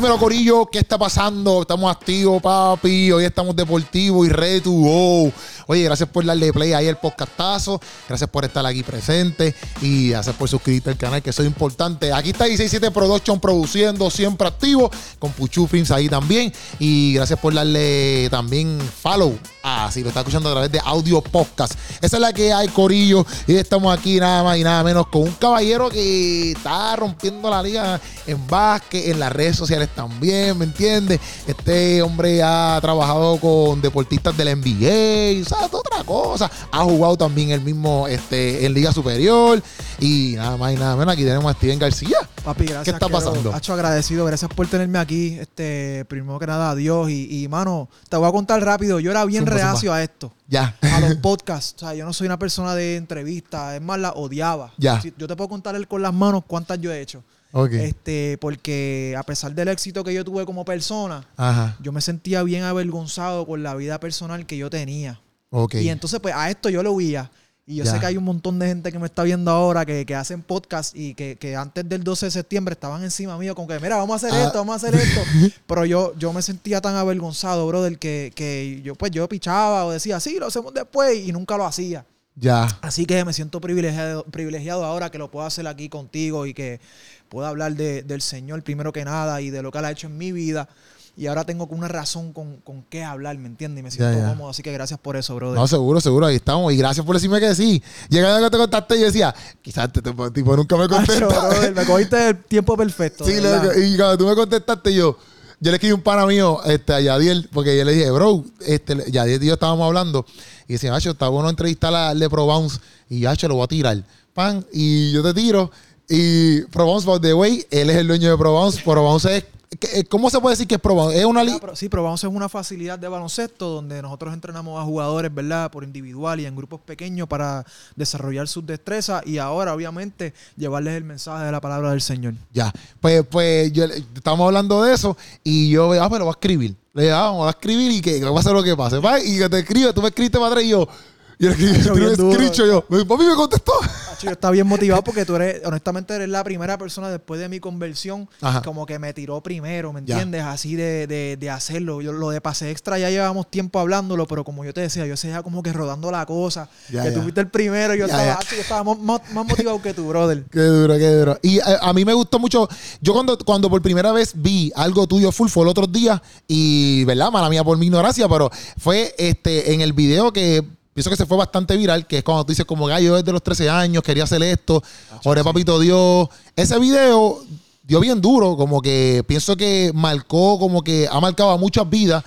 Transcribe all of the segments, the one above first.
Dímelo, Corillo, ¿qué está pasando? Estamos activos, papi. Hoy estamos deportivos y ready. Oye, gracias por darle play ahí al podcastazo. Gracias por estar aquí presente. Y gracias por suscribirte al canal, que eso es importante. Aquí está 167 Production produciendo, siempre activo. Con Puchu Films ahí también. Y gracias por darle también follow. Ah, si lo está escuchando a través de audio podcast. Esa es la que hay, Corillo. Y estamos aquí nada más y nada menos con un caballero que está rompiendo la liga en básquet, en las redes sociales también, ¿me entiendes? Este hombre ha trabajado con deportistas del NBA, ¿sabes? Otra cosa. Ha jugado también el mismo este, en Liga Superior. Y nada más y nada menos, aquí tenemos a Steven García. Papi, gracias. ¿Qué está pasando? Hacho agradecido, gracias por tenerme aquí. Este, primero que nada, adiós. Y, y, mano, te voy a contar rápido. Yo era bien Zumba, reacio a esto. Ya. A los podcasts. O sea, yo no soy una persona de entrevistas. Es más, la odiaba. Ya. Si- Yo te puedo contar él con las manos cuántas yo he hecho. Ok. Este, porque a pesar del éxito que yo tuve como persona, Ajá. yo me sentía bien avergonzado con la vida personal que yo tenía. Ok. Y entonces, pues, a esto yo lo huía. Y yo Ya. sé que hay un montón de gente que me está viendo ahora que, que hacen podcast y que, que antes del 12 de septiembre estaban encima mío con que, mira, vamos a hacer Ah. esto, vamos a hacer esto. Pero yo, yo me sentía tan avergonzado, brother, que, que yo, pues, yo pichaba o decía, sí, lo hacemos después y nunca lo hacía. Ya. Así que me siento privilegiado, privilegiado ahora que lo puedo hacer aquí contigo y que puedo hablar de- del Señor primero que nada y de lo que Él ha hecho en mi vida. Y ahora tengo una razón con, con qué hablar, ¿me entiendes? Y me siento Ya, ya. cómodo. Así que gracias por eso, brother. No, seguro, seguro, ahí estamos. Y gracias por decirme que sí. Llegando que te contaste, yo decía, quizás este tipo, tipo nunca me Acho, contesta. brother, me cogiste el tiempo perfecto. Sí, y cuando tú me contestaste, yo, yo le escribí un pana mío este, a Yadiel, porque yo le dije, bro, este, Yadiel y yo estábamos hablando, y decía, Hacho, está bueno entrevistar Pro Bounce, y Hacho, lo voy a tirar. Pan, y yo te tiro, y Pro Bounce, by the way, él es el dueño de Pro Bounce, Pro Bounce es, ¿qué- ¿cómo se puede decir que es Pro Bounce? Es una Ah, liga... Sí, a hacer una facilidad de baloncesto donde nosotros entrenamos a jugadores, ¿verdad? Por individual y en grupos pequeños para desarrollar sus destrezas y ahora, obviamente, llevarles el mensaje de la palabra del Señor. Ya, pues, pues yo, estábamos hablando de eso, y yo, ah, pero voy a escribir. Le dije, ah, vamos a escribir y que, que pase lo que pase. Va, Y que te escribe, tú me escribiste atrás y yo, bien duro. escricho yo. Papi me contestó. Hacho, Yo estaba bien motivado porque tú eres, honestamente, eres la primera persona después de mi conversión Ajá. como que me tiró primero, ¿me Ya. entiendes? Así de, de, de hacerlo. Yo, lo de pase extra ya llevábamos tiempo hablándolo, pero como yo te decía, yo seguía como que rodando la cosa. Ya, que tú fuiste el primero, yo estaba, hacho, yo estaba más, más- más motivado que tú, brother. Qué duro, qué duro. Y eh, a, mí me gustó mucho. Yo cuando, cuando por primera vez vi algo tuyo full fue el otro día. Y, ¿verdad? Mala mía por mi ignorancia, pero fue este en el video que pienso que se fue bastante viral, que es cuando tú dices como gallo desde los 13 años, quería hacer esto, oré papito Dios. Ese video dio bien duro, como que pienso que marcó, como que ha marcado a muchas vidas.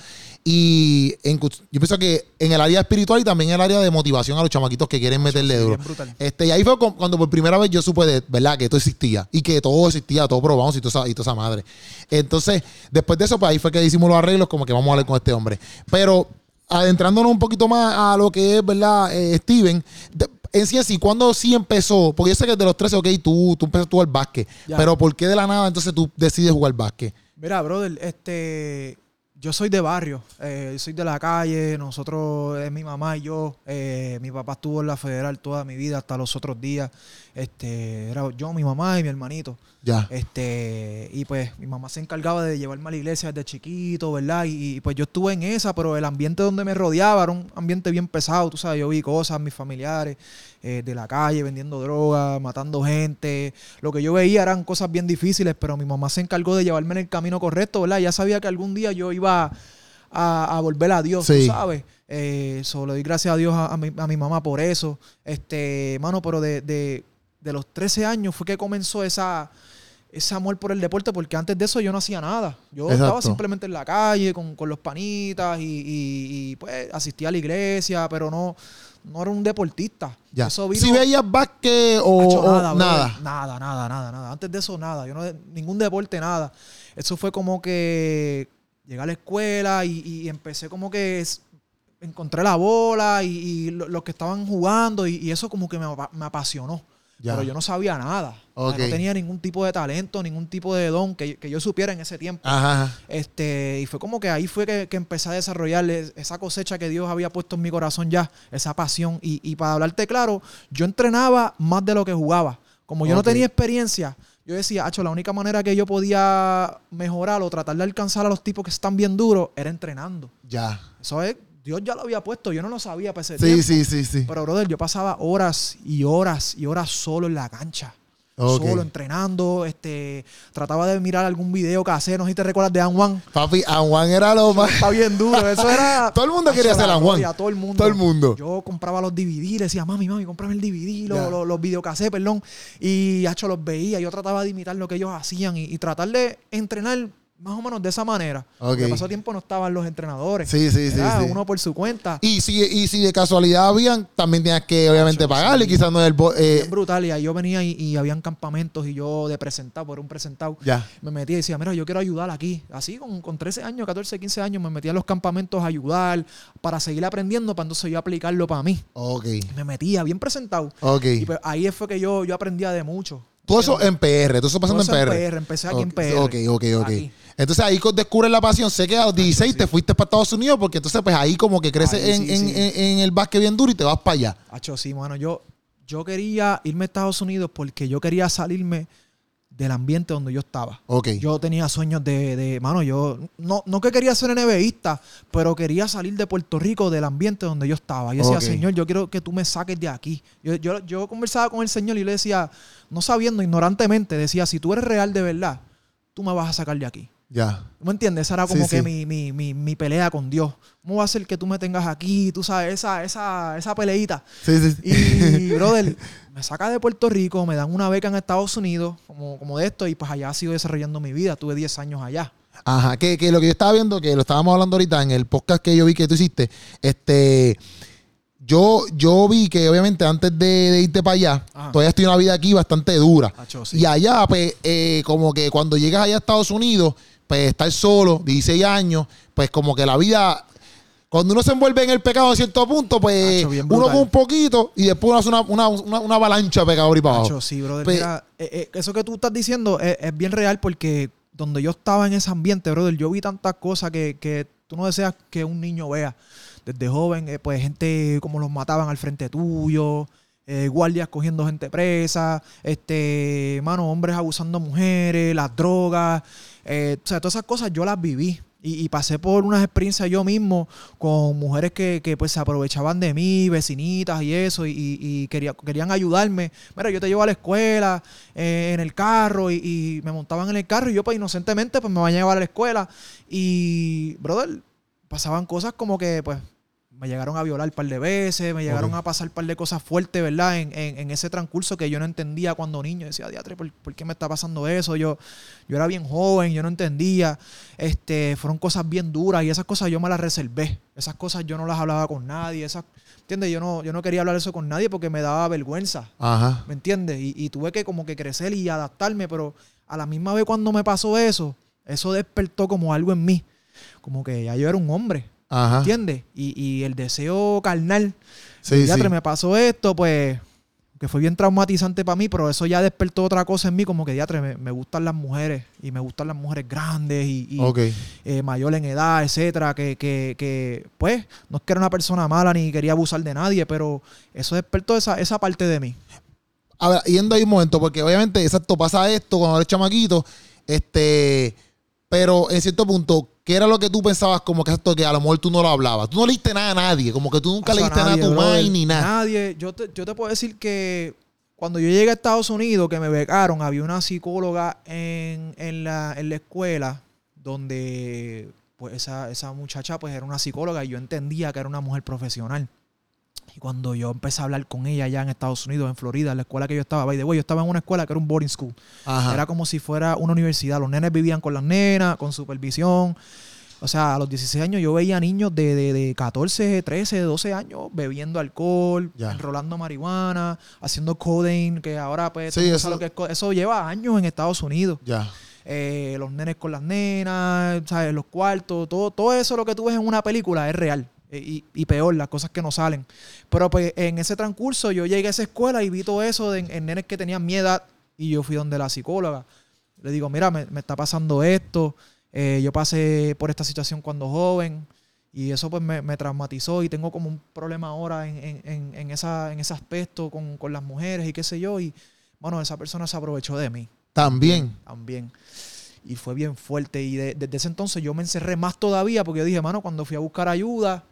Y en yo pienso que en el área espiritual y también en el área de motivación a los chamaquitos que quieren meterle duro. Este, y ahí fue cu- cuando por primera vez yo supe de verdad que esto existía y que todo existía, todo probamos y toda esa, y toda esa madre. Entonces, después de eso, pues ahí fue que hicimos los arreglos, como que vamos a hablar con este hombre. Pero adentrándonos un poquito más a lo que es, ¿verdad? Eh, Steven, de- en sí, así, ¿cuándo sí empezó? Porque yo sé que de los 13, ok, tú, tú empezaste a jugar básquet, Ya. pero ¿por qué de la nada entonces tú decides jugar básquet? Mira, brother, este, yo soy de barrio, eh, soy de la calle, nosotros, es mi mamá y yo, eh, mi papá estuvo en la federal toda mi vida hasta los otros días, este, era yo, mi mamá y mi hermanito, Ya. este, y pues mi mamá se encargaba de llevarme a la iglesia desde chiquito, ¿verdad? Y, y, pues yo estuve en esa, pero el ambiente donde me rodeaba era un ambiente bien pesado, tú sabes, yo vi cosas, mis familiares eh, de la calle vendiendo droga, matando gente, lo que yo veía eran cosas bien difíciles, pero mi mamá se encargó de llevarme en el camino correcto, ¿verdad? Ya sabía que algún día yo iba a, a volver a Dios, Sí. tú sabes. Eh, so, le doy gracias a Dios a, a mi, a mi mamá por eso. Este, mano, pero de, de, de los 13 años fue que comenzó esa, ese amor por el deporte, porque antes de eso yo no hacía nada. Yo Exacto. estaba simplemente en la calle con, con los panitas y, y- y, pues asistía a la iglesia, pero no, no era un deportista. Ya. Eso vino, Si veías básquet o, nada, nada. Nada, nada, nada, nada. Antes de eso, nada. Yo no, ningún deporte, nada. Eso fue como que llegué a la escuela y, y empecé como que es- encontré la bola y, y lo- los que estaban jugando y, eso como que me apasionó. Ya. Pero yo no sabía nada. O sea, Ok. no tenía ningún tipo de talento, ningún tipo de don que, que yo supiera en ese tiempo. Ajá. Este, y fue como que ahí fue que, que empecé a desarrollar es- esa cosecha que Dios había puesto en mi corazón ya, esa pasión. Y, y para hablarte claro, yo entrenaba más de lo que jugaba. Como yo no tenía experiencia, yo decía, Hacho, la única manera que yo podía mejorar o tratar de alcanzar a los tipos que están bien duros era entrenando. Ya. Eso es, Dios ya lo había puesto, yo no lo sabía para ese Sí, tiempo. sí, sí, sí. Pero, brother, yo pasaba horas y horas y horas solo en la cancha. Solo entrenando, este, trataba de mirar algún video que hacer, no sé si te recuerdas de An Juan. Papi, a Juan era lo más. Está bien duro, eso era... Todo el mundo quería Hacho, ser la An Juan. gloria, Todo el mundo. Todo el mundo. Yo compraba los DVD, le decía, mami, mami, cómprame el DVD, los, Ya. los, los perdón. Y, hacho, los veía. Yo trataba de imitar lo que ellos hacían y, y tratar de entrenar más o menos de esa manera. Porque pasó tiempo no estaban los entrenadores. Sí, sí, sí, sí. Uno por su cuenta. Y si, y si de casualidad habían, también tenías que obviamente pagarle. sí. Quizás no es el. eh, Bien brutal. Y ahí yo venía y, y habían campamentos y yo de presentado, por un presentado, ya. me metía y decía, mira, yo quiero ayudar aquí. Así, con, con 13 años, 14, 15 años, me metía a los campamentos a ayudar, para seguir aprendiendo, para entonces yo aplicarlo para mí. Ok. Me metía bien presentado. Ok. Y pues ahí fue que yo, yo aprendía de mucho. Todo eso en PR, todo eso pasando Todo eso en PR. Empecé aquí en PR. Ok, ok, ok. Aquí. Entonces ahí descubres la pasión. Sé que a los 16 te fuiste para Estados Unidos porque entonces pues ahí como que creces Ahí en, sí, en- sí. en- en el básquet bien duro y te vas para allá. Hacho, sí, mano. Yo, yo quería irme a Estados Unidos porque yo quería salirme del ambiente donde yo estaba. Ok. Yo tenía sueños de, de mano, yo no, no que quería ser NBAista, pero quería salir de Puerto Rico del ambiente donde yo estaba. Yo decía. Señor, yo quiero que tú me saques de aquí. Yo, yo, yo conversaba con el Señor y le decía, no sabiendo, ignorantemente, decía, si tú eres real de verdad, tú me vas a sacar de aquí. Ya. ¿Me entiendes? Esa era como Sí, que sí. Mi, mi, mi, mi pelea con Dios. ¿Cómo va a ser que tú me tengas aquí? Tú sabes, esa, esa, esa peleita. Sí, sí. Y, brother, me saca de Puerto Rico, me dan una beca en Estados Unidos, como, como de esto, y pues allá sigo desarrollando mi vida. Tuve 10 años allá. Ajá, que, que lo que yo estaba viendo, que lo estábamos hablando ahorita en el podcast que yo vi que tú hiciste, este, yo, yo vi que obviamente antes de, de irte para allá, Ajá. todavía estoy una vida aquí bastante dura. Sí. Y allá, pues, eh, como que cuando llegas allá a Estados Unidos, pues estar solo, 16 años, pues como que la vida, cuando uno se envuelve en el pecado a cierto punto, pues Hacho, uno con un poquito y después uno hace una, una, una, una avalancha de pecado y para abajo. Hacho, sí, brother. Pues- Mira, eh, eh, eso que tú estás diciendo es, es bien real porque donde yo estaba en ese ambiente, brother, yo vi tantas cosas que, que tú no deseas que un niño vea. Desde joven, eh, pues gente como los mataban al frente tuyo, eh, guardias cogiendo gente presa, este, mano, hombres abusando a mujeres, las drogas, eh, o sea, todas esas cosas yo las viví. Y, pasé por unas experiencias yo mismo con mujeres que, que, pues se aprovechaban de mí, vecinitas y eso, y, y- y quería- querían ayudarme. Mira, yo te llevo a la escuela eh, en el carro y me montaban en el carro y yo pues inocentemente pues me van a llevar a la escuela. Y, brother, pasaban cosas como que pues me llegaron a violar un par de veces, me llegaron a pasar un par de cosas fuertes, ¿verdad? En, en- en ese transcurso que yo no entendía cuando niño. Decía, diatre, ¿por, por qué me está pasando eso? Yo, yo era bien joven, yo no entendía. Este, fueron cosas bien duras y esas cosas yo me las reservé. Esas cosas yo no las hablaba con nadie. Esas, ¿Entiendes? Yo no, yo no quería hablar eso con nadie porque me daba vergüenza. Ajá. ¿Me entiendes? Y, y tuve que como que crecer y adaptarme, pero a la misma vez cuando me pasó eso, eso despertó como algo en mí. Como que ya yo era un hombre. Ajá. ¿Entiendes? Y, y el deseo carnal. Sí, sí. me pasó esto, pues, que fue bien traumatizante para mí, pero eso ya despertó otra cosa en mí, como que diatre, me, me gustan las mujeres, y me gustan las mujeres grandes y, y, eh, mayor en edad, etcétera, que, que, que, pues, no es que era una persona mala ni quería abusar de nadie, pero eso despertó esa, esa parte de mí. A ver, yendo ahí un momento, porque obviamente, exacto, pasa esto cuando eres chamaquito, este, pero en cierto punto, ¿qué era lo que tú pensabas como que exacto, que a lo mejor tú no lo hablabas? Tú no le diste nada a nadie, como que tú nunca le Eso diste nada a tu mind ni nada. Nadie. Yo te, yo te puedo decir que cuando yo llegué a Estados Unidos, que me becaron, había una psicóloga en, en la, en la escuela donde pues esa, esa muchacha pues era una psicóloga y yo entendía que era una mujer profesional. Y cuando yo empecé a hablar con ella allá en Estados Unidos, en Florida, en la escuela que yo estaba, by the way, yo estaba en una escuela que era un boarding school. Ajá. Era como si fuera una universidad. Los nenes vivían con las nenas, con supervisión. O sea, a los 16 años yo veía niños de, de, de 14, 13, 12 años bebiendo alcohol, Ya. enrolando marihuana, haciendo codeine, que ahora pues Sí, eso- sabe lo que es co- eso lleva años en Estados Unidos. Ya. Eh, los nenes con las nenas, ¿sabes? los cuartos, todo, todo eso lo que tú ves en una película es real. Eh, Y, y peor, las cosas que no salen. Pero pues en ese transcurso yo llegué a esa escuela y vi todo eso de- en, nenes que tenían mi edad y yo fui donde la psicóloga. Le digo, mira, me, me está pasando esto. eh, yo pasé por esta situación cuando joven y eso pues me, me traumatizó y tengo como un problema ahora en, en- en- en esa, en ese aspecto con, con las mujeres y qué sé yo. Y bueno, esa persona se aprovechó de mí. También. También. Y fue bien fuerte. Y de- desde ese entonces yo me encerré más todavía porque yo dije, mano, cuando fui a buscar ayuda,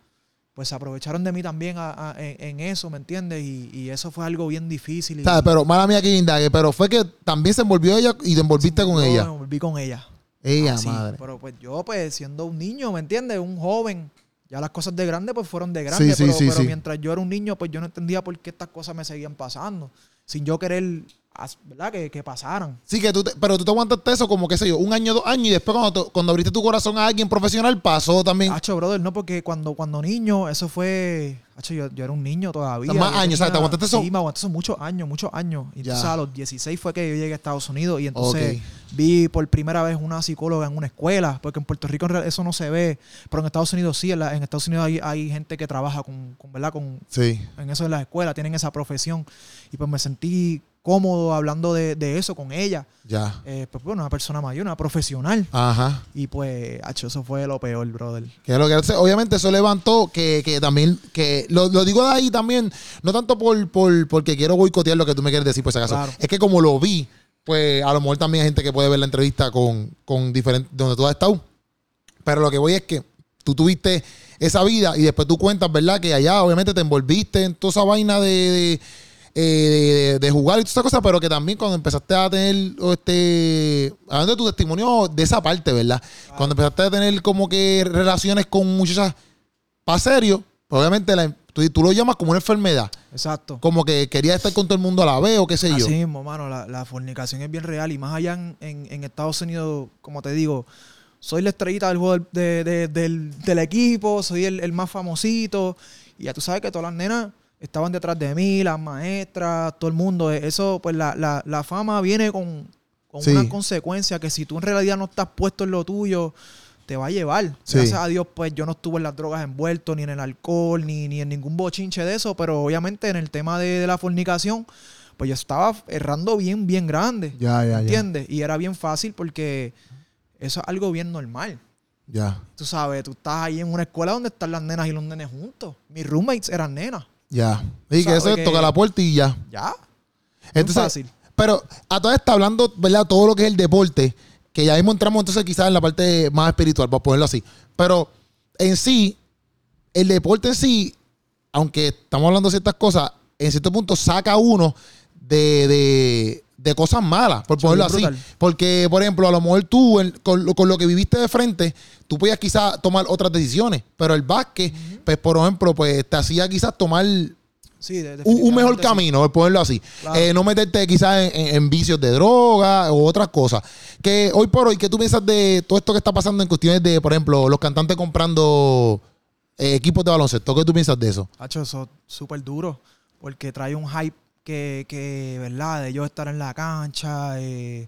pues se aprovecharon de mí también a- a- en, en eso, ¿me entiendes? Y, y eso fue algo bien difícil. y- ¿Sabes? Pero, mala mía que indague, pero fue que también se envolvió ella y te envolviste con ella. Me volví con ella. Ella, Así, madre. Pero pues yo, pues siendo un niño, ¿me entiendes? Un joven. Ya las cosas de grande, pues fueron de grande. Sí, sí, pero, sí, pero sí. mientras yo era un niño, pues yo no entendía por qué estas cosas me seguían pasando. Sin yo querer, ¿verdad? Que, que pasaran. Sí, que tú te- pero tú te aguantaste eso como, qué sé yo, un año, dos años y después cuando, te- cuando abriste tu corazón a alguien profesional pasó también. Hacho, brother, no, porque cuando, cuando niño, eso fue. Hacho, yo, yo era un niño todavía. O sea, más años, ¿sabes? ¿Te aguantaste eso? Sí, me aguanté eso muchos años, muchos años. Y entonces Ya. a los 16 fue que yo llegué a Estados Unidos y entonces vi por primera vez una psicóloga en una escuela, porque en Puerto Rico eso no se ve, pero en Estados Unidos sí, en, la- en Estados Unidos hay, hay gente que trabaja con, con, ¿verdad? Con, Sí. en eso de las escuelas, tienen esa profesión. Y pues me sentí cómodo hablando de, de eso con ella. Ya. Eh, pues bueno, una persona mayor, una profesional. Ajá. Y pues, hacho, eso fue lo peor, brother. Que es lo que hace- obviamente eso levantó que, que también, que lo, lo digo de ahí también, no tanto por, por porque quiero boicotear lo que tú me quieres decir, por si acaso. Claro. Es que como lo vi, pues a lo mejor también hay gente que puede ver la entrevista con, con diferentes, donde tú has estado. Pero lo que voy es que tú tuviste esa vida y después tú cuentas, ¿verdad? Que allá obviamente te envolviste en toda esa vaina de, de, eh, de- de jugar y todas esas cosas, pero que también cuando empezaste a tener, este, hablando de tu testimonio de esa parte, ¿verdad? Cuando empezaste a tener como que relaciones con muchachas para serio, obviamente la- tú, tú lo llamas como una enfermedad, Exacto. como que quería estar con todo el mundo a la vez o qué sé yo. Así mismo, mano, la, la fornicación es bien real y más allá en, en- en Estados Unidos, como te digo, soy la estrellita del juego del, de- de- del, del equipo, soy el, el más famosito y ya tú sabes que todas las nenas estaban detrás de mí, las maestras, todo el mundo. Eso, pues la, la- la fama viene con, con Sí. una consecuencia que si tú en realidad no estás puesto en lo tuyo, te va a llevar. Sí. Gracias a Dios, pues yo no estuve en las drogas envuelto, ni en el alcohol, ni, ni en ningún bochinche de eso, pero obviamente en el tema de, de la fornicación, pues yo estaba errando bien, bien grande. Ya, ya, ya. ¿Entiendes? Y era bien fácil porque eso es algo bien normal. Ya, Tú sabes, tú estás ahí en una escuela donde están las nenas y los nenes juntos. Mis roommates eran nenas. Ya. Y que eso que- toca la puerta y ya. Ya. Entonces, fácil. Pero a toda esta hablando, ¿verdad? Todo lo que es el deporte, que ya mismo entramos entonces quizás en la parte más espiritual, para ponerlo así. Pero en sí, el deporte en sí, aunque estamos hablando de ciertas cosas, en cierto punto saca a uno de, de, de cosas malas, por ponerlo así. brutal. Porque, por ejemplo, a lo mejor tú, en- con, lo- con lo que viviste de frente, tú podías quizás tomar otras decisiones. Pero el básquet, pues, por ejemplo, pues te hacía quizás tomar Sí, un, mejor sí. camino, por ponerlo así. Claro. Eh, no meterte quizás en, en- en vicios de droga o otras cosas. Que hoy por hoy, ¿qué tú piensas de todo esto que está pasando en cuestiones de, por ejemplo, los cantantes comprando eh, equipos de baloncesto? ¿Qué tú piensas de eso? Hacho, eso es súper duro. Porque trae un hype que, que, ¿verdad? De ellos estar en la cancha, eh,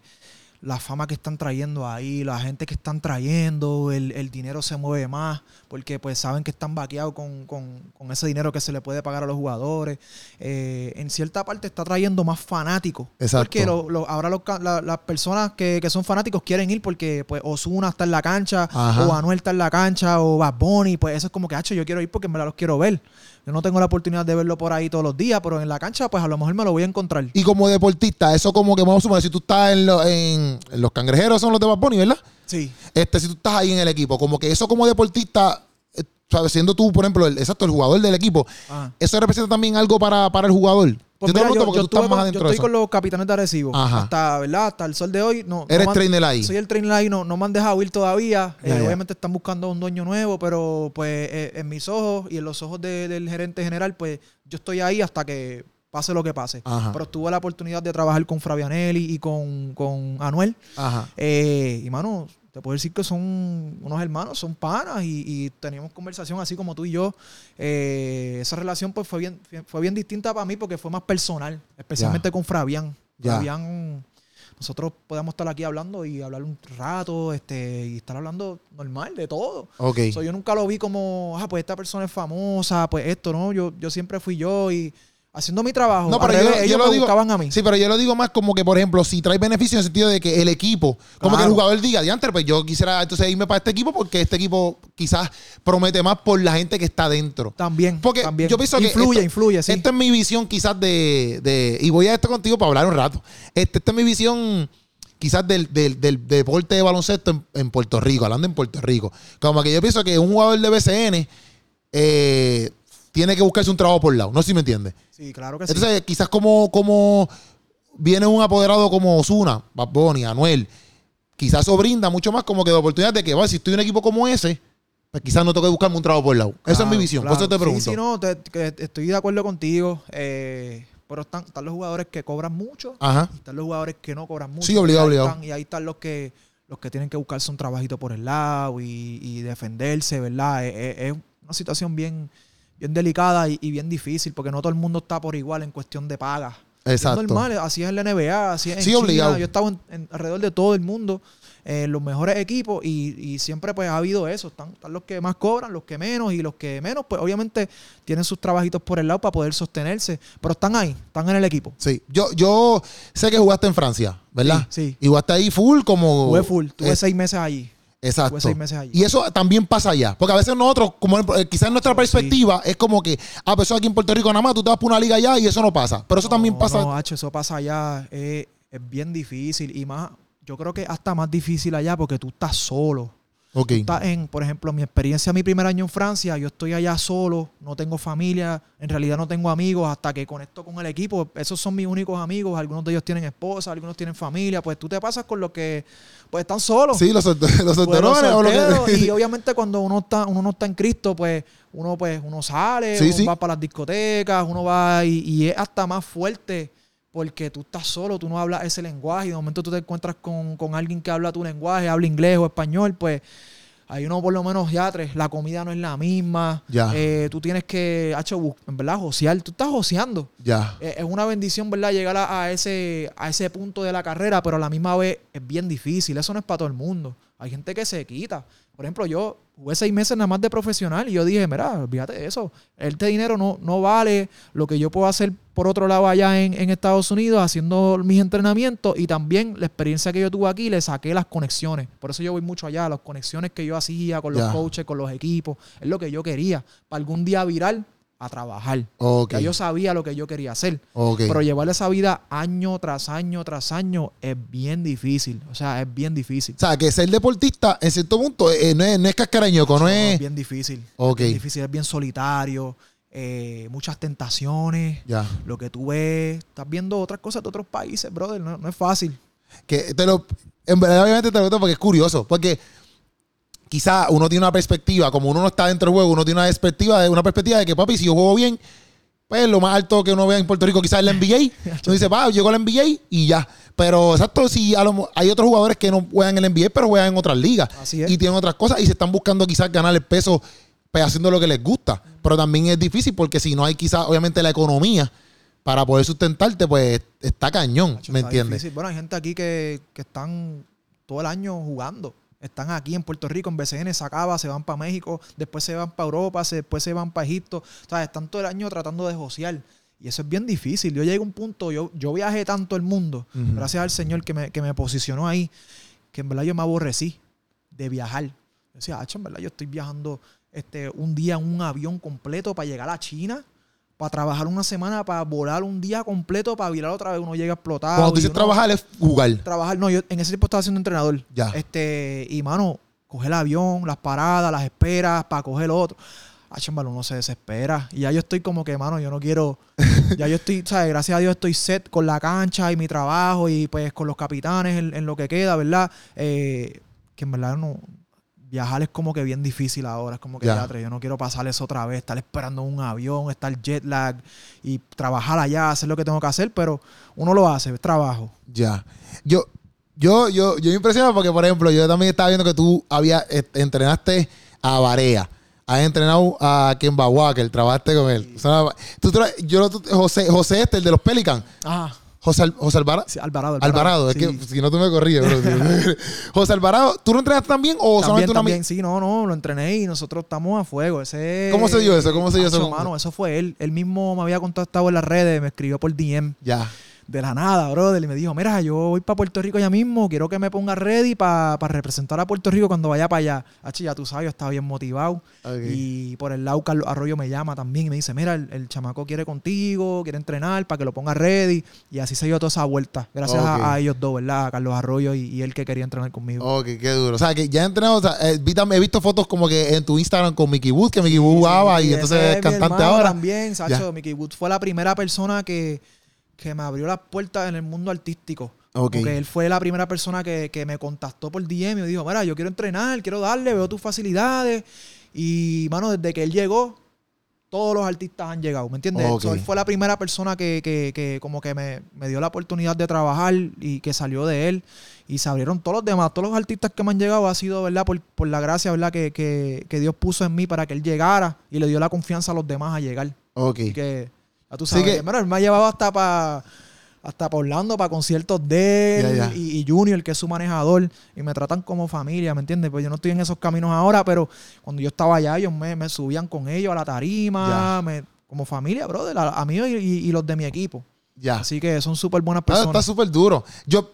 la fama que están trayendo ahí, la gente que están trayendo, el, el dinero se mueve más, porque pues saben que están vaqueados con, con- con ese dinero que se le puede pagar a los jugadores. Eh, en cierta parte está trayendo más fanáticos. Exacto. Porque lo- lo- ahora los la- las personas que, que son fanáticos quieren ir porque pues Osuna está en la cancha, Ajá. o Anuel está en la cancha, o Bad Bunny, pues eso es como que, hacho, yo quiero ir porque en verdad los quiero ver. Yo no tengo la oportunidad de verlo por ahí todos los días, pero en la cancha, pues a lo mejor me lo voy a encontrar. Y como deportista, eso como que vamos a suponer, si tú estás en, lo- en- en los cangrejeros, son los de Bad Bunny, ¿verdad? Sí. Este, si tú estás ahí en el equipo, como que eso como deportista, eh, siendo tú, por ejemplo, el, exacto, el jugador del equipo, Ajá. ¿eso representa también algo para, para el jugador? Pues yo te mira, pregunto porque yo tú estás más con, adentro yo de estoy eso. con los capitanes de Arecibo. Ajá. Hasta, ¿verdad? Hasta el sol de hoy. No, Eres no trainer ahí. Soy el trainer ahí, no, no me han dejado ir todavía. Ya, Eh, ya. Obviamente están buscando un dueño nuevo, pero pues eh, en mis ojos y en los ojos de- del gerente general, pues yo estoy ahí hasta que pase lo que pase. Ajá. Pero tuve la oportunidad de trabajar con Fabianelli y con, con Anuel. Ajá. Eh, y mano, te puedo decir que son unos hermanos, son panas y, y teníamos conversación así como tú y yo. Eh, esa relación pues fue bien, fue bien distinta para mí porque fue más personal, especialmente con Fabián. Ya. Fabián, nosotros podemos estar aquí hablando y hablar un rato este, y estar hablando normal de todo. Ok. So, yo nunca lo vi como, ah, pues esta persona es famosa, pues esto, ¿no? Yo, yo siempre fui yo y haciendo mi trabajo. No, pero yo- revés, yo ellos lo me digo- buscaban a mí. Sí, pero yo lo digo más como que, por ejemplo, si trae beneficio en el sentido de que el equipo, como que el jugador diga, diantre, pues yo quisiera entonces irme para este equipo porque este equipo quizás promete más por la gente que está dentro. También. Porque también. yo pienso que influye, influye, sí. Esta es mi visión quizás de, de- y voy a esto contigo para hablar un rato. Este, esta es mi visión quizás del, del- del deporte de baloncesto en, en Puerto Rico, hablando en Puerto Rico. Como que yo pienso que un jugador de BCN eh, tiene que buscarse un trabajo por lado. No sé si me entiendes. Sí, claro que sí. Entonces, quizás como, como viene un apoderado como Osuna, Bad Bunny, Anuel, quizás eso brinda mucho más como que de oportunidad de que, bueno, si estoy en un equipo como ese, pues quizás no tengo que buscarme un trabajo por lado. Esa es mi visión. claro. Por eso te pregunto. Sí, sí, no, te- que estoy de acuerdo contigo. eh, pero están, están los jugadores que cobran mucho Ajá. y están los jugadores que no cobran mucho. Sí, obligado, y obligado. están- y ahí están los que los que tienen que buscarse un trabajito por el lado y, y defenderse, ¿verdad? Es una situación bien, bien delicada y, y bien difícil porque no todo el mundo está por igual en cuestión de paga. Exacto. Es normal, así es en la NBA, así es en Sí, China. obligado. Yo he estado en- en- alrededor de todo el mundo, eh, los mejores equipos, y, y siempre pues ha habido eso. Están, están los que más cobran, los que menos, y los que menos, pues obviamente tienen sus trabajitos por el lado para poder sostenerse. Pero están ahí, están en el equipo. Sí. Yo, yo sé que jugaste en Francia, ¿verdad? Sí, sí. Y jugaste ahí full como. Tuve full, tuve Eh, seis meses allí. Exacto. Seis meses allí. Y eso también pasa allá. Porque a veces nosotros, como eh, quizás en nuestra Sí. perspectiva, es como que, ah, pues eso aquí en Puerto Rico nada más, tú te vas por una liga allá y eso no pasa. Pero eso también pasa. No, Hacho, eso pasa allá. eh, es bien difícil. Y más, yo creo que hasta más difícil allá porque tú estás solo. Ok. Estás en, por ejemplo, mi experiencia, mi primer año en Francia, yo estoy allá solo, no tengo familia, en realidad no tengo amigos hasta que conecto con el equipo. Esos son mis únicos amigos, algunos de ellos tienen esposa, algunos tienen familia, pues tú te pasas con los que pues están solos. Sí, los, los Pues, los que- solteros, y obviamente cuando uno está uno no está en Cristo pues uno pues uno sale Sí, uno sí. va para las discotecas uno va y, y es hasta más fuerte porque tú estás solo tú no hablas ese lenguaje y de momento tú te encuentras con, con alguien que habla tu lenguaje habla inglés o español pues ahí uno por lo menos ya tres la comida no es la misma Ya. Eh, tú tienes que hacho, en verdad josear tú estás joseando Ya. eh, es una bendición, ¿verdad? Llegar a, a ese, a ese punto de la carrera, pero a la misma vez es bien difícil. Eso no es para todo el mundo. Hay gente que se quita. Por ejemplo, yo jugué seis meses nada más de profesional y yo dije, mira, de eso. Este dinero no, no vale lo que yo puedo hacer por otro lado allá en, en Estados Unidos haciendo mis entrenamientos y también la experiencia que yo tuve aquí le saqué las conexiones. Por eso yo voy mucho allá, las conexiones que yo hacía con los coaches, con los equipos. Es lo que yo quería. Para algún día virar a trabajar. Ok. Ya yo sabía lo que yo quería hacer. Pero llevar esa vida año tras año tras año es bien difícil. O sea, es bien difícil. O sea, que ser deportista, en cierto punto, eh, no es, no es cascarañoco, no es. bien difícil. Ok. Bien difícil, es bien solitario. Eh, muchas tentaciones. Ya. Lo que tú ves, estás viendo otras cosas de otros países, brother. No, no es fácil. Que te lo. En verdad, obviamente te lo pregunto porque es curioso. Porque quizá uno tiene una perspectiva, como uno no está dentro del juego, uno tiene una perspectiva de, una perspectiva de que, papi, si yo juego bien, pues lo más alto que uno vea en Puerto Rico quizás es la NBA. Entonces dice, va, llegó la NBA y ya. Pero exacto, si a lo hay otros jugadores que no juegan en la NBA, pero juegan en otras ligas. Así es. Y tienen otras cosas y se están buscando quizás ganar el peso pues, haciendo lo que les gusta. Pero también es difícil porque si no hay quizás, obviamente, la economía para poder sustentarte, pues está cañón, ¿me está entiendes? difícil. Bueno, hay gente aquí que, que están todo el año jugando. Están aquí en Puerto Rico, en BCN, se acaba, se van para México, después se van para Europa, se- después se van para Egipto. O sea, están todo el año tratando de josear. Y eso es bien difícil. Yo llegué a un punto, yo, yo viajé tanto el mundo, gracias al Señor que me, que me posicionó ahí, que en verdad yo me aborrecí de viajar. Yo decía, "Acho, en verdad yo estoy viajando este, un día en un avión completo para llegar a China, para trabajar una semana, para volar un día completo, para virar otra vez, uno llega a explotar. Cuando tú dices trabajar es jugar. Trabajar, no, yo en ese tiempo estaba siendo entrenador. Ya. Este, y mano, coger el avión, las paradas, las esperas para coger otro. Ah, chambal, uno se desespera. Y ya yo estoy como que, mano, yo no quiero. ya yo estoy, ¿sabes? Gracias a Dios estoy set con la cancha y mi trabajo y pues con los capitanes en, en lo que queda, ¿verdad? Eh, que en verdad no. Viajar es como que bien difícil ahora. Es como que. "Yatre, yo no quiero pasar eso otra vez, estar esperando un avión, estar jet lag y trabajar allá, hacer lo que tengo que hacer, pero uno lo hace, es trabajo. Ya. Yo, yo, yo, yo me impresiono porque, por ejemplo, yo también estaba viendo que tú habías eh, entrenaste a Barea. Has entrenado a Kemba Walker, trabajaste con él. O sea, tú yo, tú- José, José este, el de los Pelicans. Ajá. José, Al- José Alvarado. Sí, Alvarado. Alvarado, es sí. que si no tú me corrías, bro. José Alvarado, ¿tú lo entrenaste también o También, solamente una también, sí, no, no, lo entrené y nosotros estamos a fuego. Ese, ¿Cómo se dio eso? ¿Cómo se dio eso? Mano, eso fue él. Él mismo me había contactado en las redes, me escribió por DM. Ya. De la nada, brother. Y me dijo, mira, yo voy para Puerto Rico ya mismo, quiero que me ponga ready para representar a Puerto Rico cuando vaya para allá. Ya tú sabes, yo estaba bien motivado. Y por el lado, Carlos Arroyo me llama también y me dice, mira, el, el chamaco quiere contigo, quiere entrenar para que lo ponga ready. Y así se dio toda esa vuelta. Gracias a- ellos dos, ¿verdad? A Carlos Arroyo y, y él que quería entrenar conmigo. Ok, qué duro. O sea, que ya he entrenado, o sea, eh, vi he visto fotos como que en tu Instagram con Mickey Wood, que Mickey Wood jugaba Sí, y entonces es cantante ahora. También, Sacho, Ya. Mickey Wood fue la primera persona que, que me abrió las puertas en el mundo artístico. Ok. Porque él fue la primera persona que, que me contactó por DM y me dijo, mira, yo quiero entrenar, quiero darle, veo tus facilidades. Y, mano, desde que él llegó, todos los artistas han llegado, ¿me entiendes? So, él fue la primera persona que, que- que como que me, me dio la oportunidad de trabajar y que salió de él. Y se abrieron todos los demás, todos los artistas que me han llegado ha sido, ¿verdad? Por, por la gracia, ¿verdad? Que, que- que Dios puso en mí para que él llegara y le dio la confianza a los demás a llegar. Ok. Así que, ya tú Sí sabes, que- mira, él me ha llevado hasta para hasta pa Orlando, para conciertos de él. Y, y Junior, que es su manejador, y me tratan como familia, ¿me entiendes? Pues yo no estoy en esos caminos ahora, pero cuando yo estaba allá, ellos me, me subían con ellos a la tarima, me- como familia, brother, a, a mí y, y los de mi equipo. Ya. Así que son súper buenas Ah, está personas. súper duro. Yo,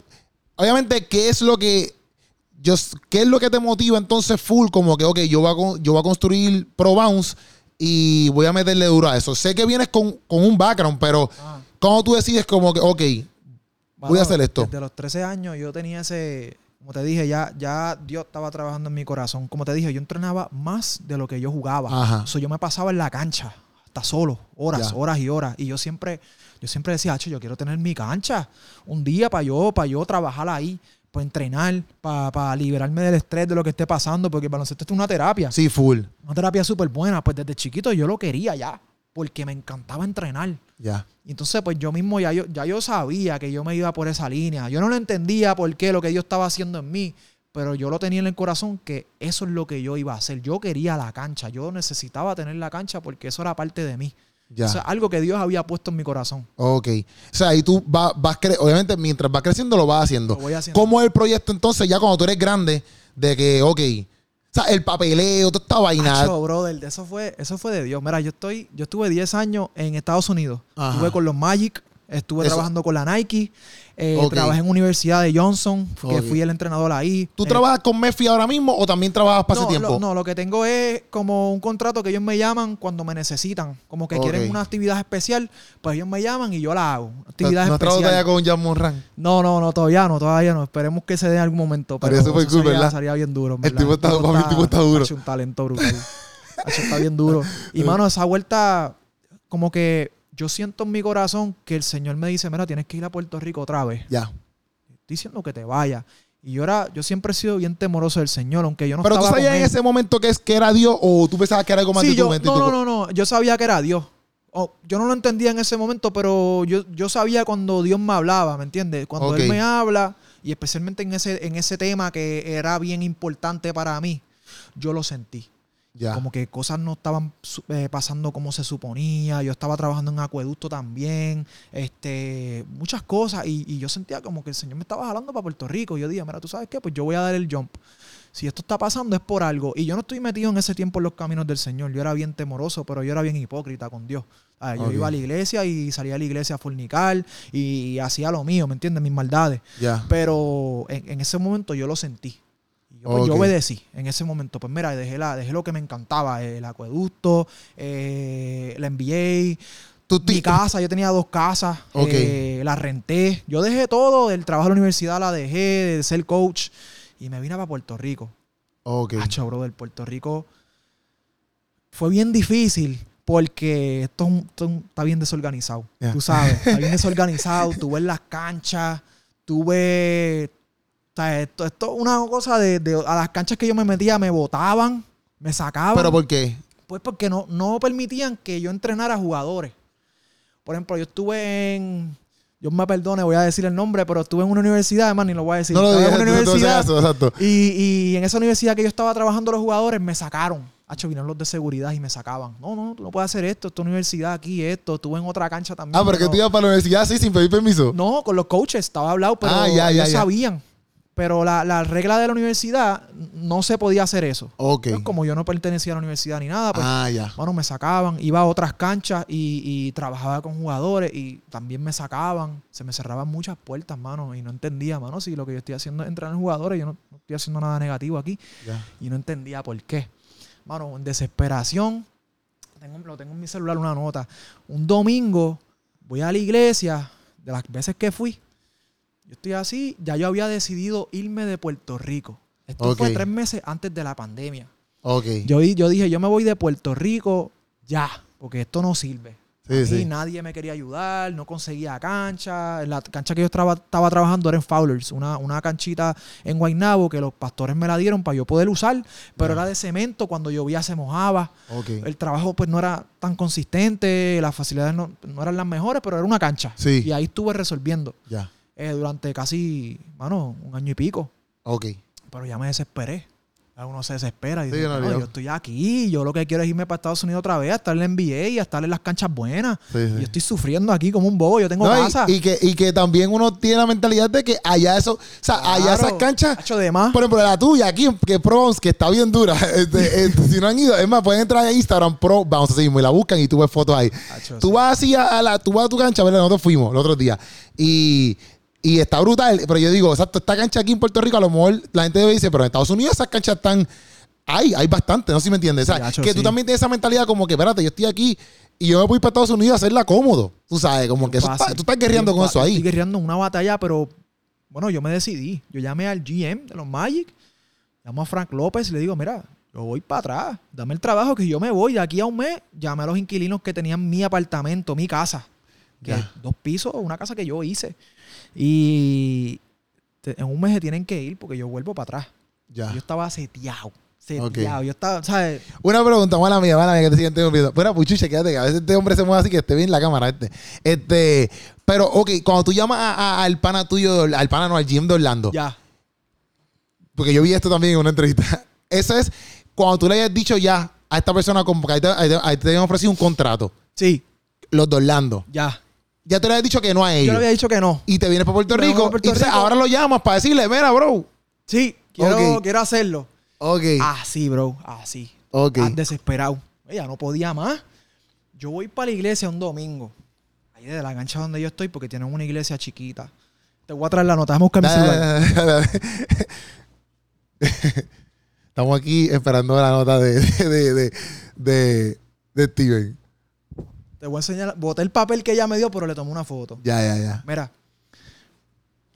obviamente, ¿qué es lo que. Yo, ¿Qué es lo que te motiva entonces full? Como que, ok, yo voy a, yo voy a construir Pro Bounce y voy a meterle duro a eso. Sé que vienes con, con un background, pero Ah. ¿cómo tú decides como que, ok, voy a hacer esto? Desde los 13 años yo tenía ese, como te dije, ya, ya Dios estaba trabajando en mi corazón. Como te dije, yo entrenaba más de lo que yo jugaba. Ajá. O sea, yo me pasaba en la cancha, hasta solo, horas, Ya. horas y horas. Y yo siempre, yo siempre decía, "Acho, yo quiero tener mi cancha. Un día para yo, para yo trabajar ahí, para entrenar, para liberarme del estrés de lo que esté pasando, porque el baloncesto es una terapia. Sí, full. Una terapia súper buena. Pues desde chiquito yo lo quería ya, porque me encantaba entrenar. Ya. Y entonces, pues yo mismo ya yo, ya yo sabía que yo me iba por esa línea. Yo no lo entendía por qué lo que Dios estaba haciendo en mí, pero yo lo tenía en el corazón que eso es lo que yo iba a hacer. Yo quería la cancha, yo necesitaba tener la cancha porque eso era parte de mí. Ya. O sea, algo que Dios había puesto en mi corazón. ok. O sea, y tú vas, vas cre- obviamente, mientras vas creciendo, lo vas haciendo. Lo voy haciendo. ¿Cómo es el proyecto entonces, ya cuando tú eres grande, de que, ok, o sea, el papeleo, toda esta vaina? Acho, brother, eso fue, eso fue de Dios. Mira, yo estoy, yo estuve 10 años en Estados Unidos. Ajá. Estuve con los Magic, estuve Eso- trabajando con la Nike, eh, trabajé en Universidad de Johnson, que fui el entrenador ahí. ¿Tú Eh, trabajas con Messi ahora mismo o también trabajas para no, ese tiempo? Lo, no, lo que tengo es como un contrato que ellos me llaman cuando me necesitan. Como que quieren una actividad especial, pues ellos me llaman y yo la hago. ¿No Actividad has trabajado especial. todavía con Jan Monran? No, no, no, todavía no, todavía no. Esperemos que se dé en algún momento. Pero eso cool, sería, ¿verdad? sería bien duro. en El verdad. tipo está- papi, el tipo está duro. hace un talento brutal. Está bien duro. Y mano, esa vuelta, como que yo siento en mi corazón que el Señor me dice, mira, tienes que ir a Puerto Rico otra vez. Ya. Diciendo que te vaya. Y yo era, yo siempre he sido bien temoroso del Señor, aunque yo no Pero tú sabías con en ese momento que, es, que era Dios o tú pensabas que era algo más Sí, de tu yo, mente. y no, tu- no, no, no. Yo sabía que era Dios. O, yo no lo entendía en ese momento, pero yo, yo sabía cuando Dios me hablaba, ¿me entiendes? Cuando. Él me habla, y especialmente en ese, en ese tema que era bien importante para mí, yo lo sentí. Ya. Como que cosas no estaban eh, pasando como se suponía. Yo estaba trabajando en acueducto también. Este, muchas cosas. Y, y yo sentía como que el Señor me estaba jalando para Puerto Rico. Yo dije, mira, ¿tú sabes qué? Pues yo voy a dar el jump. Si esto está pasando es por algo. Y yo no estoy metido en ese tiempo en los caminos del Señor. Yo era bien temoroso, pero yo era bien hipócrita con Dios. Ah, yo iba a la iglesia y salía a la iglesia a fornicar y hacía lo mío, ¿me entiendes? Mis maldades. Pero en, en ese momento yo lo sentí. Y yo, pues, yo obedecí en ese momento. Pues mira, dejé, la, dejé lo que me encantaba, el acueducto, eh, la NBA, Tú mi casa, yo tenía dos casas, Ok. eh, la renté. Yo dejé todo, del trabajo de la universidad la dejé, de ser coach, y me vine para Puerto Rico. Ok. Hacho, brother, Puerto Rico fue bien difícil porque esto, está bien desorganizado. Tú sabes, está bien desorganizado. tú ves las canchas, tú ves. O sea, esto, esto es una cosa de, de- A las canchas que yo me metía me botaban, me sacaban. ¿Pero por qué? Pues porque no, no permitían que yo entrenara jugadores. Por ejemplo, yo estuve en. Dios me perdone, voy a decir el nombre, pero estuve en una universidad, además ni lo voy a decir. no lo Estaba digas, en una universidad haces eso, exacto. y, y en esa universidad que yo estaba trabajando los jugadores, me sacaron. Hacho, vinieron los de seguridad y me sacaban. No, no, tú no puedes hacer esto. Esta universidad aquí, esto. Estuve en otra cancha también. Ah, pero que tú ibas para la universidad así sin pedir permiso. No, con los coaches estaba hablado, pero Ah, ya, ya, ellos ya. sabían. Pero la, la regla de la universidad no se podía hacer eso. Pues como yo no pertenecía a la universidad ni nada, pues ah, ya. bueno, me sacaban, iba a otras canchas y, y trabajaba con jugadores y también me sacaban, se me cerraban muchas puertas, mano, y no entendía, mano, si lo que yo estoy haciendo es entrenar jugadores, yo no, no estoy haciendo nada negativo aquí ya. y no entendía por qué. Mano, en desesperación, tengo, lo tengo en mi celular una nota. Un domingo voy a la iglesia, de las veces que fui, yo estoy así, ya yo había decidido irme de Puerto Rico. Esto fue tres meses antes de la pandemia. Ok. Yo, yo dije, yo me voy de Puerto Rico ya, porque esto no sirve. Sí, sí. nadie me quería ayudar, no conseguía cancha. La cancha que yo estaba, estaba trabajando era en Fowlers, una, una canchita en Guaynabo que los pastores me la dieron para yo poder usar, pero era de cemento, cuando llovía se mojaba. Ok. El trabajo pues no era tan consistente, las facilidades no, no eran las mejores, pero era una cancha. Sí. Y ahí estuve resolviendo Ya. Eh, durante casi, mano, un año y pico. Ok. Pero ya me desesperé. Uno se desespera y Sí, dice, no, "No, yo- estoy aquí, yo lo que quiero es irme para Estados Unidos otra vez, a estar en la NBA y a estar en las canchas buenas. Sí, sí. Yo estoy sufriendo aquí como un bobo, yo tengo No, y- casa. y, que, y que también uno tiene la mentalidad de que allá eso, o sea, allá esas canchas, Hacho de más. por ejemplo, la tuya aquí, que Pros, que está bien dura. este, este, si no han ido, es más, pueden entrar a Instagram Pro, vamos así mismo, y la buscan y tú ves fotos ahí. Hacho, Tú vas así a, a la, tú vas a tu cancha, ¿verdad? Nosotros fuimos el otro día. Y, y está brutal. Pero yo digo, exacto, esta cancha aquí en Puerto Rico, a lo mejor la gente debe decir, pero en Estados Unidos esas canchas están. Hay, hay bastante, no sé si me entiendes. O sea, que tú también tienes esa mentalidad como que, espérate, yo estoy aquí y yo me voy para Estados Unidos a hacerla cómodo. Tú sabes, como que eso Fácil. está- tú estás guerreando con eso ahí. Estoy guerreando una batalla, pero bueno, yo me decidí. Yo llamé al GM de los Magic, llamo a Frank López y le digo, mira, yo voy para atrás, dame el trabajo que yo me voy de aquí a un mes. Llamé a los inquilinos que tenían mi apartamento, mi casa, que es dos pisos, una casa que yo hice. Y en un mes se tienen que ir porque yo vuelvo para atrás. Ya. Yo estaba seteado, seteado. Yo estaba, ¿sabes? Una pregunta, mala mía, mala mía, que te sigue interrumpiendo. Bueno, Puchuche, quédate, que a veces este hombre se mueve así que esté bien la cámara este. Este, pero, ok, cuando tú llamas a- a- al pana tuyo, al pana no, al GM de Orlando, Ya. porque yo vi esto también en una entrevista. Eso es cuando tú le hayas dicho ya a esta persona, como que ahí te, ahí te- ahí te habían ofrecido un contrato, Sí, los de Orlando. ya. Ya te le habías dicho que no a Yo ellos. le había dicho que no. Y te vienes para Puerto Me vengo Rico. Puerto y entonces Rico. ahora lo llamas para decirle, mira, bro. Sí, quiero, Ok. quiero hacerlo. Ok. Así, bro, así. ok. Ah, desesperado. Ella no podía más. Yo voy para la iglesia un domingo. Ahí de la cancha donde yo estoy, porque tienen una iglesia chiquita. Te voy a traer la nota. Déjame buscar mi Dale, celular. dale, dale, dale. Estamos aquí esperando la nota de, de, de, de, de Steven. Te voy a enseñar. Boté el papel que ella me dio, pero le tomé una foto. Ya, ya, ya. Mira,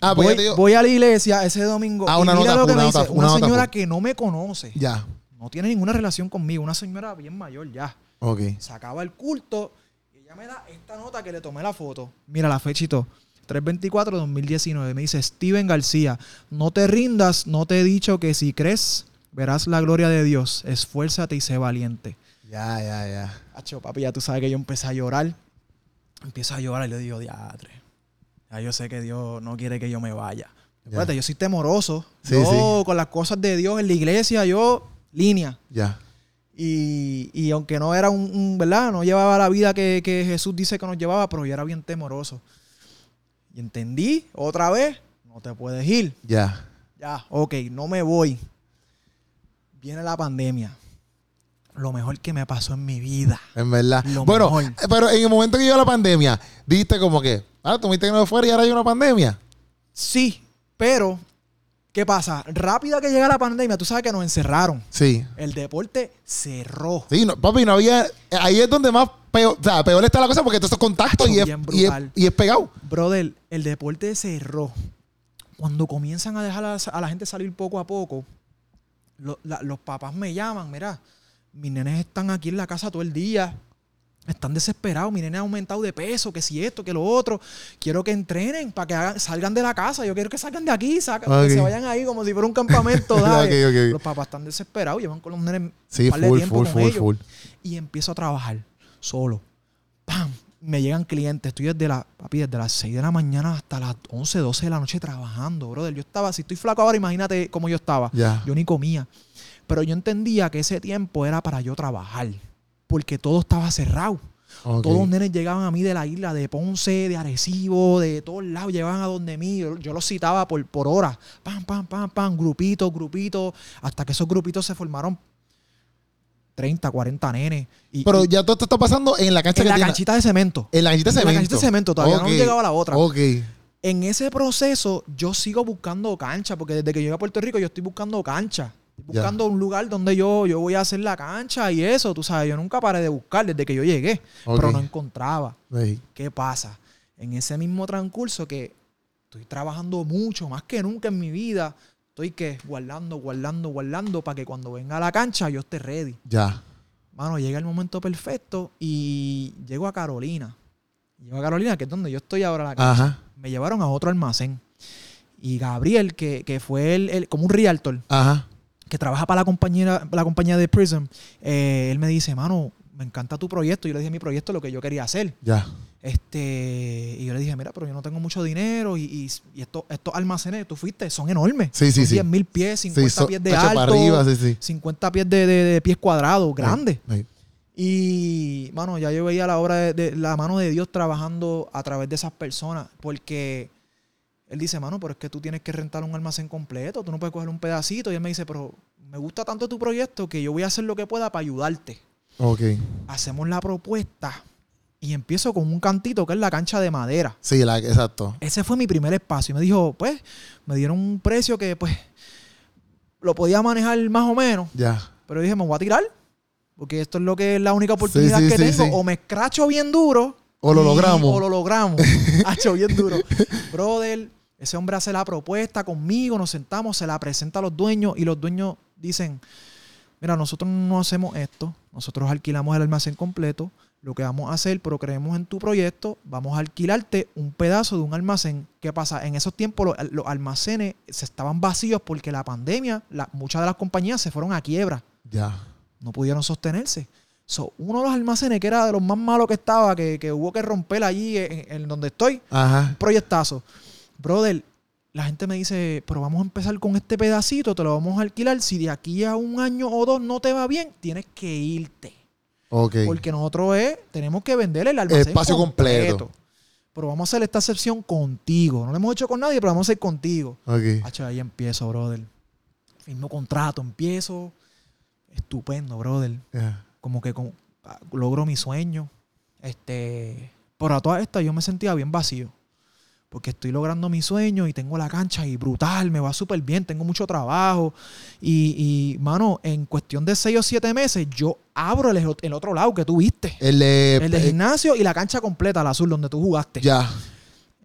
Ah, pues voy, digo. voy a la iglesia ese domingo. Ah, y una mira nota lo que me dice. una señora full. que no me conoce. Ya. No tiene ninguna relación conmigo. Una señora bien mayor ya. Ok. Se acaba el culto y ella me da esta nota que le tomé la foto. Mira la todo. 324-2019. Me dice Steven García, no te rindas, no te he dicho que si crees, verás la gloria de Dios. Esfuérzate y sé valiente. Ya, ya, ya. Hacho, papi, ya tú sabes que yo empecé a llorar. Empiezo a llorar y le digo, diadre. Ya yo sé que Dios no quiere que yo me vaya. Ya. Acuérdate, yo soy temoroso. Sí, yo sí. con las cosas de Dios en la iglesia, yo línea. Ya. Y, y aunque no era un, un, ¿verdad? No llevaba la vida que, que Jesús dice que nos llevaba, pero yo era bien temoroso. Y entendí otra vez, no te puedes ir. Ya. Ya, ok, no me voy. Viene la pandemia. Lo mejor que me pasó en mi vida. En verdad. Lo bueno, mejor. eh, pero en el momento que llegó la pandemia, dijiste como que, ah, tú me que no fuera y ahora hay una pandemia. Sí, pero, ¿qué pasa? Rápida que llega la pandemia, tú sabes que nos encerraron. Sí. El deporte cerró. Sí, no, papi, no había. Ahí es donde más peor, o sea, peor está la cosa porque todos esos contactos Hacho, y es, y, es, brutal. y es pegado. Brother, el deporte cerró. Cuando comienzan a dejar a, a la gente salir poco a poco, lo- la- los papás me llaman, mira, mis nenes están aquí en la casa todo el día, están desesperados, mi nene ha aumentado de peso, que si esto, que lo otro, quiero que entrenen para que hagan- salgan de la casa, yo quiero que salgan de aquí, saca- que se vayan ahí como si fuera un campamento. ok. Los papás están desesperados, llevan con los nenes Sí, un par de full, tiempo full, con full, ellos y empiezo a trabajar solo. ¡Pam! Me llegan clientes. Estoy desde, la, papi, desde las 6 de la mañana hasta las 11, 12 de la noche trabajando, brother. Yo estaba, si estoy flaco ahora, imagínate cómo yo estaba. Ya. Yo ni comía. Pero yo entendía que ese tiempo era para yo trabajar. Porque todo estaba cerrado. Todos los nenes llegaban a mí de la isla, de Ponce, de Arecibo, de todos lados, llegaban a donde mí. Yo, yo los citaba por, por horas. Pam, pam, pam, pam, grupitos, grupitos, hasta que esos grupitos se formaron 30, 40 nenes. Y, Pero y- ya todo esto está pasando en la cancha en que la tiene- canchita de cemento. En la canchita de En la cemento. canchita de cemento, todavía no Ok. llegaba a la otra. Ok. En ese proceso, yo sigo buscando cancha, porque desde que llegué a Puerto Rico, yo estoy buscando cancha. Buscando un lugar donde yo, yo voy a hacer la cancha y eso, tú sabes, yo nunca paré de buscar desde que yo llegué, pero no encontraba. ¿Qué pasa? En ese mismo transcurso que estoy trabajando mucho, más que nunca en mi vida, estoy que guardando, guardando, guardando para que cuando venga a la cancha yo esté ready. Ya. Mano, llega el momento perfecto y llego a Carolina. Llego a Carolina, que es donde yo estoy ahora. La cancha. Ajá. Me llevaron a otro almacén. Y Gabriel, que, que fue el, el- como un realtor, Ajá. Que trabaja para la compañía, la compañía de Prism, eh, él me dice, mano, me encanta tu proyecto. Yo le dije mi proyecto lo que yo quería hacer. Ya. Este, y yo le dije, mira, pero yo no tengo mucho dinero y, y, y estos, estos almacenes que tú fuiste son enormes. Sí, sí, Son sí. 10 mil pies, 50 so- pies de alto, arriba, sí, sí. 50 pies de, de- de pies cuadrados, grandes. Y, mano, ya yo veía la obra de, de- la mano de Dios trabajando a través de esas personas, porque él dice, mano, pero es que tú tienes que rentar un almacén completo, tú no puedes coger un pedacito. Y él me dice, pero me gusta tanto tu proyecto que yo voy a hacer lo que pueda para ayudarte. Ok. Hacemos la propuesta y empiezo con un cantito que es la cancha de madera. Sí, la, exacto. Ese fue mi primer espacio. Y me dijo, pues, me dieron un precio que, pues, lo podía manejar más o menos. Ya. Pero dije, me voy a tirar. Porque esto es lo que es la única oportunidad sí, que sí, tengo. O me escracho bien duro. O lo logramos. O lo logramos. Hacho bien duro. Brother, ese hombre hace la propuesta conmigo, nos sentamos, se la presenta a los dueños y los dueños dicen, mira, nosotros no hacemos esto, nosotros alquilamos el almacén completo, lo que vamos a hacer, pero creemos en tu proyecto, vamos a alquilarte un pedazo de un almacén. ¿Qué pasa? En esos tiempos los, los almacenes se estaban vacíos porque la pandemia, la- muchas de las compañías se fueron a quiebra Ya. no pudieron sostenerse. So, uno de los almacenes que era de los más malos que estaba, que, que hubo que romper allí en, en donde estoy, Ajá. un proyectazo. Brother, la gente me dice, pero vamos a empezar con este pedacito, te lo vamos a alquilar. Si de aquí a un año o dos no te va bien, tienes que irte. Ok. Porque nosotros es, tenemos que vender el almacén Espacio completo. Pero vamos a hacer esta excepción contigo. No lo hemos hecho con nadie, pero vamos a hacer contigo. Ok. Hacho, ahí empiezo, brother. Firmo contrato, empiezo. Estupendo, brother. Como que con- logro mi sueño. Este. Pero a todas estas yo me sentía bien vacío. Porque estoy logrando mi sueño y tengo la cancha y brutal, me va súper bien, tengo mucho trabajo. Y, y, mano, en cuestión de seis o siete meses, yo abro el, el otro lado que tú viste. El de. El de eh, gimnasio y la cancha completa, la azul, donde tú jugaste Ya.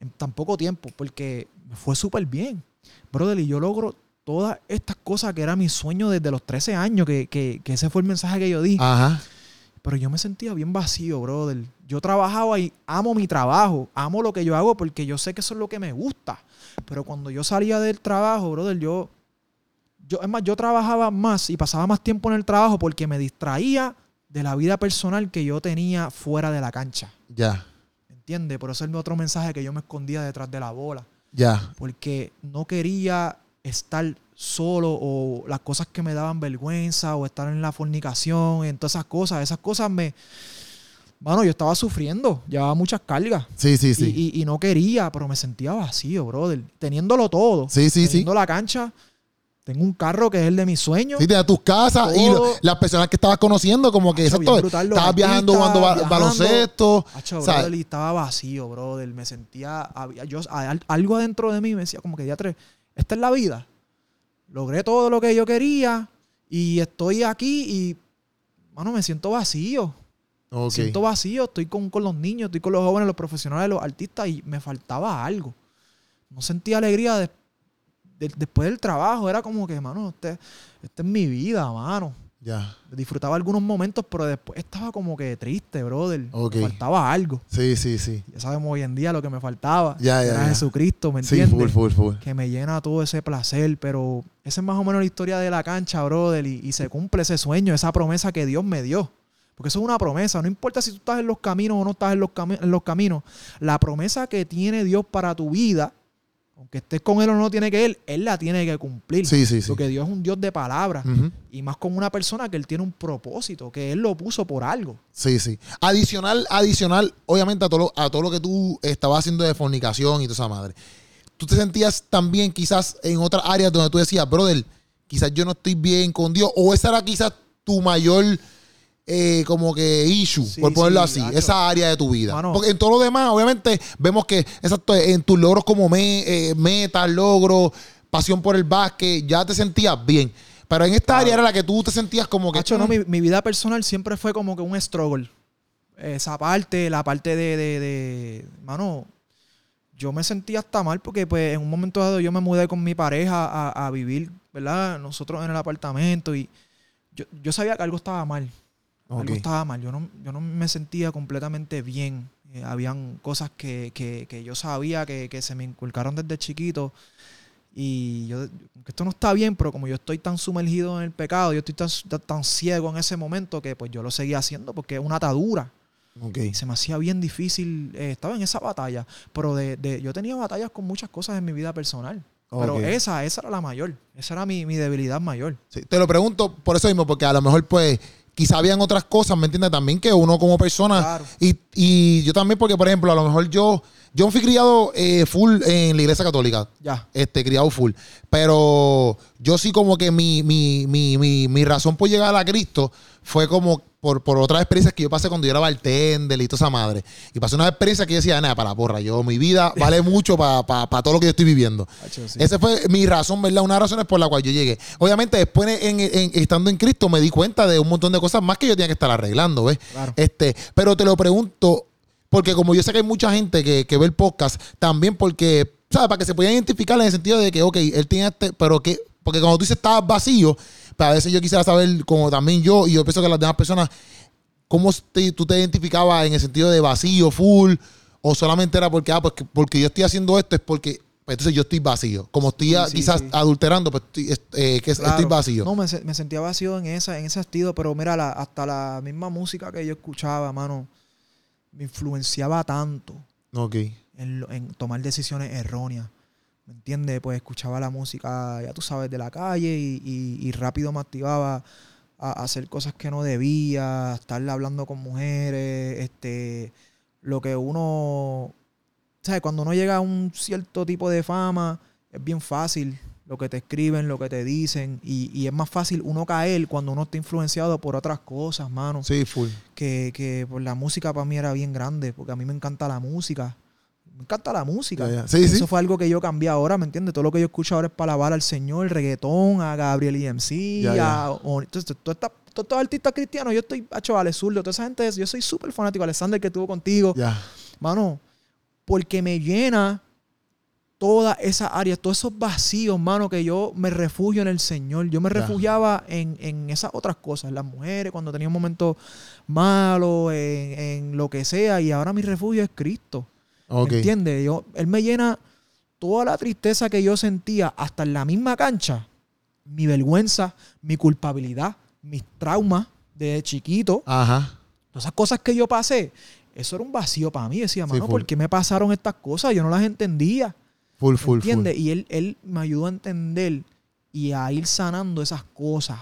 en tan poco tiempo, porque fue súper bien. Brother, y yo logro todas estas cosas que era mi sueño desde los 13 años, que, que- que ese fue el mensaje que yo di. Ajá. Pero yo me sentía bien vacío, brother. Yo trabajaba y amo mi trabajo, amo lo que yo hago porque yo sé que eso es lo que me gusta. Pero cuando yo salía del trabajo, brother, yo, yo, es más, yo trabajaba más y pasaba más tiempo en el trabajo porque me distraía de la vida personal que yo tenía fuera de la cancha. Ya. ¿Entiendes? Por eso es otro mensaje que yo me escondía detrás de la bola Ya. porque no quería estar solo o las cosas que me daban vergüenza o estar en la fornicación, en todas esas cosas. Esas cosas me... Mano, yo estaba sufriendo, llevaba muchas cargas Sí, sí, sí. y- y no quería, pero me sentía vacío, brother. Teniéndolo todo. Sí, sí, sí. teniendo la cancha, tengo un carro que es el de mis sueños. Sí, de tus casas y lo- Todo. las personas que estabas conociendo, como que brutal, los estabas viajando jugando viajando. baloncesto. Hacho, brother, y estaba vacío, brother. Me sentía. Había, yo, al- algo adentro de mí me decía, como que tres. Esta es la vida. Logré todo lo que yo quería y estoy aquí y. Mano, me siento vacío. ok. Siento vacío. Estoy con, con los niños, estoy con los jóvenes, los profesionales, los artistas y me faltaba algo. No sentía alegría de- de- después del trabajo. Era como que, mano, este, esta es mi vida, mano Ya. disfrutaba algunos momentos, pero después estaba como que triste, brother. Me faltaba algo. Sí, sí, sí. Ya sabemos hoy en día lo que me faltaba. Ya, ya, Era ya. Jesucristo, ¿me Sí, entiendes? full, full, full. Que me llena todo ese placer, pero esa es más o menos la historia de la cancha, brother, y, y se cumple ese sueño, esa promesa que Dios me dio. Porque eso es una promesa, no importa si tú estás en los caminos o no estás en los, cami- en los caminos, la promesa que tiene Dios para tu vida, Aunque estés con él o no tiene que él, él la tiene que cumplir. Sí, sí, sí. Porque Dios es un Dios de palabras. Y más con una persona que él tiene un propósito, que él lo puso por algo. Sí, sí. Adicional, adicional, obviamente a todo, lo, a todo lo que tú estabas haciendo de fornicación y toda esa madre. Tú te sentías también quizás en otras áreas donde tú decías, brother, quizás yo no estoy bien con Dios, o esa era quizás tu mayor eh, como que issue, Sí, por ponerlo sí, así, esa área de tu vida. Mano. Porque en todo lo demás, obviamente, vemos que exacto, en tus logros como me, eh, metas, logros, pasión por el básquet, ya te sentías bien. Pero en esta Claro. área era la que tú te sentías como que... Hacho, no, mi, mi vida personal siempre fue como que un struggle. Esa parte, la parte de, de, de- Mano, yo me sentía hasta mal porque pues en un momento dado yo me mudé con mi pareja a, a vivir, ¿verdad? Nosotros en el apartamento y yo, yo sabía que algo estaba mal. Ok. Algo estaba mal. Yo no, yo no me sentía completamente bien. Eh, habían cosas que, que- que yo sabía que, que se me inculcaron desde chiquito. Y yo, esto no está bien, pero como yo estoy tan sumergido en el pecado, yo estoy tan, tan ciego en ese momento que pues yo lo seguía haciendo porque es una atadura. Ok. Y se me hacía bien difícil. eh, estaba en esa batalla. Pero de, de- yo tenía batallas con muchas cosas en mi vida personal. Pero Ok. esa, esa era la mayor. Esa era mi, mi debilidad mayor. Sí, te lo pregunto por eso mismo, porque a lo mejor, pues, quizá habían otras cosas, ¿me entiendes? También que uno como persona. Claro. Y, y yo también, porque, por ejemplo, a lo mejor yo, yo fui criado eh, full en la iglesia católica. Ya. Este, criado full. Pero yo sí como que mi, mi, mi, mi, mi razón por llegar a Cristo fue como por, por otras experiencias que yo pasé cuando yo era bartender y toda esa madre. Y pasé una experiencia que yo decía, nada, para la porra, yo, mi vida vale mucho para todo lo que yo estoy viviendo. Hacho, sí. Esa fue mi razón, ¿verdad? Una de las razones por la cual yo llegué. Obviamente, después, en, en- estando en Cristo, me di cuenta de un montón de cosas más que yo tenía que estar arreglando, ¿ves? Claro. Este, pero te lo pregunto, porque como yo sé que hay mucha gente que, que ve el podcast, también porque, ¿sabes? Para que se pueda identificar en el sentido de que, ok, él tiene este, pero que, porque cuando tú dices estabas vacío, pues a veces yo quisiera saber, como también yo, y yo pienso que las demás personas, ¿cómo te- tú te identificabas en el sentido de vacío, full? O solamente era porque, ah, porque, porque yo estoy haciendo esto, es porque, pues entonces yo estoy vacío. Como estoy Sí, sí, quizás sí. adulterando, pues estoy, est- eh, que estoy vacío. No, me, me sentía vacío en esa, en ese sentido, pero mira, la- hasta la misma música que yo escuchaba, mano, me influenciaba tanto en, lo- en tomar decisiones erróneas. ¿Me entiendes? Pues escuchaba la música, ya tú sabes, de la calle y, y- y rápido me activaba a, a hacer cosas que no debía, a estar hablando con mujeres, este, lo que uno, ¿sabes? Cuando uno llega a un cierto tipo de fama, es bien fácil lo que te escriben, lo que te dicen, y, y es más fácil uno caer cuando uno está influenciado por otras cosas, mano Sí, full. que, que pues, la música para mí era bien grande, porque a mí me encanta la música. Me encanta la música. Ya. Sí, Eso sí. fue algo que yo cambié ahora, ¿me entiendes? Todo lo que yo escucho ahora es para alabar al Señor, el reggaetón, a Gabriel Ya, ya. a... entonces, todo esta- todos estos artistas cristianos, yo estoy, hecho Ale Zurdo, toda esa gente, yo soy súper fanático, Alexander, que estuvo contigo. Mano, porque me llena todas esas áreas, todos esos vacíos, mano, que yo me refugio en el Señor. Yo me refugiaba en, en esas otras cosas, las mujeres, cuando tenía un momento malo, en, en lo que sea, y ahora mi refugio es Cristo. Ok. ¿Me entiendes? Yo, él me llena toda la tristeza que yo sentía, hasta en la misma cancha, mi vergüenza, mi culpabilidad, mis traumas de chiquito, Ajá. todas esas cosas que yo pasé, eso era un vacío para mí. Decía, mano. ¿por qué me pasaron estas cosas? Yo no las entendía. Full, full, ¿Entiendes? full. Y él, él me ayudó a entender y a ir sanando esas cosas.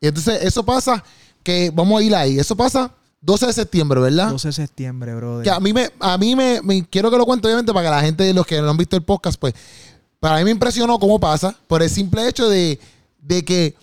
Y entonces, eso pasa que, vamos a ir ahí, eso pasa 12 de septiembre, ¿verdad? 12 de septiembre, brother. Que a mí me, a mí me, me- quiero que lo cuente obviamente para que la gente, los que no han visto el podcast, pues, para mí me impresionó cómo pasa, por el simple hecho de, de que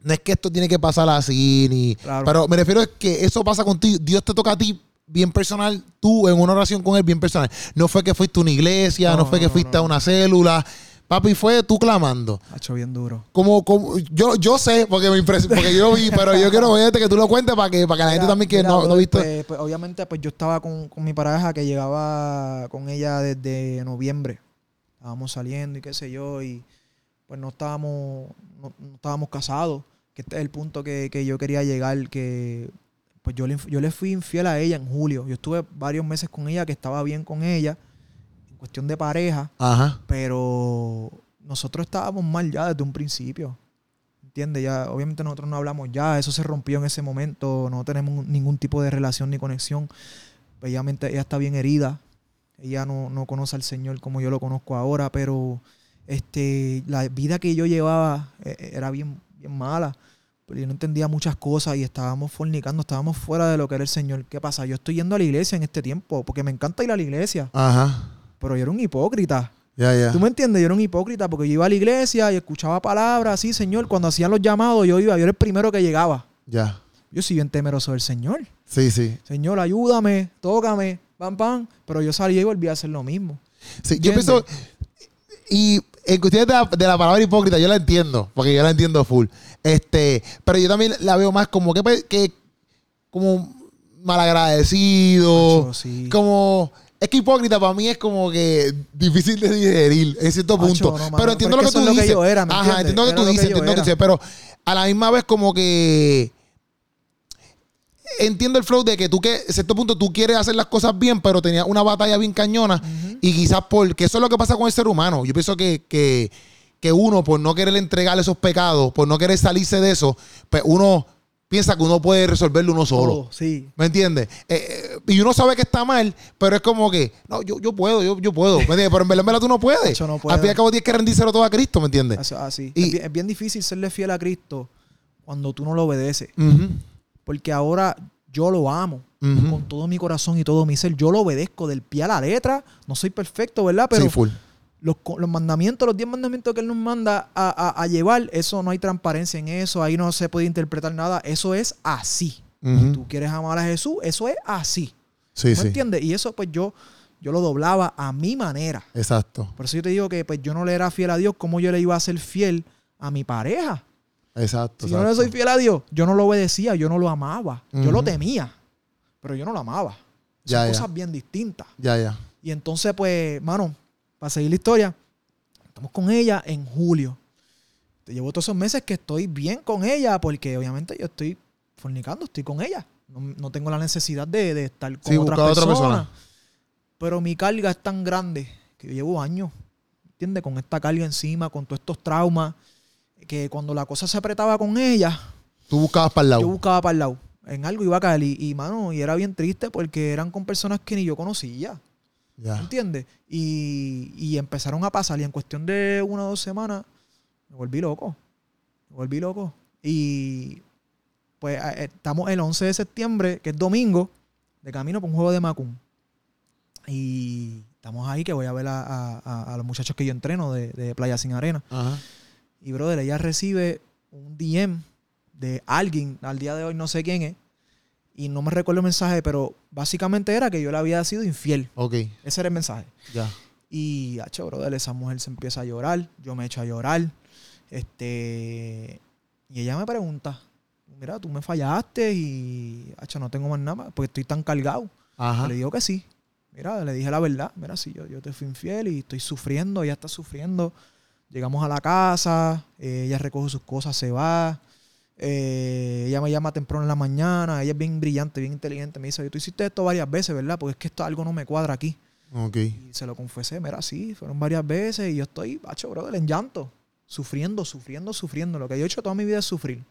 no es que esto tiene que pasar así, ni, Claro. pero me refiero a que eso pasa contigo, Dios te toca a ti bien personal, tú en una oración con él bien personal. No fue que fuiste a una iglesia, no, No, fue que fuiste no, a una célula, papi, fue tú clamando. Ha hecho bien duro. Como, como yo, yo sé, porque me impresionó, porque yo vi, pero yo quiero obviamente que tú lo cuentes para que, para que la gente Mira, también que mira, no, no visto. Pues, pues, obviamente, pues yo estaba con, con mi pareja que llegaba con ella desde noviembre. Estábamos saliendo y qué sé yo, y pues no estábamos, no, no estábamos casados. Que este es el punto que, que yo quería llegar, que pues yo le, yo le fui infiel a ella en julio. Yo estuve varios meses con ella, que estaba bien con ella, en cuestión de pareja, Ajá. pero nosotros estábamos mal ya desde un principio. ¿Entiendes? Ya, obviamente nosotros no hablamos ya, eso se rompió en ese momento, no tenemos ningún tipo de relación ni conexión. Obviamente ella está bien herida. ella no, no conoce al Señor como yo lo conozco ahora, pero este, la vida que yo llevaba eh, eh, era bien, bien mala. Pero yo no entendía muchas cosas y estábamos fornicando, estábamos fuera de lo que era el Señor. ¿Qué pasa? Yo estoy yendo a la iglesia en este tiempo, porque me encanta ir a la iglesia, Ajá. pero yo era un hipócrita. Ya, ya. ¿Tú me entiendes? Yo era un hipócrita porque yo iba a la iglesia y escuchaba palabras así, Señor. Cuando hacían los llamados, yo iba, yo era el primero que llegaba. Ya. Yo soy bien temeroso del Señor. Sí, sí. Señor, ayúdame, tócame, pam, pam. Pero yo salí y volví a hacer lo mismo. Sí, yo pienso. Y en cuestión de la, de la palabra hipócrita, yo la entiendo, porque yo la entiendo full. Este, pero yo también la veo más como que, pues, que como malagradecido. Macho, sí. Como. Es que hipócrita para mí es como que difícil de digerir en cierto Macho, punto. no, mano, pero entiendo lo que tú dices. yo era, ¿me Ajá, entiendo lo que tú dices, entiendo lo que dices. Pero a la misma vez como que entiendo el flow de que tú que, a cierto punto, tú quieres hacer las cosas bien, pero tenías una batalla bien cañona. Y quizás porque eso es lo que pasa con el ser humano. Yo pienso que, que, que uno, por no querer entregar esos pecados, por no querer salirse de eso, pues uno piensa que uno puede resolverlo uno solo. Todo, sí. ¿Me entiendes? Eh, eh, y uno sabe que está mal, pero es como que, no, yo, yo puedo, yo, yo puedo. ¿Me entiendes? Pero en verdad, en verdad tú no puedes. Macho, no Al puedo. fin y al cabo tienes que rendírselo todo a Cristo, ¿me entiendes? Así. Y- es, bien, es bien difícil serle fiel a Cristo cuando tú no lo obedeces. Ujú, Porque ahora yo lo amo con todo mi corazón y todo mi ser. Yo lo obedezco del pie a la letra. No soy perfecto, ¿verdad? Pero sí, full. los, mandamientos, los 10 mandamientos que Él nos manda a, a- a llevar, eso no hay transparencia en eso. Ahí no se puede interpretar nada. Eso es así. Tú quieres amar a Jesús, eso es así. Sí, ¿Me sí. entiendes? Y eso pues yo, yo lo doblaba a mi manera. Exacto, Por eso yo te digo que pues yo no le era fiel a Dios, como yo le iba a ser fiel a mi pareja? Exacto. Si yo no le exacto. soy fiel a Dios, yo no lo obedecía, yo no lo amaba. Yo lo temía, pero yo no lo amaba. Son Ya, ya. cosas bien distintas. Ya, ya. Y entonces, pues, mano, para seguir la historia, estamos con ella en julio. Te llevo todos esos meses que estoy bien con ella, porque obviamente yo estoy fornicando, estoy con ella. No, no tengo la necesidad de, de estar con Sí, otras a otra personas. persona. Pero mi carga es tan grande que yo llevo años, ¿entiendes? Con esta carga encima, con todos estos traumas, que cuando la cosa se apretaba con ella, Tú buscabas para el lado. yo buscaba para el lado. En algo iba a caer. Y, y, mano, y era bien triste porque eran con personas que ni yo conocía. Ya. ¿Entiendes? Y, y empezaron a pasar. Y en cuestión de una o dos semanas, me volví loco. Me volví loco. Y pues eh, estamos el 11 de septiembre, que es domingo, de camino para un juego de Macum. Y estamos ahí que voy a ver a- a los muchachos que yo entreno de, de Playa Sin Arena. Ajá. Y brother, ella recibe un DM de alguien, al día de hoy no sé quién es, y no me recuerdo el mensaje, pero básicamente era que yo le había sido infiel. Ok, Ese era el mensaje. ya. Y, hacho, brother, esa mujer se empieza a llorar, yo me echo a llorar. Este, y ella me pregunta, mira, tú me fallaste y, hacho, no tengo más nada, porque estoy tan cargado. Ajá. Le digo que sí. Mira, le dije la verdad. Mira, sí, yo, yo te fui infiel y estoy sufriendo, ella está sufriendo. Llegamos a la casa, eh, ella recoge sus cosas, se va. Eh, ella me llama temprano en la mañana, ella es bien brillante, bien inteligente. Me dice, tú hiciste esto varias veces, ¿verdad? Porque es que esto algo no me cuadra aquí. Ok. Y se lo confesé, mira, sí, fueron varias veces y yo estoy, bacho, brother, en llanto. Sufriendo, sufriendo, sufriendo. Lo que yo he hecho toda mi vida es sufrir.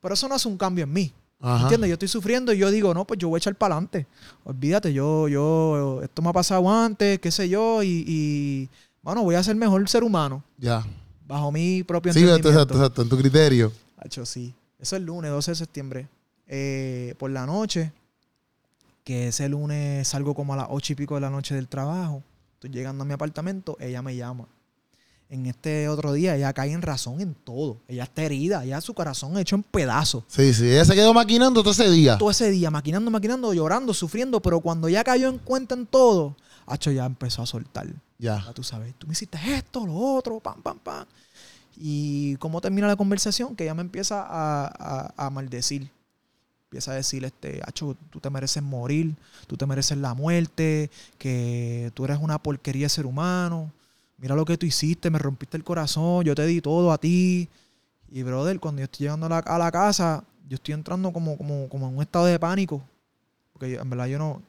Pero eso no hace un cambio en mí. Ajá. ¿Entiendes? Yo estoy sufriendo y yo digo, no, pues yo voy a echar para adelante. Olvídate, yo, yo, esto me ha pasado antes, qué sé yo, y, y bueno, voy a ser mejor ser humano, Ya. bajo mi propio Sí, exacto, entendimiento. exacto, exacto, en tu criterio. Hacho, sí. Eso es el lunes, 12 de septiembre. Eh, por la noche, que ese lunes salgo como a las 8 y pico de la noche del trabajo. Estoy llegando a mi apartamento, ella me llama. En este otro día, ella cae en razón en todo. Ella está herida, ella su corazón hecho en pedazos. Sí, sí. Ella se quedó maquinando todo ese día. todo ese día, maquinando, maquinando, llorando, sufriendo, pero cuando ya cayó en cuenta en todo, Hacho ya empezó a soltar. Ya. Tú sabes, tú me hiciste esto, lo otro, pam, pam, pam. Y cómo termina la conversación, que ella me empieza a, a, a maldecir. Empieza a decir, este, Hacho, tú te mereces morir, tú te mereces la muerte, que tú eres una porquería de ser humano. Mira lo que tú hiciste, me rompiste el corazón, yo te di todo a ti. Y brother, cuando yo estoy llegando a la, casa, yo estoy entrando como, como, como en un estado de pánico. Porque en verdad yo no,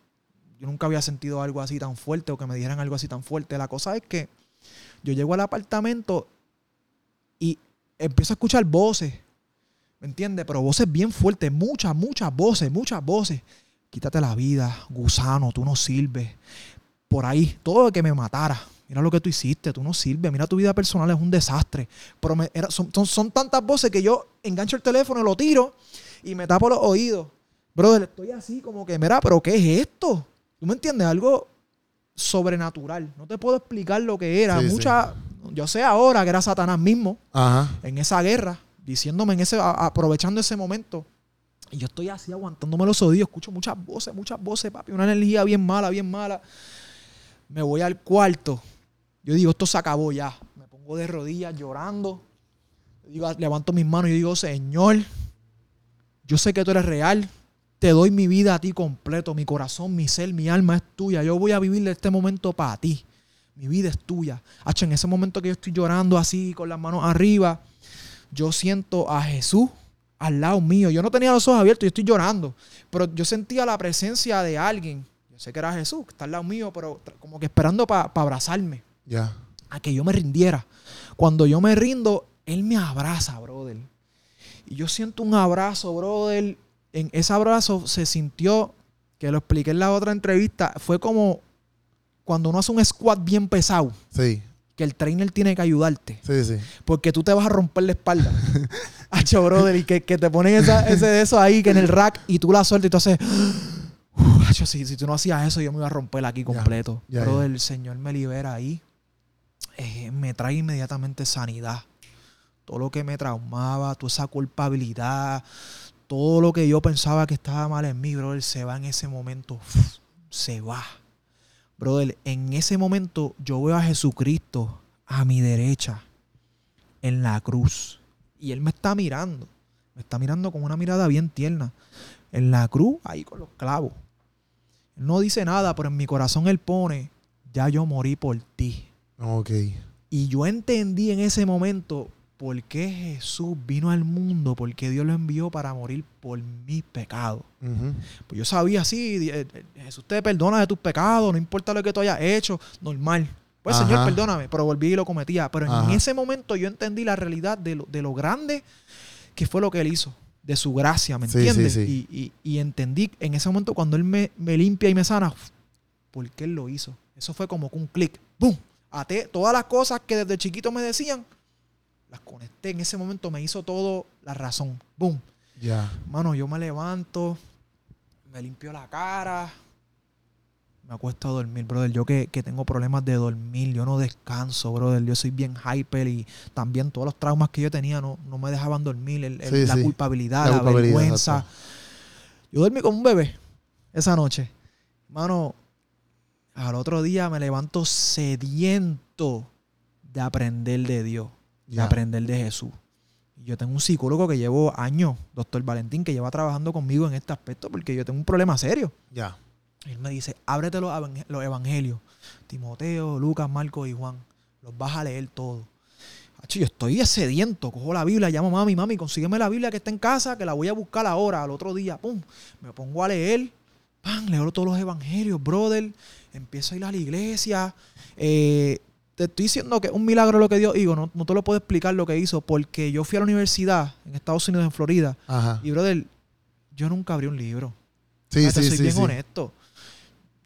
yo nunca había sentido algo así tan fuerte o que me dijeran algo así tan fuerte. La cosa es que yo llego al apartamento y empiezo a escuchar voces. ¿Me entiendes? Pero voces bien fuertes, muchas, muchas voces, muchas voces. Quítate la vida, gusano, tú no sirves. por ahí, todo de que me matara. Mira lo que tú hiciste, tú no sirves, mira tu vida personal es un desastre. Pero me- era- son, son- son tantas voces que yo engancho el teléfono, lo tiro y me tapo los oídos. Brother, estoy así como que, mira, pero ¿qué es esto? ¿Tú me entiendes? Algo sobrenatural. No te puedo explicar lo que era. Sí, sí. Mucha, yo sé ahora que era Satanás mismo Ajá. en esa guerra, diciéndome en ese, aprovechando ese momento. Y yo estoy así aguantándome los oídos, escucho muchas voces, muchas voces, papi, una energía bien mala, bien mala. Me voy al cuarto. Yo digo, esto se acabó ya. Me pongo de rodillas llorando. Yo digo, levanto mis manos y digo, Señor, yo sé que tú eres real. Te doy mi vida a ti completo, mi corazón, mi ser, mi alma es tuya. Yo voy a vivir este momento para ti. Mi vida es tuya. En ese momento que yo estoy llorando así, con las manos arriba, yo siento a Jesús al lado mío. Yo no tenía los ojos abiertos, yo estoy llorando. Pero yo sentía la presencia de alguien. Yo sé que era Jesús, que está al lado mío, pero como que esperando para abrazarme, Ya. a que yo me rindiera. Cuando yo me rindo, Él me abraza, brother. Y yo siento un abrazo, brother. En ese abrazo se sintió, que lo expliqué en la otra entrevista, fue como cuando uno hace un squat bien pesado, Sí. que el trainer tiene que ayudarte Sí, sí. porque tú te vas a romper la espalda. Hacho, brother, y que, que te ponen esa- ese de eso ahí, que en el rack, y tú la sueltas y tú haces. "Uf, hacho, si, si tú no hacías eso, yo me iba a romper aquí completo. brother, el Señor me libera ahí. Eh, me trae inmediatamente sanidad. Todo lo que me traumaba, toda esa culpabilidad, todo lo que yo pensaba que estaba mal en mí, brother, se va en ese momento. Uf, se va. Brother, en ese momento yo veo a Jesucristo a mi derecha en la cruz. Y Él me está mirando. Me está mirando con una mirada bien tierna. En la cruz, ahí con los clavos. Él no dice nada, pero en mi corazón Él pone, ya yo morí por ti. Ok. Y yo entendí en ese momento por qué Jesús vino al mundo, por qué Dios lo envió para morir por mis pecados. Pues yo sabía así, eh, eh, Jesús te perdona de tus pecados, no importa lo que tú hayas hecho, normal. Pues Señor, perdóname, pero volví y lo cometía. Pero en ese momento yo entendí la realidad de lo, de lo grande que fue lo que Él hizo, de su gracia, ¿me entiendes? sí, sí. Y, y- y entendí en ese momento cuando Él me, me limpia y me sana, uf, ¿por qué Él lo hizo? Eso fue como un clic, ¡boom! Até todas las cosas que desde chiquito me decían, las conecté. En ese momento me hizo todo la razón, ¡boom! Ya. Mano, yo me levanto, me limpio la cara, me acuesto a dormir, brother. Yo que, que tengo problemas de dormir, yo no descanso, brother. Yo soy bien hyper y también todos los traumas que yo tenía no, no me dejaban dormir. el- el- Sí, la sí. culpabilidad, La la, culpabilidad, vergüenza. exacto. Yo dormí como un bebé esa noche. Mano, al otro día me levanto sediento de aprender de Dios de aprender de Jesús. Y Yo tengo un psicólogo que llevo años, doctor Valentín, que lleva trabajando conmigo en este aspecto porque yo tengo un problema serio. Ya. Él me dice, ábrete los, los evangelios. Timoteo, Lucas, Marcos y Juan. Los vas a leer todos. Yo estoy sediento, cojo la Biblia, llamo a mami, mami, consígueme la Biblia que está en casa, que la voy a buscar ahora, al otro día, pum, me pongo a leer, pam, leo todos los evangelios, brother, empiezo a ir a la iglesia, eh, te estoy diciendo que es un milagro lo que Dios hizo, no, no te lo puedo explicar lo que hizo, porque yo fui a la universidad en Estados Unidos, en Florida, Ajá. y brother, yo nunca abrí un libro. Sí, Fíjate, sí, soy sí. bien sí. honesto.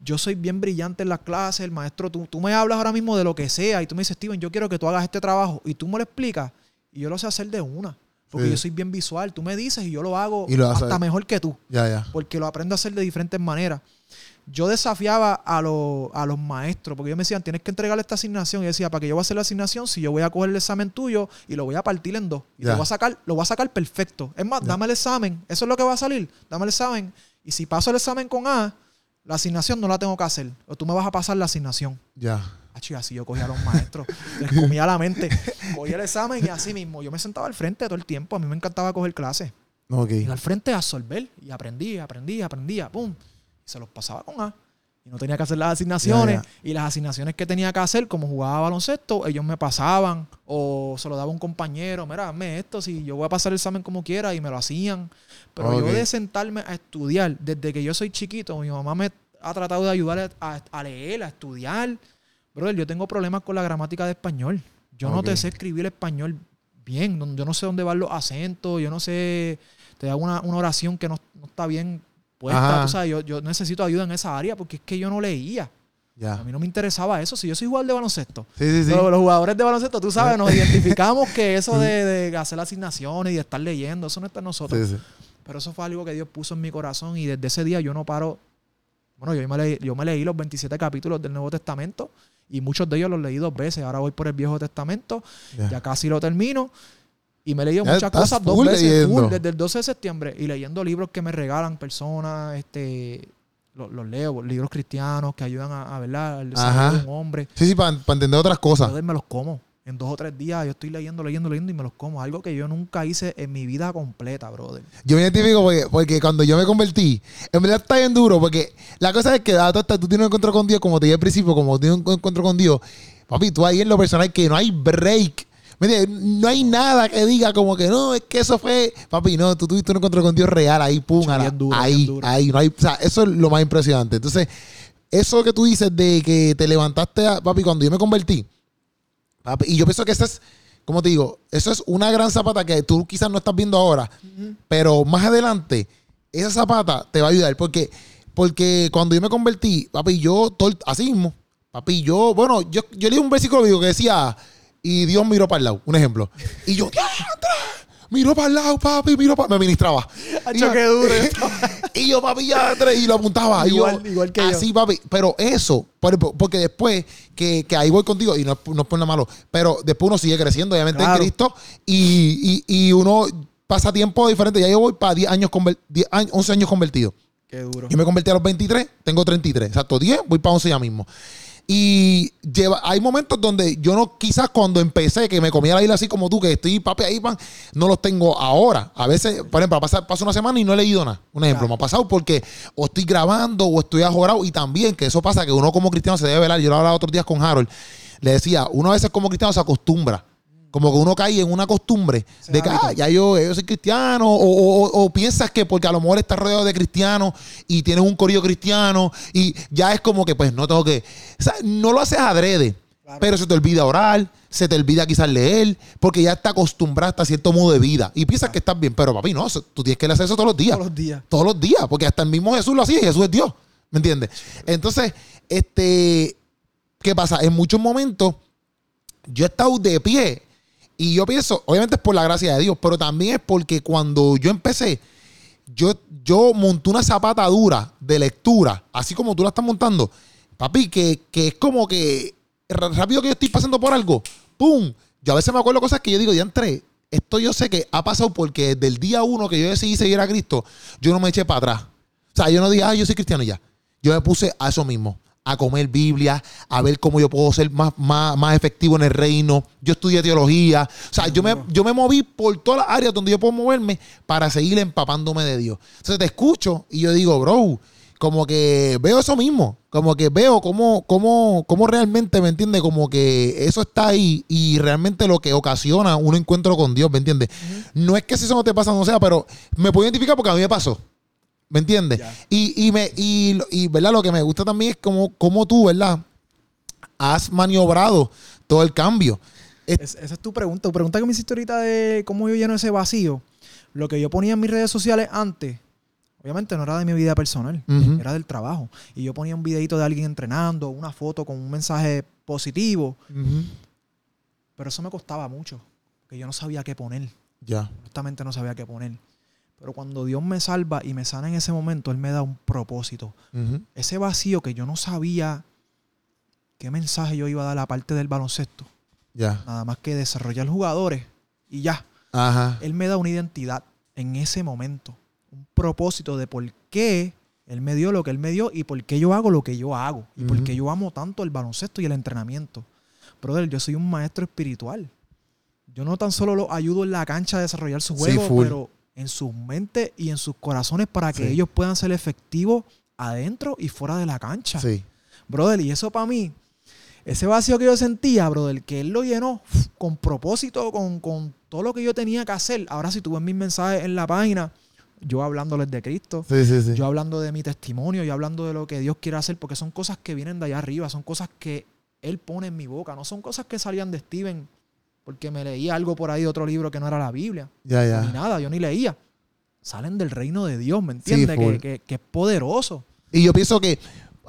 Yo soy bien brillante en las clases, el maestro, tú, tú me hablas ahora mismo de lo que sea y tú me dices, Steven, yo quiero que tú hagas este trabajo y tú me lo explicas y yo lo sé hacer de una. Porque Sí. yo soy bien visual, tú me dices y yo lo hago Y lo haces. hasta mejor que tú, Ya, ya. porque lo aprendo a hacer de diferentes maneras. Yo desafiaba a, los- a los maestros, porque ellos me decían, tienes que entregarle esta asignación. Y yo decía, ¿para qué yo voy a hacer la asignación si yo voy a coger el examen tuyo y lo voy a partir en dos? Y lo voy a sacar, lo voy a sacar perfecto. Es más, dame el examen, eso es lo que va a salir, dame el examen. Y si paso el examen con A, la asignación no la tengo que hacer. O tú me vas a pasar la asignación. Ya. Acho, y así yo cogía a los maestros, les comía la mente. Cogía el examen y así mismo. Yo me sentaba al frente todo el tiempo. A mí me encantaba coger clases. Iba al frente a absorber y aprendía, aprendía, aprendía, pum. Se los pasaba con A. Y no tenía que hacer las asignaciones. Y las asignaciones que tenía que hacer, como jugaba baloncesto, ellos me pasaban o se lo daba un compañero. Mira, hazme esto, si yo voy a pasar el examen como quiera y me lo hacían. Pero Ok. yo de sentarme a estudiar, desde que yo soy chiquito, mi mamá me ha tratado de ayudar a, a leer, a estudiar. Brother, yo tengo problemas con la gramática de español. Yo no te sé escribir español bien. Yo no sé dónde van los acentos. Yo no sé. Te hago una, una oración que no, no está bien puesta. Ajá. Tú sabes, yo, yo necesito ayuda en esa área porque es que yo no leía. Ya. A mí no me interesaba eso. Si yo soy jugador de baloncesto, Sí, sí, sí. los, jugadores de baloncesto, tú sabes, nos identificamos que eso de, de hacer asignaciones y de estar leyendo, eso no está en nosotros. Pero eso fue algo que Dios puso en mi corazón y desde ese día yo no paro. Bueno, yo me, leí, yo me leí los 27 capítulos del Nuevo Testamento y muchos de ellos los leí dos veces. Ahora voy por el Viejo Testamento, ya casi lo termino. Y me he leído Ya muchas cosas dos veces, full, desde el 12 de septiembre. Y leyendo libros que me regalan personas, este los, los leo, libros cristianos que ayudan a, a ¿verdad? al desarrollo de un hombre. Sí, sí, para entender otras cosas. Brother, me los como. En dos o tres días yo estoy leyendo, leyendo, leyendo y me los como. Algo que yo nunca hice en mi vida completa, brother. Yo me identifico porque, porque cuando yo me convertí, en verdad está bien duro, porque la cosa es que esto, tú tienes un encuentro con Dios, como te dije al principio, como tienes un encuentro con Dios, papi, tú ahí en lo personal que no hay break. No hay nada que diga como que no, es que eso fue. Papi, no, tú tuviste un encuentro con Dios real, ahí, pum, a la- ahí, ahí. No hay, o sea, eso es lo más impresionante. Entonces, eso que tú dices de que te levantaste, a- papi, cuando yo me convertí, papi, y yo pienso que esa es, como te digo, eso es una gran zapata que tú quizás no estás viendo ahora, pero más adelante, esa zapata te va a ayudar. Porque, porque cuando yo me convertí, papi, yo, todo así mismo, papi, yo, bueno, yo, yo leí un versículo que decía, y Dios miró para el lado, un ejemplo. Y yo, ¡diantre! Miró para el lado, papi, miró para... Me ministraba. Y yo- qué duro. y yo, papi, ya, tre- y lo apuntaba. Y yo, Igual- igual que yo. así, papi. Pero eso, por- porque después que, que ahí voy contigo, y no, es- no es por nada malo, pero después uno sigue creciendo, obviamente, Claro. en Cristo, y, y, y uno pasa tiempo diferente. Ya yo voy para 10 años, conver- 10 años, 11 años convertido. Qué duro. Yo me convertí a los 23, tengo 33. Exacto, 10, voy para 11 ya mismo. Y lleva, hay momentos donde yo no, quizás cuando empecé, que me comía la isla así como tú, que estoy papi ahí, pan, no los tengo ahora. A veces, por ejemplo, pasa, pasa una semana y no he leído nada. Un ejemplo, Claro. me ha pasado porque o estoy grabando o estoy ajorado. Y también que eso pasa que uno como cristiano se debe velar. Yo lo hablaba otros días con Harold. Le decía, uno a veces como cristiano se acostumbra. Como que uno cae en una costumbre Ese de que ah, ya yo, yo soy cristiano, o, o- o- o piensas que porque a lo mejor estás rodeado de cristianos y tienes un corillo cristiano y ya es como que pues no tengo que, o sea, no lo haces adrede, Claro. pero se te olvida orar, se te olvida quizás leer, porque ya está acostumbrado a cierto modo de vida y piensas que estás bien, pero papi, no, tú tienes que hacer eso todos los días Todos los días. todos los días, porque hasta el mismo Jesús lo hacía y Jesús es Dios, ¿me entiendes? Entonces, este, ¿qué pasa? En muchos momentos yo he estado de pie y yo pienso, obviamente es por la gracia de Dios, pero también es porque cuando yo empecé, yo, yo monté una zapata dura de lectura, así como tú la estás montando, papi, que, que es como que rápido que yo estoy pasando por algo, ¡pum! Yo a veces me acuerdo cosas que yo digo, diantre, esto yo sé que ha pasado porque desde el día uno que yo decidí seguir a Cristo, yo no me eché para atrás. O sea, yo no dije, ah, yo soy cristiano ya. Yo me puse a eso mismo, a comer Biblia, a ver cómo yo puedo ser más, más, más efectivo en el reino. Yo estudié teología. O sea, yo me, yo me moví por todas las áreas donde yo puedo moverme para seguir empapándome de Dios. Entonces te escucho y yo digo, bro, como que veo eso mismo. Como que veo cómo, cómo, cómo realmente, ¿me entiendes? Como que eso está ahí y realmente lo que ocasiona un encuentro con Dios, ¿me entiendes? No es que si eso no te pasa, no sea, pero me puedo identificar porque a mí me pasó. ¿Me entiendes? Y, y, me, y, lo- y, ¿verdad? Lo que me gusta también es como, como tú, ¿verdad? Has maniobrado todo el cambio. Es- Es- esa es tu pregunta. Tu pregunta que me hiciste ahorita de cómo yo lleno ese vacío. Lo que yo ponía en mis redes sociales antes, obviamente no era de mi vida personal, era del trabajo. Y yo ponía un videito de alguien entrenando, una foto con un mensaje positivo, pero eso me costaba mucho, porque yo no sabía qué poner. Ya. Honestamente no sabía qué poner. Pero cuando Dios me salva y me sana en ese momento, Él me da un propósito. Ese vacío que yo no sabía qué mensaje yo iba a dar aparte del baloncesto. Ya. Nada más que desarrollar jugadores y ya. Ajá. Él me da una identidad en ese momento. Un propósito de por qué Él me dio lo que Él me dio y por qué yo hago lo que yo hago. Y por qué yo amo tanto el baloncesto y el entrenamiento. Brother, yo soy un maestro espiritual. Yo no tan solo los ayudo en la cancha a desarrollar su juego, pero en sus mentes y en sus corazones para que Sí. ellos puedan ser efectivos adentro y fuera de la cancha. Sí. Brother, y eso para mí, ese vacío que yo sentía, brother, que él lo llenó con propósito, con, con todo lo que yo tenía que hacer. Ahora, si tú ves mis mensajes en la página, yo hablándoles de Cristo, Sí, sí, sí. yo hablando de mi testimonio, yo hablando de lo que Dios quiere hacer, porque son cosas que vienen de allá arriba, son cosas que Él pone en mi boca, no son cosas que salían de Steven porque me leía algo por ahí de otro libro que no era la Biblia, ya, ni nada, yo ni leía. Salen del reino de Dios, ¿me entiendes? que, que- que es poderoso. Y yo pienso que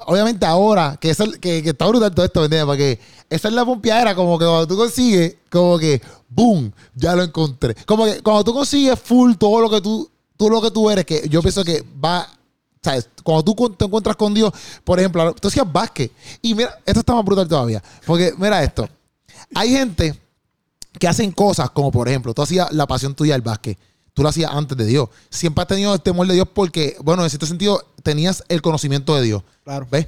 obviamente ahora, que, eso, que, que está brutal todo esto, ¿me entiendes? Porque esa es la pompeadera, como que cuando tú consigues, como que, boom, ya lo encontré. Como que cuando tú consigues full todo lo que tú, tú lo que tú eres, que yo pienso que va, ¿sabes? Cuando tú te encuentras con Dios, por ejemplo, tú hacías básquet. Y mira, esto está más brutal todavía. Porque mira esto. Hay gente que hacen cosas como, por ejemplo, tú hacías la pasión tuya del básquet. Tú lo hacías antes de Dios. Siempre has tenido el temor de Dios porque, bueno, en cierto sentido, tenías el conocimiento de Dios. Claro. ¿Ves?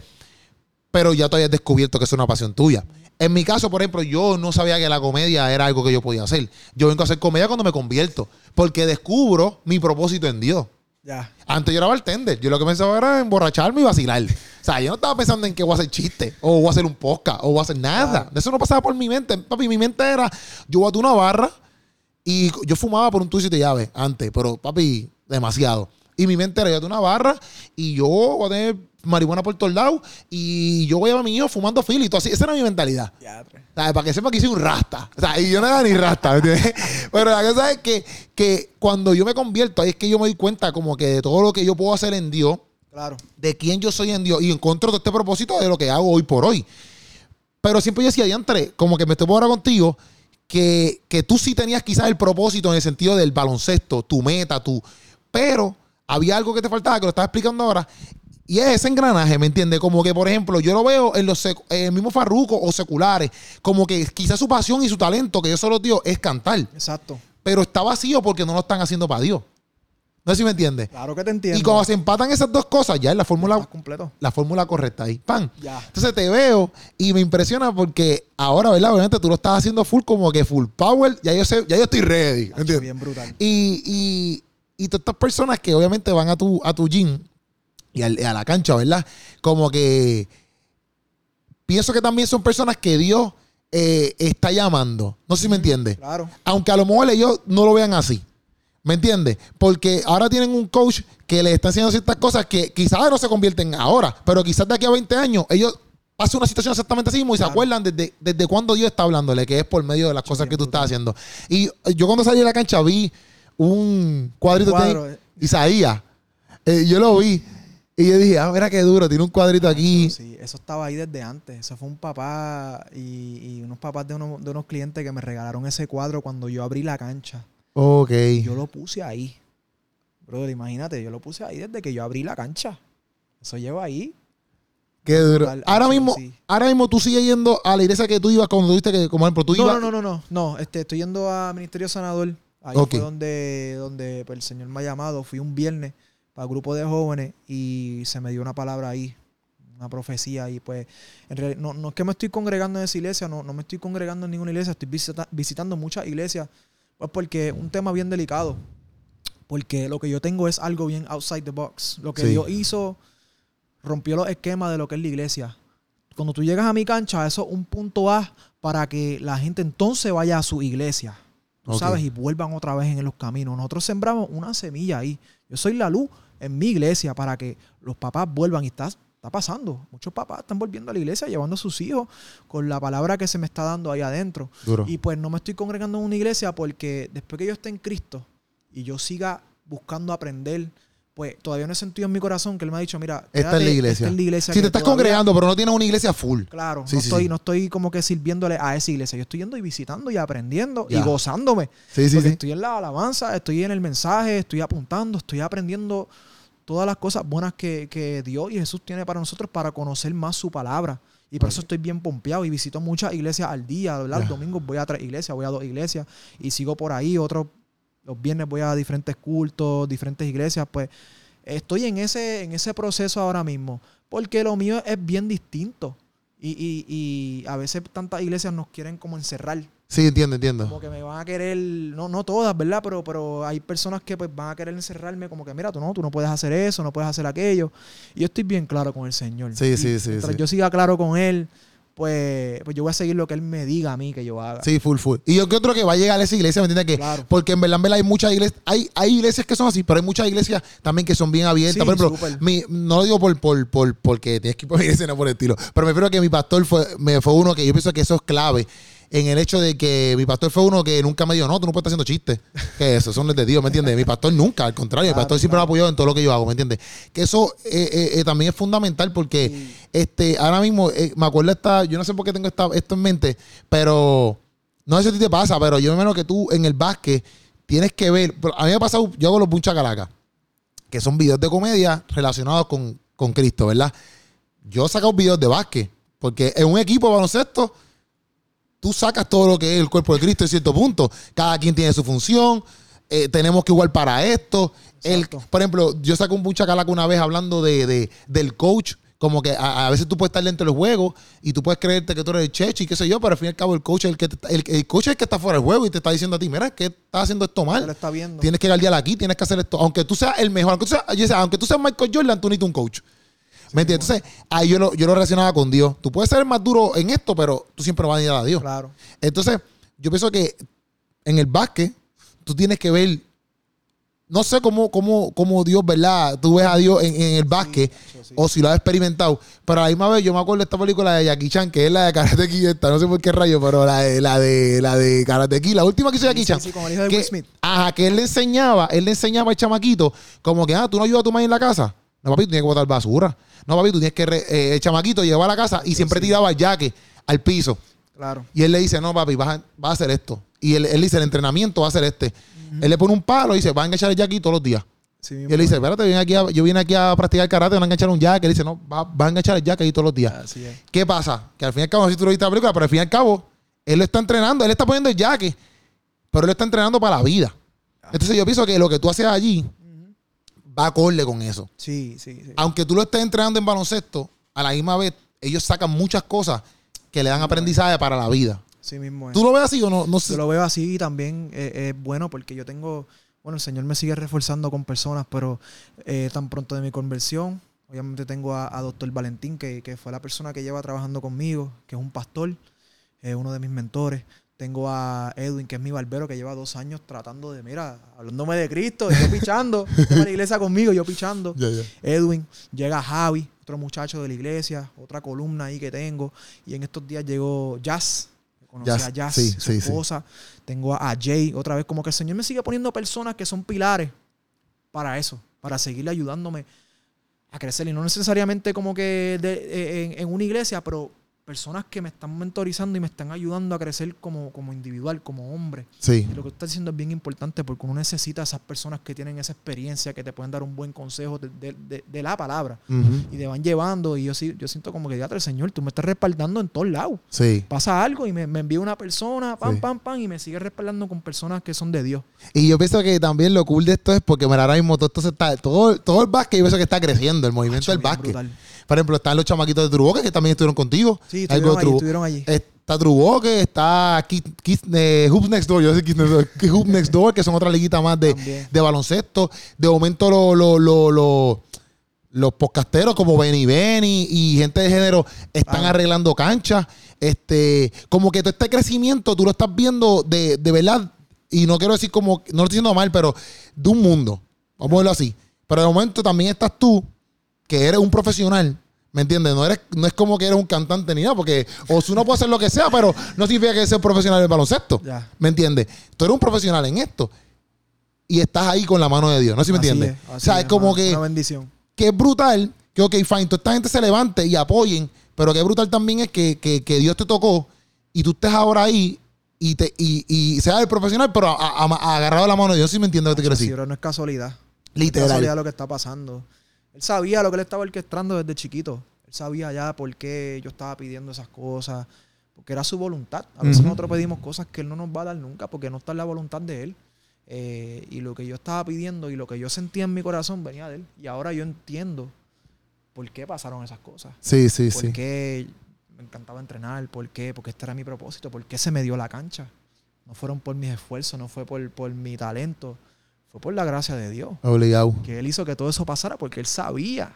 Pero ya tú habías descubierto que es una pasión tuya. En mi caso, por ejemplo, yo no sabía que la comedia era algo que yo podía hacer. Yo vengo a hacer comedia cuando me convierto. Porque descubro mi propósito en Dios. Ya. Antes yo era bartender. Yo lo que pensaba era emborracharme y vacilar. O sea, yo no estaba pensando en que voy a hacer chiste, o voy a hacer un podcast, o voy a hacer nada. Eso no pasaba por mi mente. Papi, mi mente era, yo voy a una barra y yo fumaba por un tuyo de llave antes, pero papi, demasiado. Y mi mente era, yo a una barra y yo voy a tener marihuana por todos lados y yo voy a mi hijo fumando fili y todo así. Esa era mi mentalidad. Para que sepa que hice un rasta. O sea, y yo no era ni rasta. Pero la cosa es que, que cuando yo me convierto, ahí es que yo me doy cuenta como que de todo lo que yo puedo hacer en Dios, Claro. de quién yo soy en Dios, y encuentro todo este propósito de lo que hago hoy por hoy. Pero siempre yo decía, diantre, como que me estoy por ahora contigo, que, que tú sí tenías quizás el propósito en el sentido del baloncesto, tu meta, tu... Pero había algo que te faltaba, que lo estaba explicando ahora, y es ese engranaje, ¿me entiendes? Como que, por ejemplo, yo lo veo en los secu- en el mismo farruco o seculares, como que quizás su pasión y su talento, que yo solo tío, es cantar. Exacto. Pero está vacío porque no lo están haciendo para Dios. No sé si me entiendes. Claro que te entiendo. Y cuando se empatan esas dos cosas, ya es la fórmula completo. la fórmula correcta ahí. ¡Pam! Ya. Entonces te veo y me impresiona porque ahora, ¿verdad? Obviamente tú lo estás haciendo full como que full power. Ya yo sé, ya yo estoy ready. ¿entiendes? Bien brutal. Y, y, y todas estas personas que obviamente van a tu, a tu gym y al- a la cancha, ¿verdad? Como que pienso que también son personas que Dios eh, está llamando. No sé si me entiendes. Claro. Aunque a lo mejor ellos no lo vean así. ¿Me entiendes? Porque ahora tienen un coach que les está enseñando ciertas cosas que quizás no se convierten ahora, pero quizás de aquí a 20 años ellos pasan una situación exactamente así mismo y se acuerdan desde, desde cuando Dios está hablándole, que es por medio de las cosas que tú estás haciendo. Y yo cuando salí de la cancha vi un cuadrito Un cuadro, eh. Isaías. Eh, yo lo vi y yo dije, ah, mira qué duro, tiene un cuadrito aquí. Sí, eso estaba ahí desde antes. Eso fue un papá y, y unos papás de unos, de unos clientes que me regalaron ese cuadro cuando yo abrí la cancha. Ok. Yo lo puse ahí. Brother, imagínate, yo lo puse ahí desde que yo abrí la cancha. Eso lleva ahí. Qué duro. Ahora mismo, sí. ahora mismo tú sigues yendo a la iglesia que tú ibas cuando tuviste que, como ejemplo, tú No, ibas. no, no, no, no. No, este, estoy yendo a Ministerio Sanador. Ahí fue donde, donde pues, el Señor me ha llamado. Fui un viernes para el grupo de jóvenes y se me dio una palabra ahí, una profecía. Y pues, en realidad, no, no es que me estoy congregando en esa iglesia, no, no me estoy congregando en ninguna iglesia, estoy visita- visitando muchas iglesias, pues porque es un tema bien delicado. Porque lo que yo tengo es algo bien outside the box. Lo que Sí. Dios hizo rompió los esquemas de lo que es la iglesia. Cuando tú llegas a mi cancha, eso es un punto A para que la gente entonces vaya a su iglesia. Tú sabes, y vuelvan otra vez en los caminos. Nosotros sembramos una semilla ahí. Yo soy la luz en mi iglesia para que los papás vuelvan y está, está pasando. Muchos papás están volviendo a la iglesia, llevando a sus hijos con la palabra que se me está dando ahí adentro. Duro. Y pues no me estoy congregando en una iglesia porque después que yo esté en Cristo y yo siga buscando aprender, pues todavía no he sentido en mi corazón que Él me ha dicho, mira, Esta es la quédate- iglesia. esta es la iglesia si te estás todavía- congregando, pero no tienes una iglesia full. Claro, Sí, no, sí, estoy, sí. no estoy como que sirviéndole a esa iglesia. Yo estoy yendo y visitando y aprendiendo Ya. y gozándome. Sí, sí, porque estoy en la alabanza, estoy en el mensaje, estoy apuntando, estoy aprendiendo todas las cosas buenas que, que Dios y Jesús tiene para nosotros para conocer más su palabra. Y por eso estoy bien pompeado y visito muchas iglesias al día. ¿verdad? Los domingos voy a tres iglesias, voy a dos iglesias y sigo por ahí. Otros, los viernes voy a diferentes cultos, diferentes iglesias. Pues estoy en ese, en ese proceso ahora mismo. Porque lo mío es bien distinto. Y, y, y a veces tantas iglesias nos quieren como encerrar. Sí, entiendo, entiendo. Como que me van a querer, no, no todas, ¿verdad? Pero, pero hay personas que pues van a querer encerrarme como que, mira, tú no, tú no puedes hacer eso, no puedes hacer aquello. Y yo estoy bien claro con el Señor. Sí, Y sí, sí, Mientras sí. yo siga claro con Él, pues, pues yo voy a seguir lo que Él me diga a mí que yo haga. Sí, full, full. Y yo creo que va a llegar a esa iglesia, ¿me entiendes? Que, Claro. Porque en verdad, en verdad hay muchas iglesias, hay, hay iglesias que son así, pero hay muchas iglesias también que son bien abiertas. Sí, por ejemplo, mi- no lo digo por, por, por, porque tienes que ir por iglesia, no por el estilo, pero me refiero a que mi pastor fue, me fue uno que yo pienso que eso es clave. En el hecho de que mi pastor fue uno que nunca me dijo, no, tú no puedes estar haciendo chistes. Que eso, son de Dios, ¿me entiendes? Mi pastor nunca, al contrario, mi Claro, pastor siempre me ha claro. apoyado en todo lo que yo hago, ¿me entiendes? Que eso eh, eh, eh, también es fundamental porque este, ahora mismo, eh, me acuerdo esta, yo no sé por qué tengo esta, esto en mente, pero no sé si a ti te pasa, pero yo me imagino que tú en el básquet tienes que ver, a mí me ha pasado, yo hago los buncha calaca, que son videos de comedia relacionados con, con Cristo, ¿verdad? Yo he sacado videos de básquet, porque en un equipo baloncesto, tú sacas todo lo que es el cuerpo de Cristo en cierto punto. Cada quien tiene su función. eh, tenemos que igual para esto. El, por ejemplo, yo saco un bucha calaca una vez hablando de, de- del coach. Como que a, a veces tú puedes estar dentro del juego y tú puedes creerte que tú eres el cheche y qué sé yo, pero al fin y al cabo el coach es el que te- el, el coach es el que está fuera del juego y te está diciendo a ti, mira, que estás haciendo esto mal. está viendo. Tienes que guardiar aquí, tienes que hacer esto. Aunque tú seas el mejor, aunque tú seas, yo aunque tú seas Michael Jordan, tú necesitas un coach. ¿Me entiendes? Entonces, ahí yo lo, yo lo relacionaba con Dios. Tú puedes ser el más duro en esto, pero tú siempre vas a ir a Dios. Claro. Entonces, yo pienso que en el básquet, tú tienes que ver. No sé cómo, cómo, cómo Dios, ¿verdad? Tú ves a Dios en, en el básquet, sí. o si lo has experimentado. Pero a la misma vez, yo me acuerdo de esta película de Jackie Chan, que es la de Karate Kid, esta, no sé por qué rayo, pero la de, la de, la de Karate Kid, la última que hizo Jackie Chan. sí, con el hijo de que, Will Smith. Ajá, que él le enseñaba, él le enseñaba al chamaquito, como que, ah, tú no ayudas a tu madre en la casa. No, papi, tú tienes que botar basura. No, papi, tú tienes que, re- eh, el chamaquito llevar a la casa y siempre tiraba el jaque al piso. Claro. Y él le dice, no, papi, vas a, vas a hacer esto. Y él, él dice, el entrenamiento va a ser este. Él le pone un palo y dice, va a enganchar el jaque todos los días. Sí, Y él dice, es. espérate, vine aquí a- yo vine aquí a practicar karate, van a enganchar un jaque. Él dice, no, va, va a enganchar el jaque ahí todos los días. Así es. ¿Qué pasa? Que al fin y al cabo, no sé si tú lo viste la película, pero al fin y al cabo, él lo está entrenando, él está poniendo el jaque, pero él lo está entrenando para la vida. Entonces yo pienso que lo que tú haces allí va acorde con eso. Sí, sí, sí. Aunque tú lo estés entrenando en baloncesto, a la misma vez, ellos sacan muchas cosas que le dan aprendizaje para la vida. Sí mismo es. ¿Tú lo ves así o no? No sé. Yo lo veo así y también eh, es bueno porque yo tengo, bueno, el Señor me sigue reforzando con personas, pero eh, tan pronto de mi conversión, obviamente tengo a, a Doctor Valentín, que, que fue la persona que lleva trabajando conmigo, que es un pastor, es uno de mis mentores. Tengo a Edwin, que es mi barbero, que lleva dos años tratando de, mira, hablándome de Cristo, yo pichando, a la iglesia conmigo, yo pichando. Edwin, llega Javi, otro muchacho de la iglesia, otra columna ahí que tengo. Y en estos días llegó Jazz. Conocí Jazz, a Jazz, sí, su sí, sí. esposa. Tengo a, Jay, otra vez. Como que el Señor me sigue poniendo personas que son pilares para eso, para seguirle ayudándome a crecer. Y no necesariamente como que de- eh, en, en una iglesia, pero personas que me están mentorizando y me están ayudando a crecer como, como individual, como hombre. Sí. Y lo que tú estás diciendo es bien importante porque uno necesita a esas personas que tienen esa experiencia, que te pueden dar un buen consejo de, de- de- de la palabra. Y te van llevando. Y yo sí, yo siento como que el Señor, tú me estás respaldando en todos lados. Sí. Pasa algo y me, me envía una persona, pam, Sí. pam, pam, y me sigue respaldando con personas que son de Dios. Y yo pienso que también lo cool de esto es porque mira, ahora mismo todo esto se está, todo, todo el básquet yo pienso que está creciendo, el movimiento del básquet. brutal. Por ejemplo, están los chamaquitos de Truboque que también estuvieron contigo. Sí, estuvieron allí, estuvieron allí. Está Truboque, está Kids, Kids, eh, Hoops Next Door, yo sé Kids Next Door, que Hoops Next Door, que son otra liguita más de, de baloncesto. De momento lo- lo- lo- lo- los podcasteros como Benny Benny y gente de género están Ah. arreglando canchas. Este, como que todo este crecimiento tú lo estás viendo de, de verdad, y no quiero decir como, no lo estoy diciendo mal, pero de un mundo. Vamos a verlo así. Pero de momento también estás tú, que eres un profesional. ¿Me entiendes? No, eres, no es como que eres un cantante ni nada, porque Osuna puede hacer lo que sea, pero no significa que sea un profesional del baloncesto. Ya. ¿Me entiendes? Tú eres un profesional en esto. Y estás ahí con la mano de Dios. ¿No sé si me entiendes? es, o sea, es es, como que Una bendición. que es brutal que, ok, fine, toda esta gente se levante y apoyen, pero que brutal también es que, que- que Dios te tocó y tú estés ahora ahí y, te, y, y seas el profesional, pero a- a- a- agarrado la mano de Dios, si me entiendes lo que te quiero Sí, decir. pero no es casualidad. No es Literal. casualidad lo que está pasando. Él sabía lo que él estaba orquestando desde chiquito. Él sabía ya por qué yo estaba pidiendo esas cosas. Porque era su voluntad. A veces nosotros pedimos cosas que él no nos va a dar nunca porque no está en la voluntad de él. Eh, y lo que yo estaba pidiendo y lo que yo sentía en mi corazón venía de él. Y ahora yo entiendo por qué pasaron esas cosas. Sí, sí, por sí. qué me encantaba entrenar, por qué, porque este era mi propósito, por qué se me dio la cancha. No fueron por mis esfuerzos, no fue por, por mi talento, fue por la gracia de Dios Obligado. que él hizo que todo eso pasara porque él sabía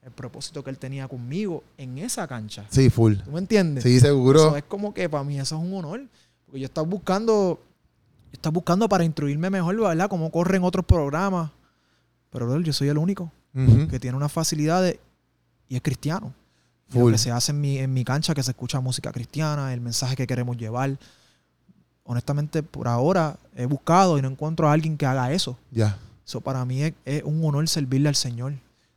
el propósito que él tenía conmigo en esa cancha. Sí, full. ¿Tú me entiendes? Sí, seguro. Eso es como que para mí eso es un honor. Porque yo estaba buscando, yo estaba buscando para instruirme mejor, ¿verdad? Cómo corren otros programas. Pero yo soy el único que tiene unas facilidades y es cristiano. Y Lo Full. que se hace en mi, en mi cancha, que se escucha música cristiana, el mensaje que queremos llevar. Honestamente, por ahora he buscado y no encuentro a alguien que haga eso. Ya. Eso para mí es, es un honor servirle al Señor.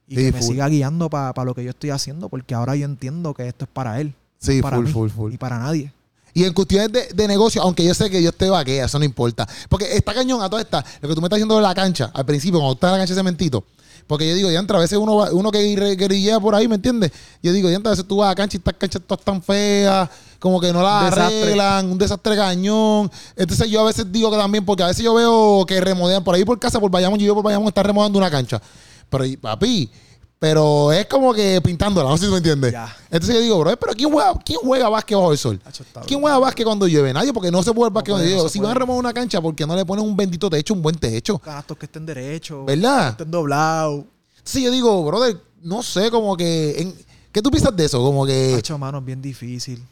Y Sí, que me full. siga guiando para lo que yo estoy haciendo, porque ahora yo entiendo que esto es para Él. Sí, para full, mí full, full. y para nadie. Y en cuestiones de, de negocio, aunque yo sé que yo te vaquea, eso no importa. Porque está cañón a toda esta. Lo que tú me estás diciendo de la cancha, al principio, cuando estás en la cancha de cementito. Porque yo digo, diantre, a veces uno, va- uno que guerri- guerrillea por ahí, ¿me entiendes? Yo digo, diantre, a veces tú vas a la cancha y estas canchas todas tan feas, como que no las Desastre. arreglan, un desastre cañón. Entonces yo a veces digo que también, porque a veces yo veo que remodelan por ahí por casa, por Bayamón, yo vivo por Bayamón, está remodelando una cancha. Pero, papi, pero es como que pintándola, no sé si tú me entiendes. Ya. Entonces yo digo, bro, pero ¿quién juega, quién juega básquet bajo el sol? ¿Quién juega básquet cuando llueve? Nadie, porque no se puede el básquet No cuando no llueve. Si van a remover una cancha, porque no le ponen un bendito techo, un buen techo? Canastos que estén derechos, ¿Verdad? estén doblados. Sí, yo digo, brother, no sé, como que. en- ¿Qué tú piensas de eso? Como que. Hacho, mano, es bien difícil.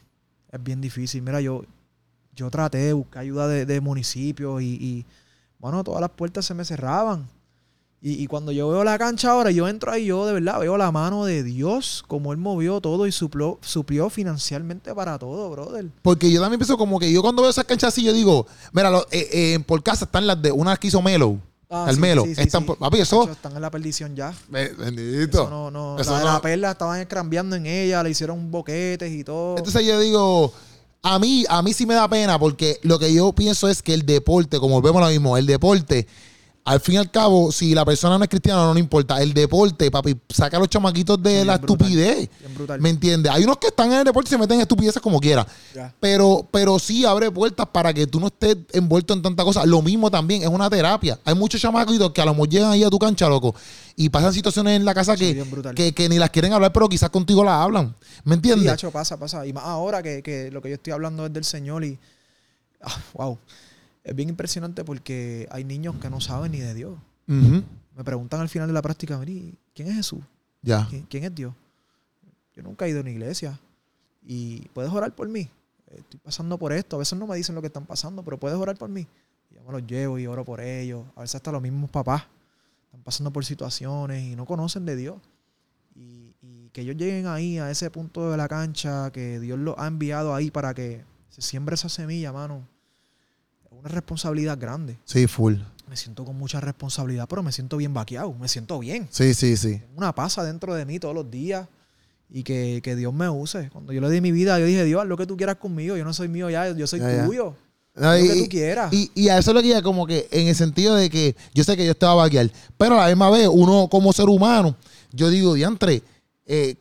Es bien difícil. Mira, yo, yo traté de buscar ayuda de, de municipios y, y, bueno, todas las puertas se me cerraban. Y, y cuando yo veo la cancha ahora, yo entro ahí, yo de verdad veo la mano de Dios, como Él movió todo y suplió, suplió financialmente para todo, brother. Porque yo también pienso como que yo cuando veo esas canchas así, yo digo, mira, lo- eh, eh, por casa están las de una que hizo Melo. Ah, el sí, Melo. sí, sí, están sí. papi, eso. Están en la perdición ya. Be- Bendito. Eso no, no. Eso la, de no- la perla estaban escrambeando en ella, le hicieron boquetes y todo. Entonces yo digo, a mí, a mí sí me da pena porque lo que yo pienso es que el deporte, como vemos lo mismo, el deporte, al fin y al cabo, si la persona no es cristiana, no, no importa. El deporte, papi, saca a los chamaquitos de Sí, la brutal. estupidez. Bien. ¿Me entiendes? Hay unos que están en el deporte y se meten en estupideces como quiera. Ya. Pero, pero sí abre puertas para que tú no estés envuelto en tanta cosa. Lo mismo también, es una terapia. Hay muchos chamaquitos que a lo mejor llegan ahí a tu cancha, loco, y pasan situaciones en la casa Sí, que, que, que ni las quieren hablar, pero quizás contigo las hablan. ¿Me Sí, entiendes? hacho, pasa, pasa. Y más ahora que, que lo que yo estoy hablando es del Señor y. ah, wow. Es bien impresionante porque hay niños que no saben ni de Dios. Me preguntan al final de la práctica, "Miri, ¿quién es Jesús? Ya. ¿Quién, quién es Dios? Yo nunca he ido a una iglesia. ¿Y puedes orar por mí? Estoy pasando por esto. A veces no me dicen lo que están pasando, pero puedes orar por mí. Y yo me los llevo y oro por ellos. A veces hasta los mismos papás están pasando por situaciones y no conocen de Dios. Y, y que ellos lleguen ahí, a ese punto de la cancha, que Dios los ha enviado ahí para que se siembre esa semilla, mano. Es una responsabilidad grande. Sí, full. Me siento con mucha responsabilidad, pero me siento bien vaqueado. Me siento bien Sí, sí, sí. una paz dentro de mí todos los días y que, que Dios me use. Cuando yo le di mi vida, yo dije, Dios, haz lo que tú quieras conmigo. Yo no soy mío ya, yo soy Ya, ya. tuyo. No, lo que tú quieras. y- y a eso es lo ya como que en el sentido de que yo sé que yo estaba vaquear, pero a la misma vez uno como ser humano, yo digo, diantre, eh,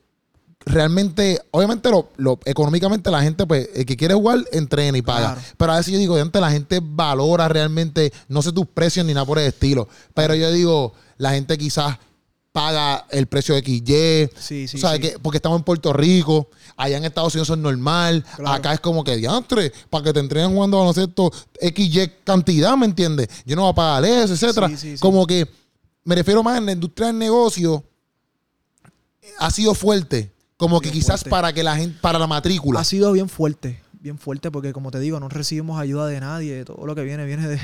realmente, obviamente lo, lo- económicamente la gente, pues, el que quiere jugar, entrena y paga. Claro. Pero a veces yo digo, diantre, la gente valora realmente, no sé tus precios ni nada por el estilo, pero yo digo, la gente quizás paga el precio de XY, sí, sí, sí. que, porque estamos en Puerto Rico, allá en Estados Unidos es normal, Claro. acá es como que diantre, para que te entrenen jugando baloncesto XY cantidad, ¿me entiendes? Yo no voy a pagar eso, etcétera. Como que me refiero más en la industria del negocio, ha sido fuerte, como que quizás fuerte. para que la gente, para la matrícula. Ha sido bien fuerte, bien fuerte, porque como te digo, no recibimos ayuda de nadie. Todo lo que viene, viene de,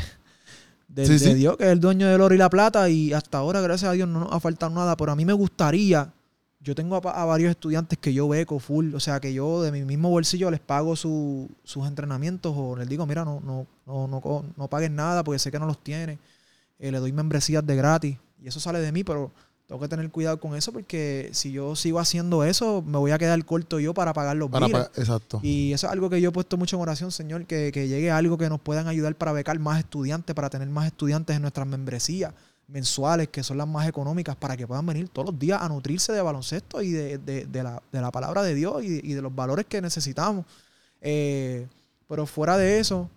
de, Sí, de sí. Dios, que es el dueño del oro y la plata. Y hasta ahora, gracias a Dios, no nos ha faltado nada. Pero a mí me gustaría, yo tengo a, a varios estudiantes que yo beco full, o sea, que yo de mi mismo bolsillo les pago su- sus entrenamientos o les digo, mira, no, no, no, no, no paguen nada porque sé que no los tiene. Eh, le doy membresías de gratis. Y eso sale de mí, pero tengo que tener cuidado con eso porque si yo sigo haciendo eso, me voy a quedar corto yo para pagar los para pa- exacto. Y eso es algo que yo he puesto mucho en oración, Señor, que, que llegue algo que nos puedan ayudar para becar más estudiantes, para tener más estudiantes en nuestras membresías mensuales, que son las más económicas, para que puedan venir todos los días a nutrirse de baloncesto y de, de- de la, de la palabra de Dios y de, y de los valores que necesitamos. Eh, pero fuera de eso,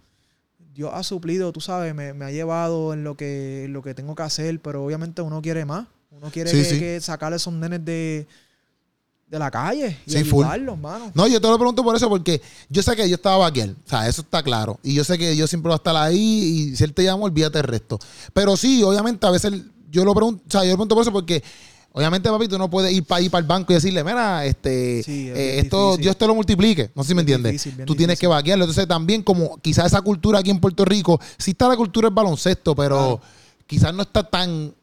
Dios ha suplido, tú sabes, me, me ha llevado en lo que, en lo que tengo que hacer, pero obviamente uno quiere más. Uno quiere Sí, que, sí. que sacarle esos nenes de, de la calle y Sí, ayudarlos, mano. No, yo te lo pregunto por eso, porque yo sé que yo estaba vaquear. O sea, eso está claro. Y yo sé que yo siempre voy a estar ahí y si él te llama, olvídate el resto. Pero sí, obviamente, a veces yo lo pregunto, o sea, yo lo pregunto por eso porque. Obviamente, papi, tú no puedes ir para ir para el banco y decirle, mira, este, Sí, es eh, esto, difícil. Dios te lo multiplique. No sé si me entiendes. difícil, tú tienes que vaquearlo. Entonces, también, como quizás esa cultura aquí en Puerto Rico, sí está la cultura del baloncesto, pero Claro. quizás no está tan,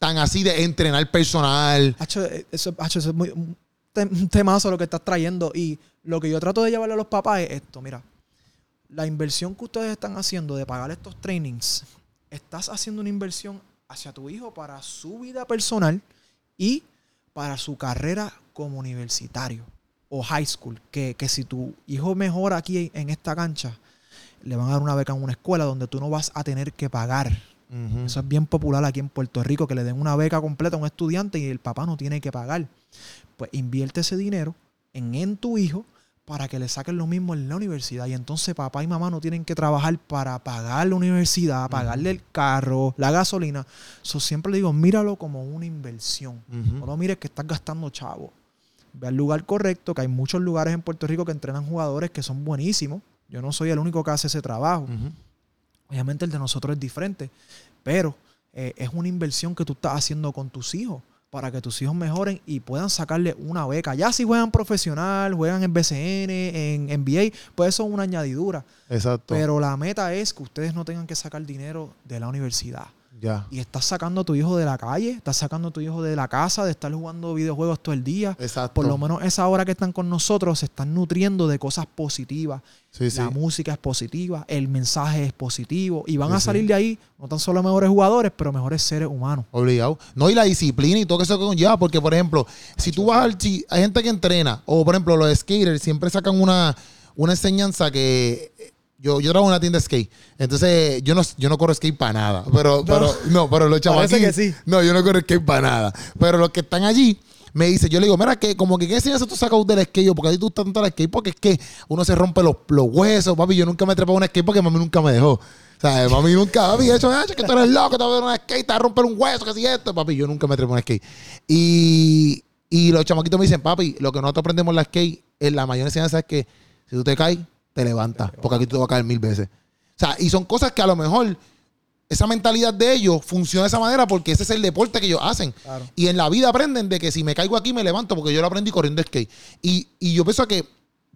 tan así de entrenar personal. Hacho, eh, eso, es muy, un temazo lo que estás trayendo. Y lo que yo trato de llevarle a los papás es esto, mira, la inversión que ustedes están haciendo de pagar estos trainings, estás haciendo una inversión hacia tu hijo para su vida personal y para su carrera como universitario o high school. Que, que si tu hijo mejora aquí en esta cancha, le van a dar una beca en una escuela donde tú no vas a tener que pagar. Eso es bien popular aquí en Puerto Rico, que le den una beca completa a un estudiante y el papá no tiene que pagar. Pues invierte ese dinero en, en tu hijo para que le saquen lo mismo en la universidad. Y entonces papá y mamá no tienen que trabajar para pagar la universidad, pagarle el carro, la gasolina. So, siempre le digo, míralo como una inversión. No lo mires que estás gastando chavo. Ve al lugar correcto, que hay muchos lugares en Puerto Rico que entrenan jugadores que son buenísimos. Yo no soy el único que hace ese trabajo. Obviamente el de nosotros es diferente, pero eh, es una inversión que tú estás haciendo con tus hijos para que tus hijos mejoren y puedan sacarle una beca. Ya si juegan profesional, juegan en BCN, en NBA, pues eso es una añadidura. Exacto. Pero la meta es que ustedes no tengan que sacar dinero de la universidad. Ya. Y estás sacando a tu hijo de la calle, estás sacando a tu hijo de la casa, de estar jugando videojuegos todo el día. Exacto. Por lo menos esa hora que están con nosotros se están nutriendo de cosas positivas. Sí, sí. La música es positiva, el mensaje es positivo y van Sí, a salir de ahí no tan solo mejores jugadores, pero mejores seres humanos. Obligado. No, y la disciplina y todo eso que conlleva, porque por ejemplo, si tú vas al. Si hay gente que entrena, o por ejemplo, los skaters siempre sacan una, una enseñanza que. Eh, Yo, yo trabajo en una tienda de skate. Entonces, yo no, yo no corro skate para nada. Pero, pero, no, pero los que sí. No, yo no corro skate para nada. Pero los que están allí. Me dice, yo le digo, mira, que como que qué enseñanza tú sacas del skate, Yo, porque a ti tú gusta tanto el skate, porque es que uno se rompe los, los huesos, papi. Yo nunca me trepé a un skate porque mami nunca me dejó. O sea, mami nunca, papi, eso, ah, que tú eres loco, te vas a ver un skate, te vas a romper un hueso, que si esto, papi, yo nunca me trepé a un skate. Y, y los chamaquitos me dicen, papi, lo que nosotros aprendemos en la skate, en la mayor enseñanza es que si tú te caes, te levantas, porque aquí tú te vas a caer mil veces. O sea, y son cosas que a lo mejor esa mentalidad de ellos funciona de esa manera porque ese es el deporte que ellos hacen. Claro. Y en la vida aprenden de que si me caigo aquí me levanto porque yo lo aprendí corriendo skate. Y, y yo pienso que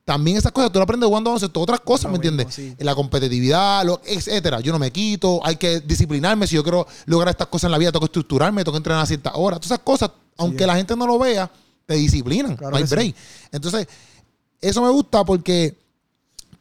también esas cosas tú lo aprendes jugando baloncesto, otras cosas, ¿me entiendes? sí. La competitividad, lo, etcétera. Yo no me quito, hay que disciplinarme. Si yo quiero lograr estas cosas en la vida, tengo que estructurarme, tengo que entrenar a ciertas horas. Todas esas cosas, aunque es. la gente no lo vea, te disciplinan. Claro no hay sí. break. Entonces, eso me gusta porque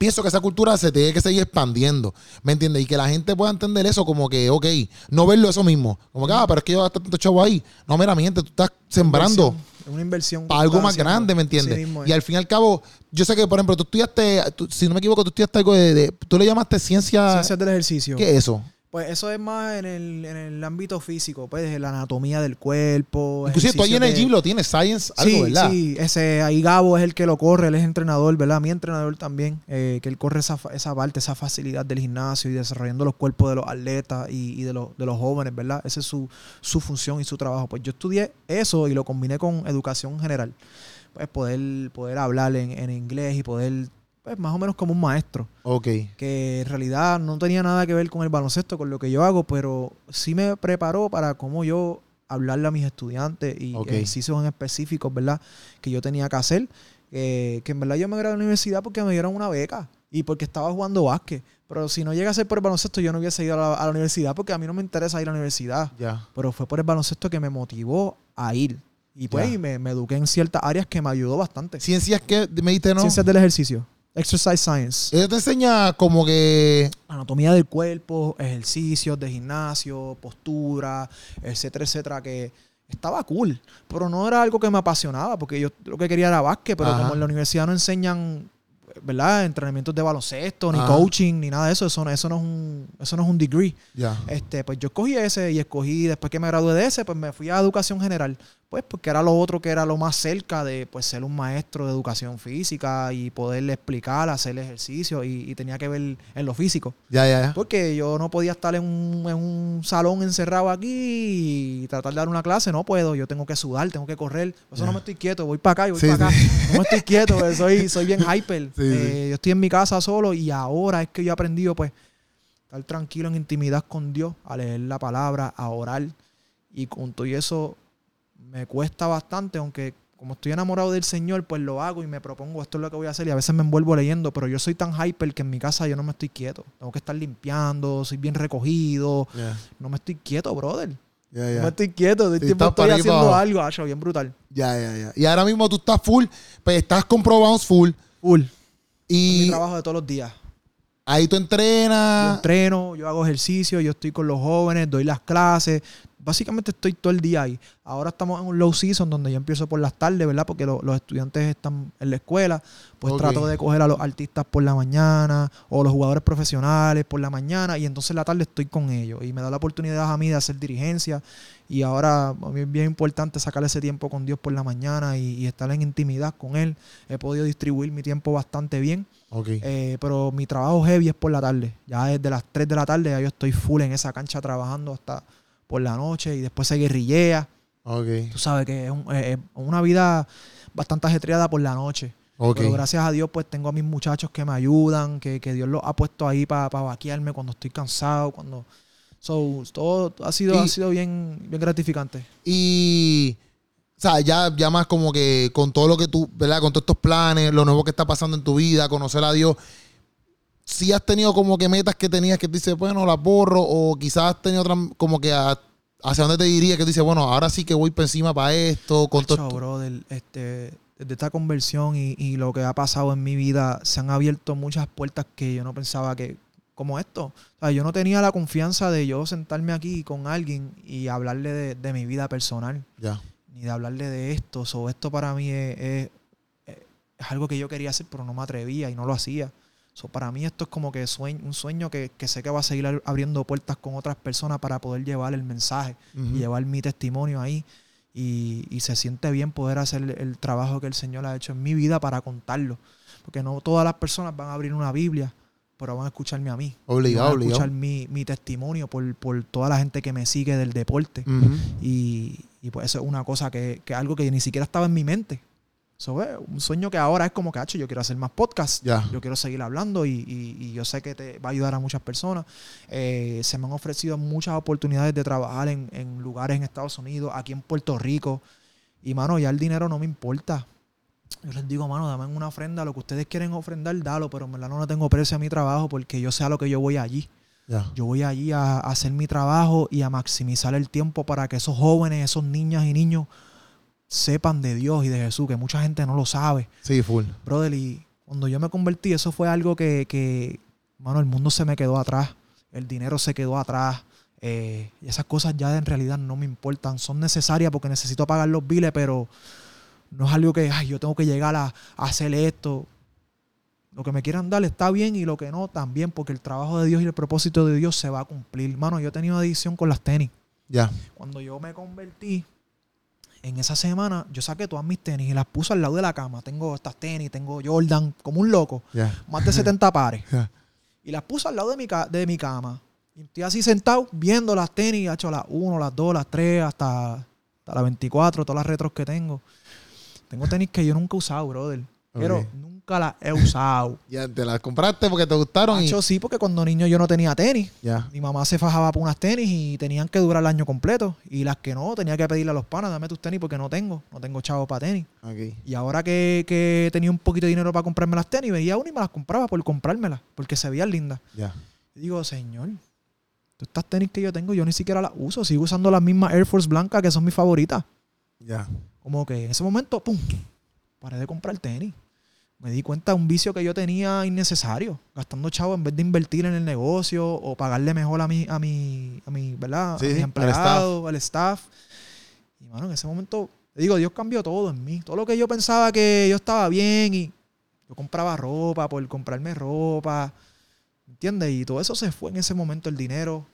pienso que esa cultura se tiene que seguir expandiendo, ¿me entiendes? Y que la gente pueda entender eso como que, ok, no verlo eso mismo. Como que, ah, pero es que yo gasté tanto chavo ahí. No, mira, mi gente, tú estás sembrando una inversión. para algo más grande, ¿me entiendes? Y al fin y al cabo, yo sé que, por ejemplo, tú estudiaste, tú- si no me equivoco, tú estudiaste algo de, de- tú le llamaste ciencia, Ciencias del ejercicio. ¿qué es eso? Pues eso es más en el, en el ámbito físico, pues la anatomía del cuerpo. Inclusive tú ahí en el gym lo tienes, science, algo, sí, ¿verdad? Sí, ese ahí Gabo es el que lo corre, él es entrenador, ¿verdad? Mi entrenador también, eh, que él corre esa, esa parte, esa facilidad del gimnasio y desarrollando los cuerpos de los atletas y, y de, los, de los jóvenes, ¿verdad? Esa es su, su función y su trabajo. Pues yo estudié eso y lo combiné con educación general. Pues poder, poder hablar en, en inglés y poder, pues más o menos como un maestro Ok. que en realidad no tenía nada que ver con el baloncesto, con lo que yo hago, pero sí me preparó para cómo yo hablarle a mis estudiantes y ejercicios en específicos, ¿verdad? Que yo tenía que hacer. Eh, que en verdad yo me gradué de la universidad porque me dieron una beca y porque estaba jugando básquet. Pero si no llega a ser por el baloncesto, yo no hubiese ido a la, a la universidad porque a mí no me interesa ir a la universidad. Ya. Pero fue por el baloncesto que me motivó a ir. Y pues y me, me eduqué en ciertas áreas que me ayudó bastante. Ciencias que me diste, ¿no? Ciencias del ejercicio. Exercise Science. Eso te enseña como que, anatomía del cuerpo, ejercicios de gimnasio, postura, etcétera, etcétera, que estaba cool, pero no era algo que me apasionaba, porque yo lo que quería era básquet, pero Ajá. como en la universidad no enseñan, ¿verdad? Entrenamientos de baloncesto, ni Ajá. coaching, ni nada de eso, eso no, eso no es un, eso no es un degree. ya. Este, pues yo escogí ese y escogí, después que me gradué de ese, pues me fui a educación general. Pues porque era lo otro que era lo más cerca de pues ser un maestro de educación física y poderle explicar, hacer ejercicio y, y tenía que ver en lo físico. Ya, ya, ya. Porque yo no podía estar en un, en un salón encerrado aquí y tratar de dar una clase, no puedo. Yo tengo que sudar, tengo que correr. Por eso no me estoy quieto, voy para acá y voy Sí, para sí. acá. No me estoy quieto, pues, soy, soy bien hyper. Sí, Eh, Yo estoy en mi casa solo y ahora es que yo he aprendido pues estar tranquilo en intimidad con Dios, a leer la palabra, a orar. Y con todo y eso me cuesta bastante, aunque como estoy enamorado del Señor, pues lo hago y me propongo, esto es lo que voy a hacer y a veces me envuelvo leyendo, pero yo soy tan hyper que en mi casa yo no me estoy quieto. Tengo que estar limpiando, soy bien recogido, no me estoy quieto, brother. No ya. estoy quieto, todo el Sí, tiempo estoy haciendo abajo. algo, acho, bien brutal. Ya, ya, ya. Y ahora mismo tú estás full, pues estás con full. Full. Es mi Y trabajo de todos los días. ahí tú Yo entrenas. entreno, yo hago ejercicio, yo estoy con los jóvenes, doy las clases. Básicamente estoy todo el día ahí. Ahora estamos en un low season donde yo empiezo por las tardes, ¿verdad? Porque lo- los estudiantes están en la escuela. Pues trato de coger a los artistas por la mañana o los jugadores profesionales por la mañana y entonces en la tarde estoy con ellos. Y me da la oportunidad a mí de hacer dirigencia. Y ahora a mí es bien importante sacar ese tiempo con Dios por la mañana y, y estar en intimidad con Él. He podido distribuir mi tiempo bastante bien. Eh, pero mi trabajo heavy es por la tarde. Ya desde las 3 de la tarde ya yo estoy full en esa cancha trabajando hasta por la noche y después se guerrillea. Tú sabes que es, un- es una vida bastante ajetreada por la noche. Pero gracias a Dios pues tengo a mis muchachos que me ayudan, que, que Dios los ha puesto ahí para vaquearme cuando estoy cansado, cuando... So, todo ha sido, Y- ha sido bien, bien gratificante. Y. O sea, ya, ya más como que con todo lo que tú, ¿verdad? Con todos estos planes, lo nuevo que está pasando en tu vida, conocer a Dios. Si has tenido como que metas que tenías que tú dices, bueno, las borro, o quizás has tenido otras como que a- hacia dónde te dirías que tú dices, bueno, ahora sí que voy por encima para esto, con todo esto. brother, este, desde esta conversión y, y lo que ha pasado en mi vida, se han abierto muchas puertas que yo no pensaba que, como esto. O sea, yo no tenía la confianza de yo sentarme aquí con alguien y hablarle de, de mi vida personal, Ya. ni de hablarle de esto. So, esto para mí es, es- es algo que yo quería hacer, pero no me atrevía y no lo hacía. So, para mí esto es como que sueño, un sueño que, que sé que va a seguir ab- abriendo puertas con otras personas para poder llevar el mensaje y llevar mi testimonio ahí. Y, y se siente bien poder hacer el, trabajo que el Señor ha hecho en mi vida para contarlo. Porque no todas las personas van a abrir una Biblia, pero van a escucharme a mí. Obligado, van a obligado. escuchar mi, mi testimonio por, por toda la gente que me sigue del deporte. Y, y pues eso es una cosa que, que algo que ni siquiera estaba en mi mente. Es un sueño que ahora es como que, "Acho, yo quiero hacer más podcasts. Yo quiero seguir hablando y, y- y yo sé que te va a ayudar a muchas personas. Eh, se me han ofrecido muchas oportunidades de trabajar en, en lugares en Estados Unidos, aquí en Puerto Rico. Y, mano, ya el dinero no me importa. Yo les digo, mano, dame una ofrenda. Lo que ustedes quieren ofrendar, dalo. Pero en verdad no le tengo precio a mi trabajo porque yo sé a lo que yo voy allí. Yo voy allí a, a hacer mi trabajo y a maximizar el tiempo para que esos jóvenes, esos niñas y niños sepan de Dios y de Jesús, que mucha gente no lo sabe. Sí, full. Brother, y cuando yo me convertí, eso fue algo que, que mano, el mundo se me quedó atrás, el dinero se quedó atrás. eh, y esas cosas ya en realidad no me importan. Son necesarias porque necesito pagar los biles, pero no es algo que ay, yo tengo que llegar a, a hacer esto. Lo que me quieran dar está bien y lo que no también, porque el trabajo de Dios y el propósito de Dios se va a cumplir. Mano, yo he tenido adicción con las tenis. Ya. Cuando yo me convertí, en esa semana, yo saqué todas mis tenis y las puse al lado de la cama. Tengo estas tenis, tengo Jordan, como un loco, más de 70 pares. Y las puse al lado de mi, ca- de mi cama. Y estoy así sentado viendo las tenis, he hecho las 1, las 2, las 3, hasta, hasta las 24, todas las retros que tengo. Tengo tenis que yo nunca he usado, brother. Pero Ok. Nunca las he usado. Ya te las compraste porque te gustaron y. Hacho, sí, porque cuando niño yo no tenía tenis. Ya. Mi mamá se fajaba por unas tenis y tenían que durar el año completo. Y las que no, tenía que pedirle a los panas, dame tus tenis porque no tengo. No tengo chavo para tenis. Ok. Y ahora que, que tenía un poquito de dinero para comprarme las tenis, veía una y me las compraba por comprármelas, porque se veían lindas. Ya. Y digo, señor, estas tenis que yo tengo, yo ni siquiera las uso. Sigo usando las mismas Air Force blancas que son mis favoritas. Ya. Como que en ese momento, ¡pum! Paré de comprar tenis. Me di cuenta de un vicio que yo tenía innecesario. Gastando chavo en vez de invertir en el negocio o pagarle mejor a mi, a mi, a mi, ¿verdad? Sí, a mis al staff. Y bueno, en ese momento, digo, Dios cambió todo en mí. Todo lo que yo pensaba que yo estaba bien y yo compraba ropa por comprarme ropa. ¿Entiendes? Y todo eso se fue en ese momento, el dinero,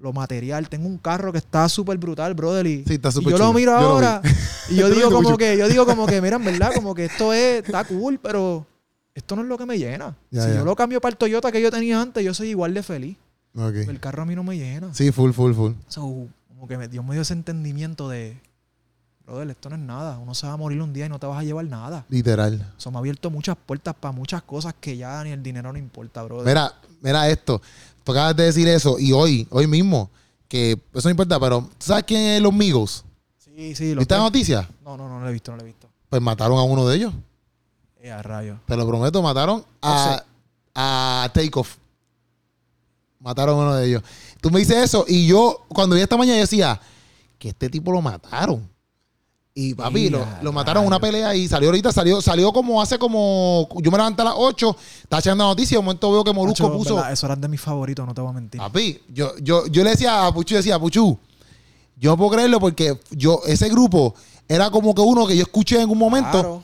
lo material. Tengo un carro que está súper brutal, brother. Y, Sí, está y yo lo miro Yo lo vi. ahora y yo digo como que, yo digo como que, mira, en verdad, como que esto es, está cool, pero esto no es lo que me llena. Ya, si ya. yo lo cambio para el Toyota que yo tenía antes, yo soy igual de feliz. El carro a mí no me llena. Sí, full, full, full. So, como que me, Dios me dio ese entendimiento de, brother, esto no es nada. Uno se va a morir un día y no te vas a llevar nada. Literal. Eso me ha abierto muchas puertas para muchas cosas que ya ni el dinero no importa, brother. Mira, mira esto. Tú acabas de decir eso y hoy, hoy mismo, que eso no importa, pero ¿tú ¿sabes quién es los Migos? sí, sí, lo ¿Viste la noticia? No, no, no lo he visto, no lo he visto. Pues mataron a uno de ellos. Eh, a rayo. Te lo prometo, mataron a, a Takeoff. Mataron a uno de ellos. Tú me dices eso y yo, cuando vi esta mañana, yo decía, que este tipo lo mataron. Y papi, lo, lo mataron en una pelea y salió ahorita, salió, salió como hace como. Yo me levanté a las 8, estaba echando la noticia y de momento veo que Molusco Hacho, puso. ¿verdad? Eso era de mis favoritos, no te voy a mentir. Papi, yo, yo, yo le decía a Puchu, decía, Puchu, yo no puedo creerlo porque yo, ese grupo era como que uno que yo escuché en un momento Claro.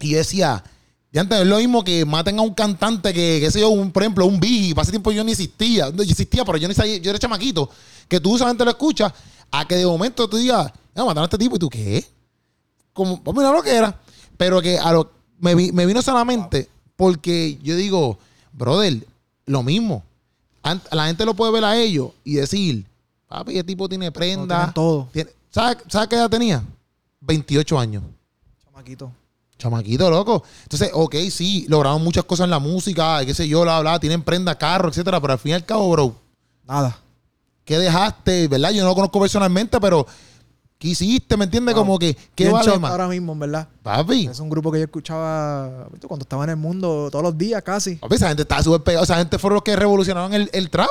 y decía, ya antes es lo mismo que maten a un cantante que, qué sé yo, un, por ejemplo, un Biggie, para ese tiempo yo ni existía, no, yo existía, pero yo ni sabía, yo era chamaquito, que tú solamente lo escuchas, a que de momento tú digas, no, mataron a este tipo y tú, ¿qué? Como, pues mira lo que era, pero que a lo, me, vi- me vino solamente porque yo digo, brother, lo mismo. Ant- la gente lo puede ver a ellos y decir, papi, ese tipo tiene prenda. tienen todo. tiene- ¿Sabes sabe qué edad tenía? 28 años. Chamaquito. Chamaquito, loco. Entonces, ok, sí, lograron muchas cosas en la música, qué sé yo, bla, bla, tienen prenda, carro, etcétera, pero al fin y al cabo, bro, Nada. ¿qué dejaste? ¿Verdad? Yo no lo conozco personalmente, pero ¿qué hiciste? ¿Me entiendes? Wow. Como que, ¿qué vale más? ahora mismo, en verdad. Papi, Es un grupo que yo escuchaba cuando estaba en el mundo todos los días casi. papi, esa gente está súper pegada. Esa gente fueron los que revolucionaron el, el trap.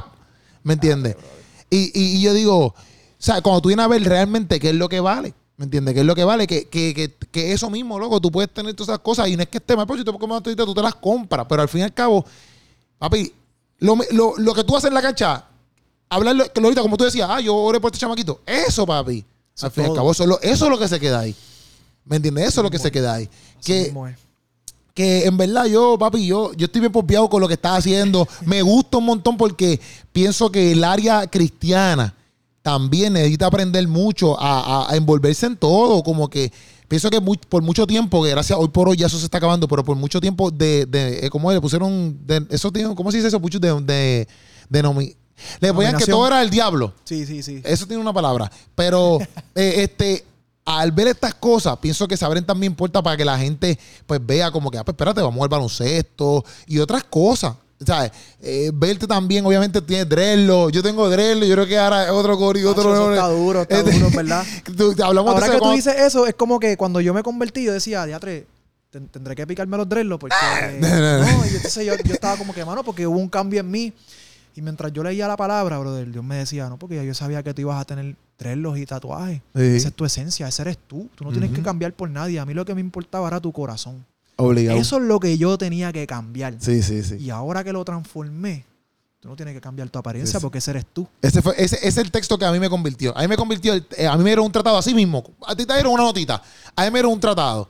¿Me entiendes? y, y- y yo digo, o sea, cuando tú vienes a ver realmente qué es lo que vale. ¿Me entiendes? ¿Qué es lo que vale? Que, que, que, que eso mismo, loco, tú puedes tener todas esas cosas y no es que esté mal, pero si te tú te las compras. Pero al fin y al cabo, papi, lo, lo, lo que tú haces en la cancha, hablarlo, que ahorita, como tú decías, ah, yo oré por este chamaquito. Eso, papi. Eso al fin y al cabo, eso, es lo- eso es lo que se queda ahí. ¿Me entiendes? Eso es lo que se queda ahí. Que, que en verdad yo, papi, yo, yo estoy bien pompeado con lo que estás haciendo. Me gusta un montón porque pienso que el área cristiana también necesita aprender mucho a, a- a envolverse en todo. Como que pienso que muy- por mucho tiempo, que gracias hoy por hoy ya eso se está acabando, pero por mucho tiempo de, de eh, ¿cómo le pusieron? De, eso tiene, ¿Cómo se dice eso? De, de, de nomi- Le ponían que todo era el diablo. Sí, sí, sí. Eso tiene una palabra. Pero, eh, este, al ver estas cosas, pienso que saber también importa para que la gente pues vea como que, ah, pues espérate, vamos al baloncesto y otras cosas. ¿Sabes? Eh, verte también, obviamente, tienes Drello. Yo tengo Drello. Yo creo que ahora es otro cori, Hacho, otro. eso está duro, está Este- duro, ¿verdad? Tú- hablamos Ahora de que tú dices eso, es como que cuando yo me convertí, yo decía, diatre, ten- tendré que picarme los dreadlocks porque... no, y entonces yo, yo estaba como que, mano, porque hubo un cambio en mí. Y mientras yo leía la palabra, brother, Dios me decía, no, porque ya yo sabía que tú ibas a tener dreadlocks y tatuajes. Sí. Esa es tu esencia, ese eres tú. Tú no tienes que cambiar por nadie. A mí lo que me importaba era tu corazón. Obligado. Eso es lo que yo tenía que cambiar. Sí, sí, sí. Y ahora que lo transformé, tú no tienes que cambiar tu apariencia Sí, sí. porque ese eres tú. Ese, fue, ese, ese es el texto que a mí me convirtió. A mí me convirtió, eh, a mí me dieron un tratado así mismo. A ti te dieron una notita. A mí me dieron un tratado.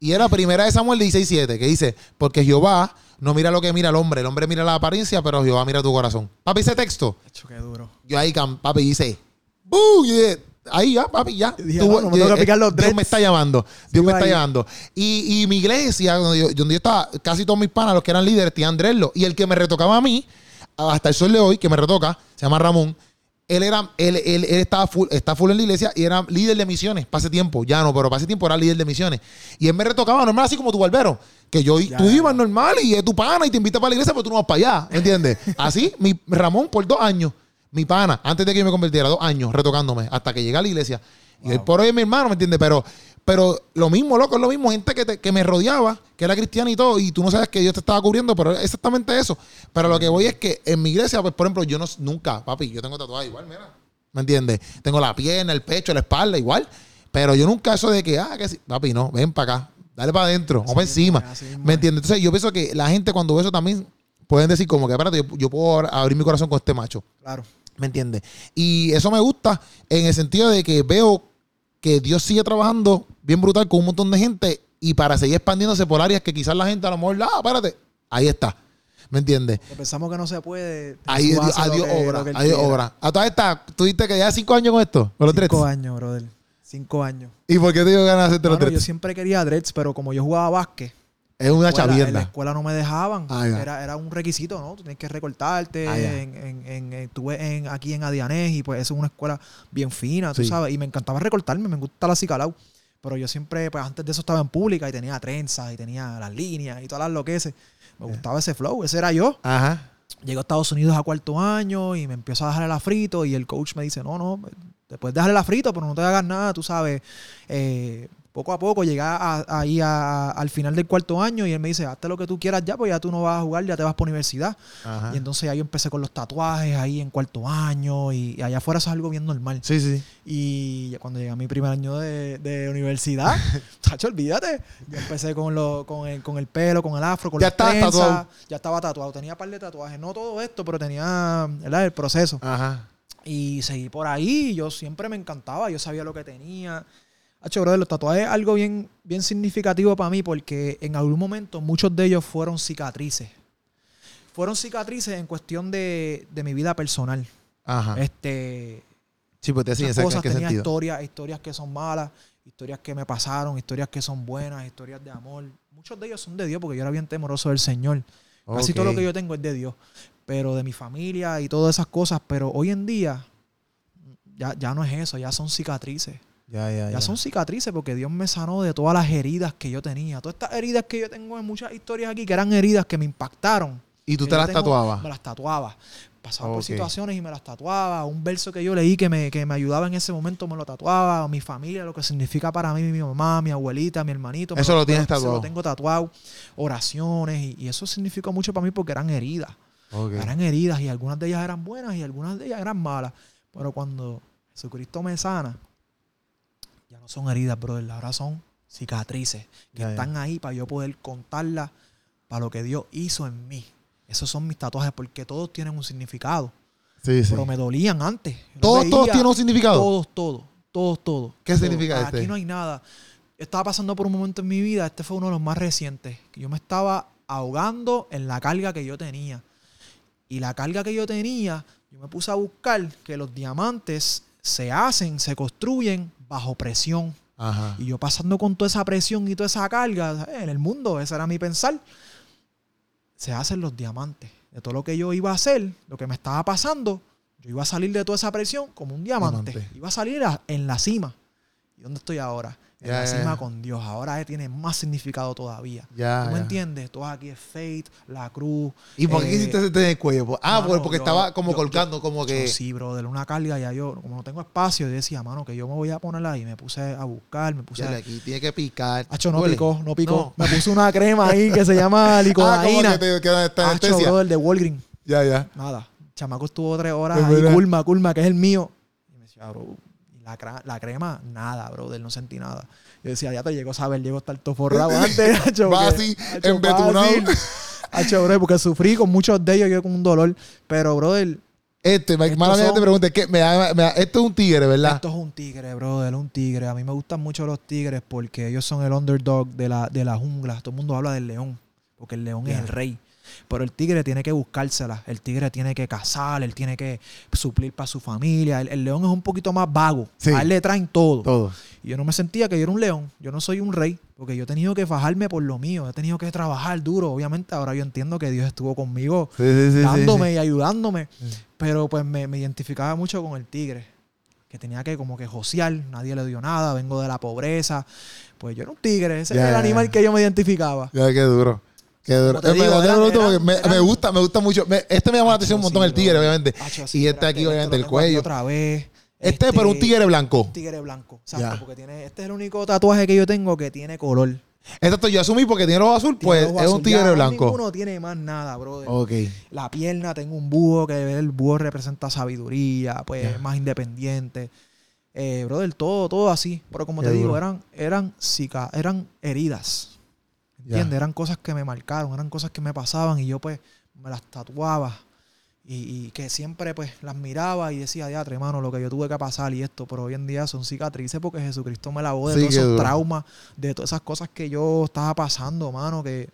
Y era primera de Samuel 16.7, que dice, porque Jehová no mira lo que mira el hombre, el hombre mira la apariencia, pero Jehová mira tu corazón. Papi, ese texto, Hecho, qué duro. yo ahí, papi, dice, ¡Buu! Y dije, ahí ya, papi, ya. Dije, Tú- "Mano, me eh, picar los Dios me dreads". está llamando. Dios me está ahí. llamando. Y, y mi iglesia, donde yo, donde yo estaba, casi todos mis panas, los que eran líderes, tenían dreadlock. Y el que me retocaba a mí, hasta el sol de hoy, que me retoca, se llama Ramón. Él era, él, él, él estaba full, está full en la iglesia y era líder de misiones para ese tiempo. Ya no, pero para ese tiempo era líder de misiones. Y él me retocaba normal, así como tu barbero. Que yo, Ya, tú ya, ibas normal y es tu pana y te invita para la iglesia, pero tú no vas para allá. ¿Entiendes? Así, mi Ramón por dos años, mi pana, antes de que yo me convirtiera, dos años retocándome, hasta que llegué a la iglesia. Y hoy Wow. por hoy es mi hermano, ¿me entiendes? Pero, pero lo mismo, loco, es lo mismo, gente que, te- que me rodeaba, que era cristiana y todo, y tú no sabes que Dios te estaba cubriendo, pero es exactamente eso. Pero lo que voy es que en mi iglesia, pues, por ejemplo, yo no, nunca, papi, yo tengo tatuaje igual, mira. ¿Me entiendes? Tengo la pierna, el pecho, la espalda, igual. Pero yo nunca eso de que, ah, que sí, papi, no, ven para acá, dale para adentro, vamos mismo encima. ¿Me es. entiendes? Entonces yo pienso que la gente cuando ve eso también pueden decir como que, espérate, yo, yo puedo abrir- mi corazón con este macho. Claro. ¿Me entiendes? Y eso me gusta en el sentido de que veo que Dios sigue trabajando bien brutal con un montón de gente y para seguir expandiéndose por áreas que quizás la gente a lo mejor, ah, espérate, ahí está. ¿Me entiendes? Pensamos que no se puede. Ahí Dios, obra, lo que él a Dios quiera. obra. A todas estas, tú dijiste que ya cinco años con esto, con los Cinco años, brother. Cinco años. ¿Y por qué te dio ganas de hacerte los Mano, yo dreads? siempre quería dreads, pero como yo jugaba básquet, Es una escuela- en la chavienda. escuela no me dejaban. Ah, ya. era, era un requisito, ¿no? Tú tienes que recortarte. Ah, ya. en, en, en- en- estuve en, aquí en Adianés y pues eso es una escuela bien fina, tú Sí. sabes. Y me encantaba recortarme, me gusta la cicalao. Pero yo siempre, pues antes de eso estaba en pública y tenía trenzas y tenía las líneas y todas las loqueces. Me gustaba ese flow, ese era yo. Ajá. Llego a Estados Unidos a cuarto año y me empiezo a dejar el afrito y el coach me dice, no, no, después dejarle el afrito, pero no te hagas nada, tú sabes, eh, poco a poco llegué a- ahí a- al final del cuarto año y él me dice, hazte lo que tú quieras ya, pues ya tú no vas a jugar, ya te vas para universidad. Ajá. Y entonces ahí yo empecé con los tatuajes ahí en cuarto año y, y allá afuera eso es algo bien normal. Sí, sí. Y cuando llegué a mi primer año de, de universidad, chacho, olvídate. Yo empecé con, lo, con, el, con el pelo, con el afro, con Ya las trenzas. tatuado. Ya estaba tatuado. Tenía un par de tatuajes. No todo esto, pero tenía ¿verdad? el proceso. Ajá. Y seguí por ahí. Yo siempre me encantaba. Yo sabía lo que tenía. Hacho, brother, los tatuajes es algo bien, bien significativo para mí porque en algún momento muchos de ellos fueron cicatrices. Fueron cicatrices en cuestión de, de mi vida personal. Ajá. Este, sí, pues te sí, ¿en cosas, qué tenía sentido? historias, historias que son malas, historias que me pasaron, historias que son buenas, historias de amor. Muchos de ellos son de Dios porque yo era bien temoroso del Señor. Casi todo lo que yo tengo es de Dios. Pero de mi familia y todas esas cosas. Pero hoy en día ya, ya no es eso, ya son cicatrices. Ya, ya, Ya ya. son cicatrices porque Dios me sanó de todas las heridas que yo tenía. Todas estas heridas que yo tengo en muchas historias aquí, que eran heridas que me impactaron. ¿Y tú te las tengo, tatuabas? Me las tatuaba. Pasaba por situaciones y me las tatuaba. Un verso que yo leí que me, que me ayudaba en ese momento me lo tatuaba. Mi familia, lo que significa para mí, mi mamá, mi abuelita, mi hermanito. Eso lo me tienes tatuado. lo tengo tatuado. Oraciones. Y, y eso significó mucho para mí porque eran heridas. Eran heridas y algunas de ellas eran buenas y algunas de ellas eran malas. Pero cuando Jesucristo me sana, no son heridas, brother. Ahora son cicatrices que Ya, ya. están ahí para yo poder contarlas para lo que Dios hizo en mí. Esos son mis tatuajes porque todos tienen un significado. Sí, sí. Pero me dolían antes. Yo ¿Todos, todos tienen un significado? Todos, todos. Todos, todos. ¿Qué Todos. significa Aquí este? no hay nada. Estaba pasando por un momento en mi vida, este fue uno de los más recientes, que yo me estaba ahogando en la carga que yo tenía. Y la carga que yo tenía, yo me puse a buscar que los diamantes se hacen, se construyen bajo presión. Ajá. Y yo pasando con toda esa presión y toda esa carga ¿sabes? en el mundo, ese era mi pensar, se hacen los diamantes. De todo lo que yo iba a hacer, lo que me estaba pasando, yo iba a salir de toda esa presión como un diamante. Diamante. Iba a salir a- en la cima. ¿Y dónde estoy ahora? En la cima con Dios. Ahora tiene más significado todavía. Ya, ¿Tú me entiendes? Todo aquí es faith, la cruz. ¿Y por qué eh, quisiste hacerte en el cuello? Ah, mano, porque yo- estaba como yo- colgando, como que. Sí, bro, de una carga ya yo, como no tengo espacio, yo decía, mano, que yo me voy a ponerla ahí. Me puse a buscar, me puse Ya, a... aquí tiene que picar. Hacho, no picó, no picó. No. Me puse una crema ahí que se llama Ah, licodaína. que te Hacho, anestesia. bro, el de Walgreen. Ya, ya. Nada. Chamaco estuvo tres horas ahí, culma, culma, que es el mío. Y me decía, bro, la, crema, nada, brother, no sentí nada. Yo decía, ya te llegó a saber, llegó a estar todo forrado antes, hacho. Así, hacho, embetunado. fácil. Hacho, bro, porque sufrí con muchos de ellos, yo con un dolor. Pero, brother, Este, mía son- te pregunté, ¿qué? Me da- me da- esto es un tigre, ¿verdad? Esto es un tigre, brother, un tigre. A mí me gustan mucho los tigres porque ellos son el underdog de la, de la jungla. Todo el mundo habla del león, porque el león es el rey. Pero el tigre tiene que buscársela. El tigre tiene que cazar, él tiene que suplir para su familia. El, el león es un poquito más vago. Sí. A él le traen todo. Todo. Y yo no me sentía que yo era un león. Yo no soy un rey, porque yo he tenido que fajarme por lo mío. He tenido que trabajar duro. Obviamente ahora yo entiendo que Dios estuvo conmigo Sí, sí, dándome y ayudándome. Pero pues me, me identificaba mucho con el tigre, que tenía que como que josear, nadie le dio nada, vengo de la pobreza. Pues yo era un tigre, ese Ya, era el animal que yo me identificaba. Ya, qué duro. Qué duro. Eh, me- digo, me- me- gusta, me gusta mucho. Me- este me llama la atención un montón, el tigre, bro. obviamente. Y este aquí, obviamente, el cuello. Otra vez. Este, pero un tigre blanco. tigre blanco, exacto, porque tiene, este es el único tatuaje que yo tengo que tiene color. Exacto, yo asumí porque tiene ojo azul, pues es azul. un tigre Ya, blanco. Ninguno tiene más nada, brother. Ok. La pierna, tengo un búho, que el búho representa sabiduría, pues Ya. más independiente. Eh, brother, todo, todo así. Pero como Qué te digo, eran, eran, eran heridas. ¿Entiendes? Eran cosas que me marcaron, eran cosas que me pasaban y yo pues me las tatuaba. Y, y que siempre pues las miraba y decía, diatre, hermano, lo que yo tuve que pasar y esto, pero hoy en día son cicatrices porque Jesucristo me lavó de Sí, todos esos duro. traumas, de todas esas cosas que yo estaba pasando, mano, que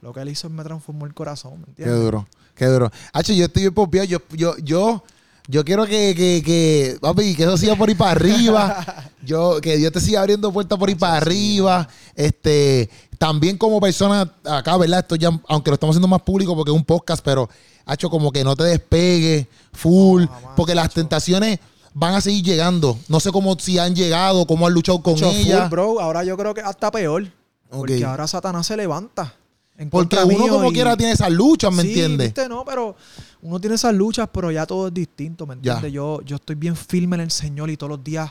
lo que él hizo me transformó el corazón, ¿me Qué entiendes? duro. Qué duro. Hacho, yo estoy bien. Yo, yo, yo, yo quiero que, que, que, papi, que eso siga por ahí para arriba. Yo, que Dios te siga abriendo puertas por ahí para arriba. Este, también como persona acá, ¿verdad? Esto ya, aunque lo estamos haciendo más público porque es un podcast, pero, hacho, como que no te despegue full. Porque las tentaciones van a seguir llegando. No sé cómo si han llegado, cómo han luchado con Mucho ellas. full, bro. Ahora yo creo que hasta peor. Porque ahora Satanás se levanta. en Porque uno como y- quiera tiene esas luchas, ¿me sí, entiendes? viste, no, pero uno tiene esas luchas, pero ya todo es distinto, ¿me entiendes? Yo, yo estoy bien firme en el Señor y todos los días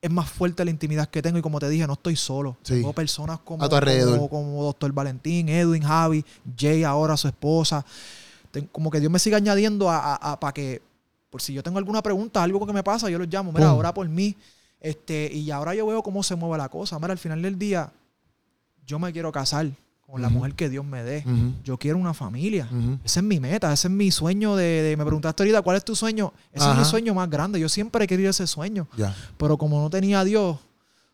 es más fuerte la intimidad que tengo y como te dije, no estoy solo. Sí. Tengo personas como, A tu alrededor. como, como Doctor Valentín, Edwin, Javi, Jay ahora su esposa. Como que Dios me sigue añadiendo a, para que, por si yo tengo alguna pregunta, algo que me pasa, yo los llamo, mira, Pum. ora por mí. Este, y ahora yo veo cómo se mueve la cosa. Mira, al final del día, yo me quiero casar con la mujer que Dios me dé. Yo quiero una familia. ujú. Ese es mi meta, ese es mi sueño de, de- me preguntaste ahorita, ¿cuál es tu sueño? Ese es mi sueño más grande. Yo siempre he querido ese sueño, pero como no tenía a Dios,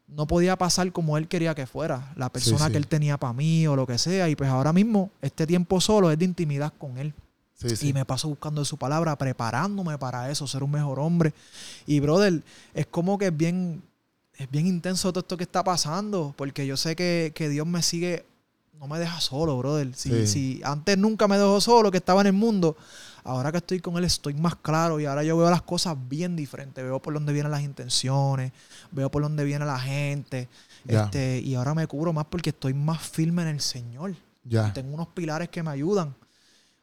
no podía pasar como Él quería que fuera, la persona sí. que Él tenía para mí o lo que sea. Y pues ahora mismo, este tiempo solo es de intimidad con Él. Sí. Y me paso buscando de su palabra, preparándome para eso, ser un mejor hombre. Y brother, es como que es bien, es bien intenso todo esto que está pasando, porque yo sé que, que Dios me sigue, no me deja solo, brother. Si, Sí. si antes nunca me dejó solo, que estaba en el mundo, ahora que estoy con Él estoy más claro y ahora yo veo las cosas bien diferentes. Veo por dónde vienen las intenciones, veo por dónde viene la gente. Este, y ahora me cubro más porque estoy más firme en el Señor Ya. tengo unos pilares que me ayudan.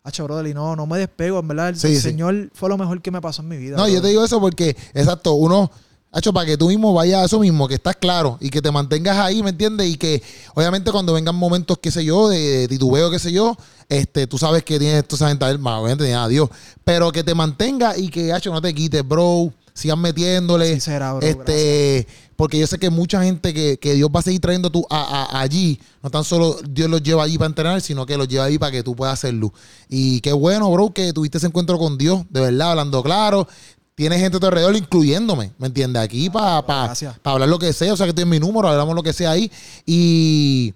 Hacho, brother, y no, no me despego, en verdad. El, Sí, el sí. Señor fue lo mejor que me pasó en mi vida. No, yo te digo eso porque, exacto, uno, hecho para que tú mismo vayas a eso mismo, que estás claro y que te mantengas ahí, ¿me entiendes? Y que obviamente cuando vengan momentos, qué sé yo, de, titubeo, qué sé yo, este, tú sabes que tienes, sabes, tal, más, obviamente a Dios, pero que te mantengas y que, hecho, no te quites, bro, sigan metiéndole. Será, bro. gracias. este, porque yo sé que mucha gente que, que Dios va a seguir trayendo tú a, a- allí, no tan solo Dios los lleva allí para entrenar, sino que los lleva allí para que tú puedas hacer luz. Y qué bueno, bro, que tuviste ese encuentro con Dios, de verdad, hablando claro. Tienes gente a tu alrededor, incluyéndome, ¿me entiendes? Aquí para Gracias. hablar lo que sea, o sea que tienes mi número, hablamos lo que sea ahí. Y,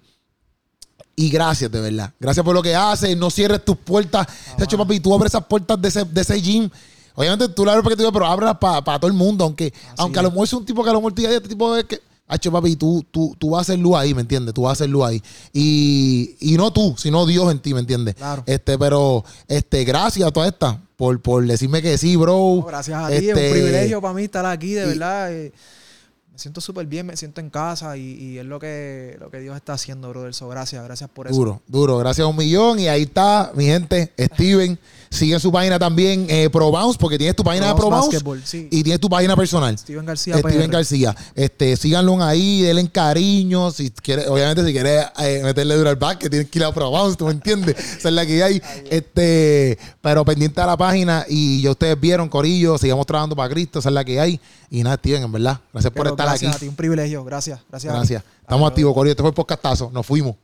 y gracias, de verdad. Gracias por lo que haces. No cierres tus puertas. De hecho, papi, tú abres esas puertas de ese, de ese gym. Obviamente tú la abres porque tú pero ábrelas para todo el mundo. Aunque, aunque a lo mejor es un tipo que a lo mejor te este tipo es que. Hacho, papi, tú, tú, tú vas a hacer luz ahí, ¿me entiendes? Tú vas a hacer luz ahí. Y, y no tú, sino Dios en ti, ¿me entiendes? Claro. Este, pero, este, gracias a toda esta por, por decirme que sí, bro. No, gracias a ti, es Este, un privilegio para mí estar aquí, de y- verdad. Me siento súper bien, me siento en casa y, y es lo que, lo que Dios está haciendo, brother. So, gracias, gracias por eso. Duro, duro. Gracias a un millón. Y ahí está, mi gente, Steven. Sigue su página también, eh, Pro Bounce, porque tienes tu página de Pro Pro Bounce Basketball, sí. y tienes tu página personal. Steven García Steven PR. García. Este, síganlo ahí, denle en cariño. Si quiere, obviamente, si quieres eh, meterle duro al back, que tienes que ir a Pro Bounce, tú me entiendes. Esa es la que hay. Este, pero pendiente a la página. Y ya ustedes vieron, Corillo, sigamos trabajando para Cristo, esa es la que hay. Y nada, Steven, en verdad. Gracias por estar gracias aquí. a ti, un privilegio. Gracias, gracias. Gracias. Estamos activos, Corillo. Este fue el podcastazo. Nos fuimos.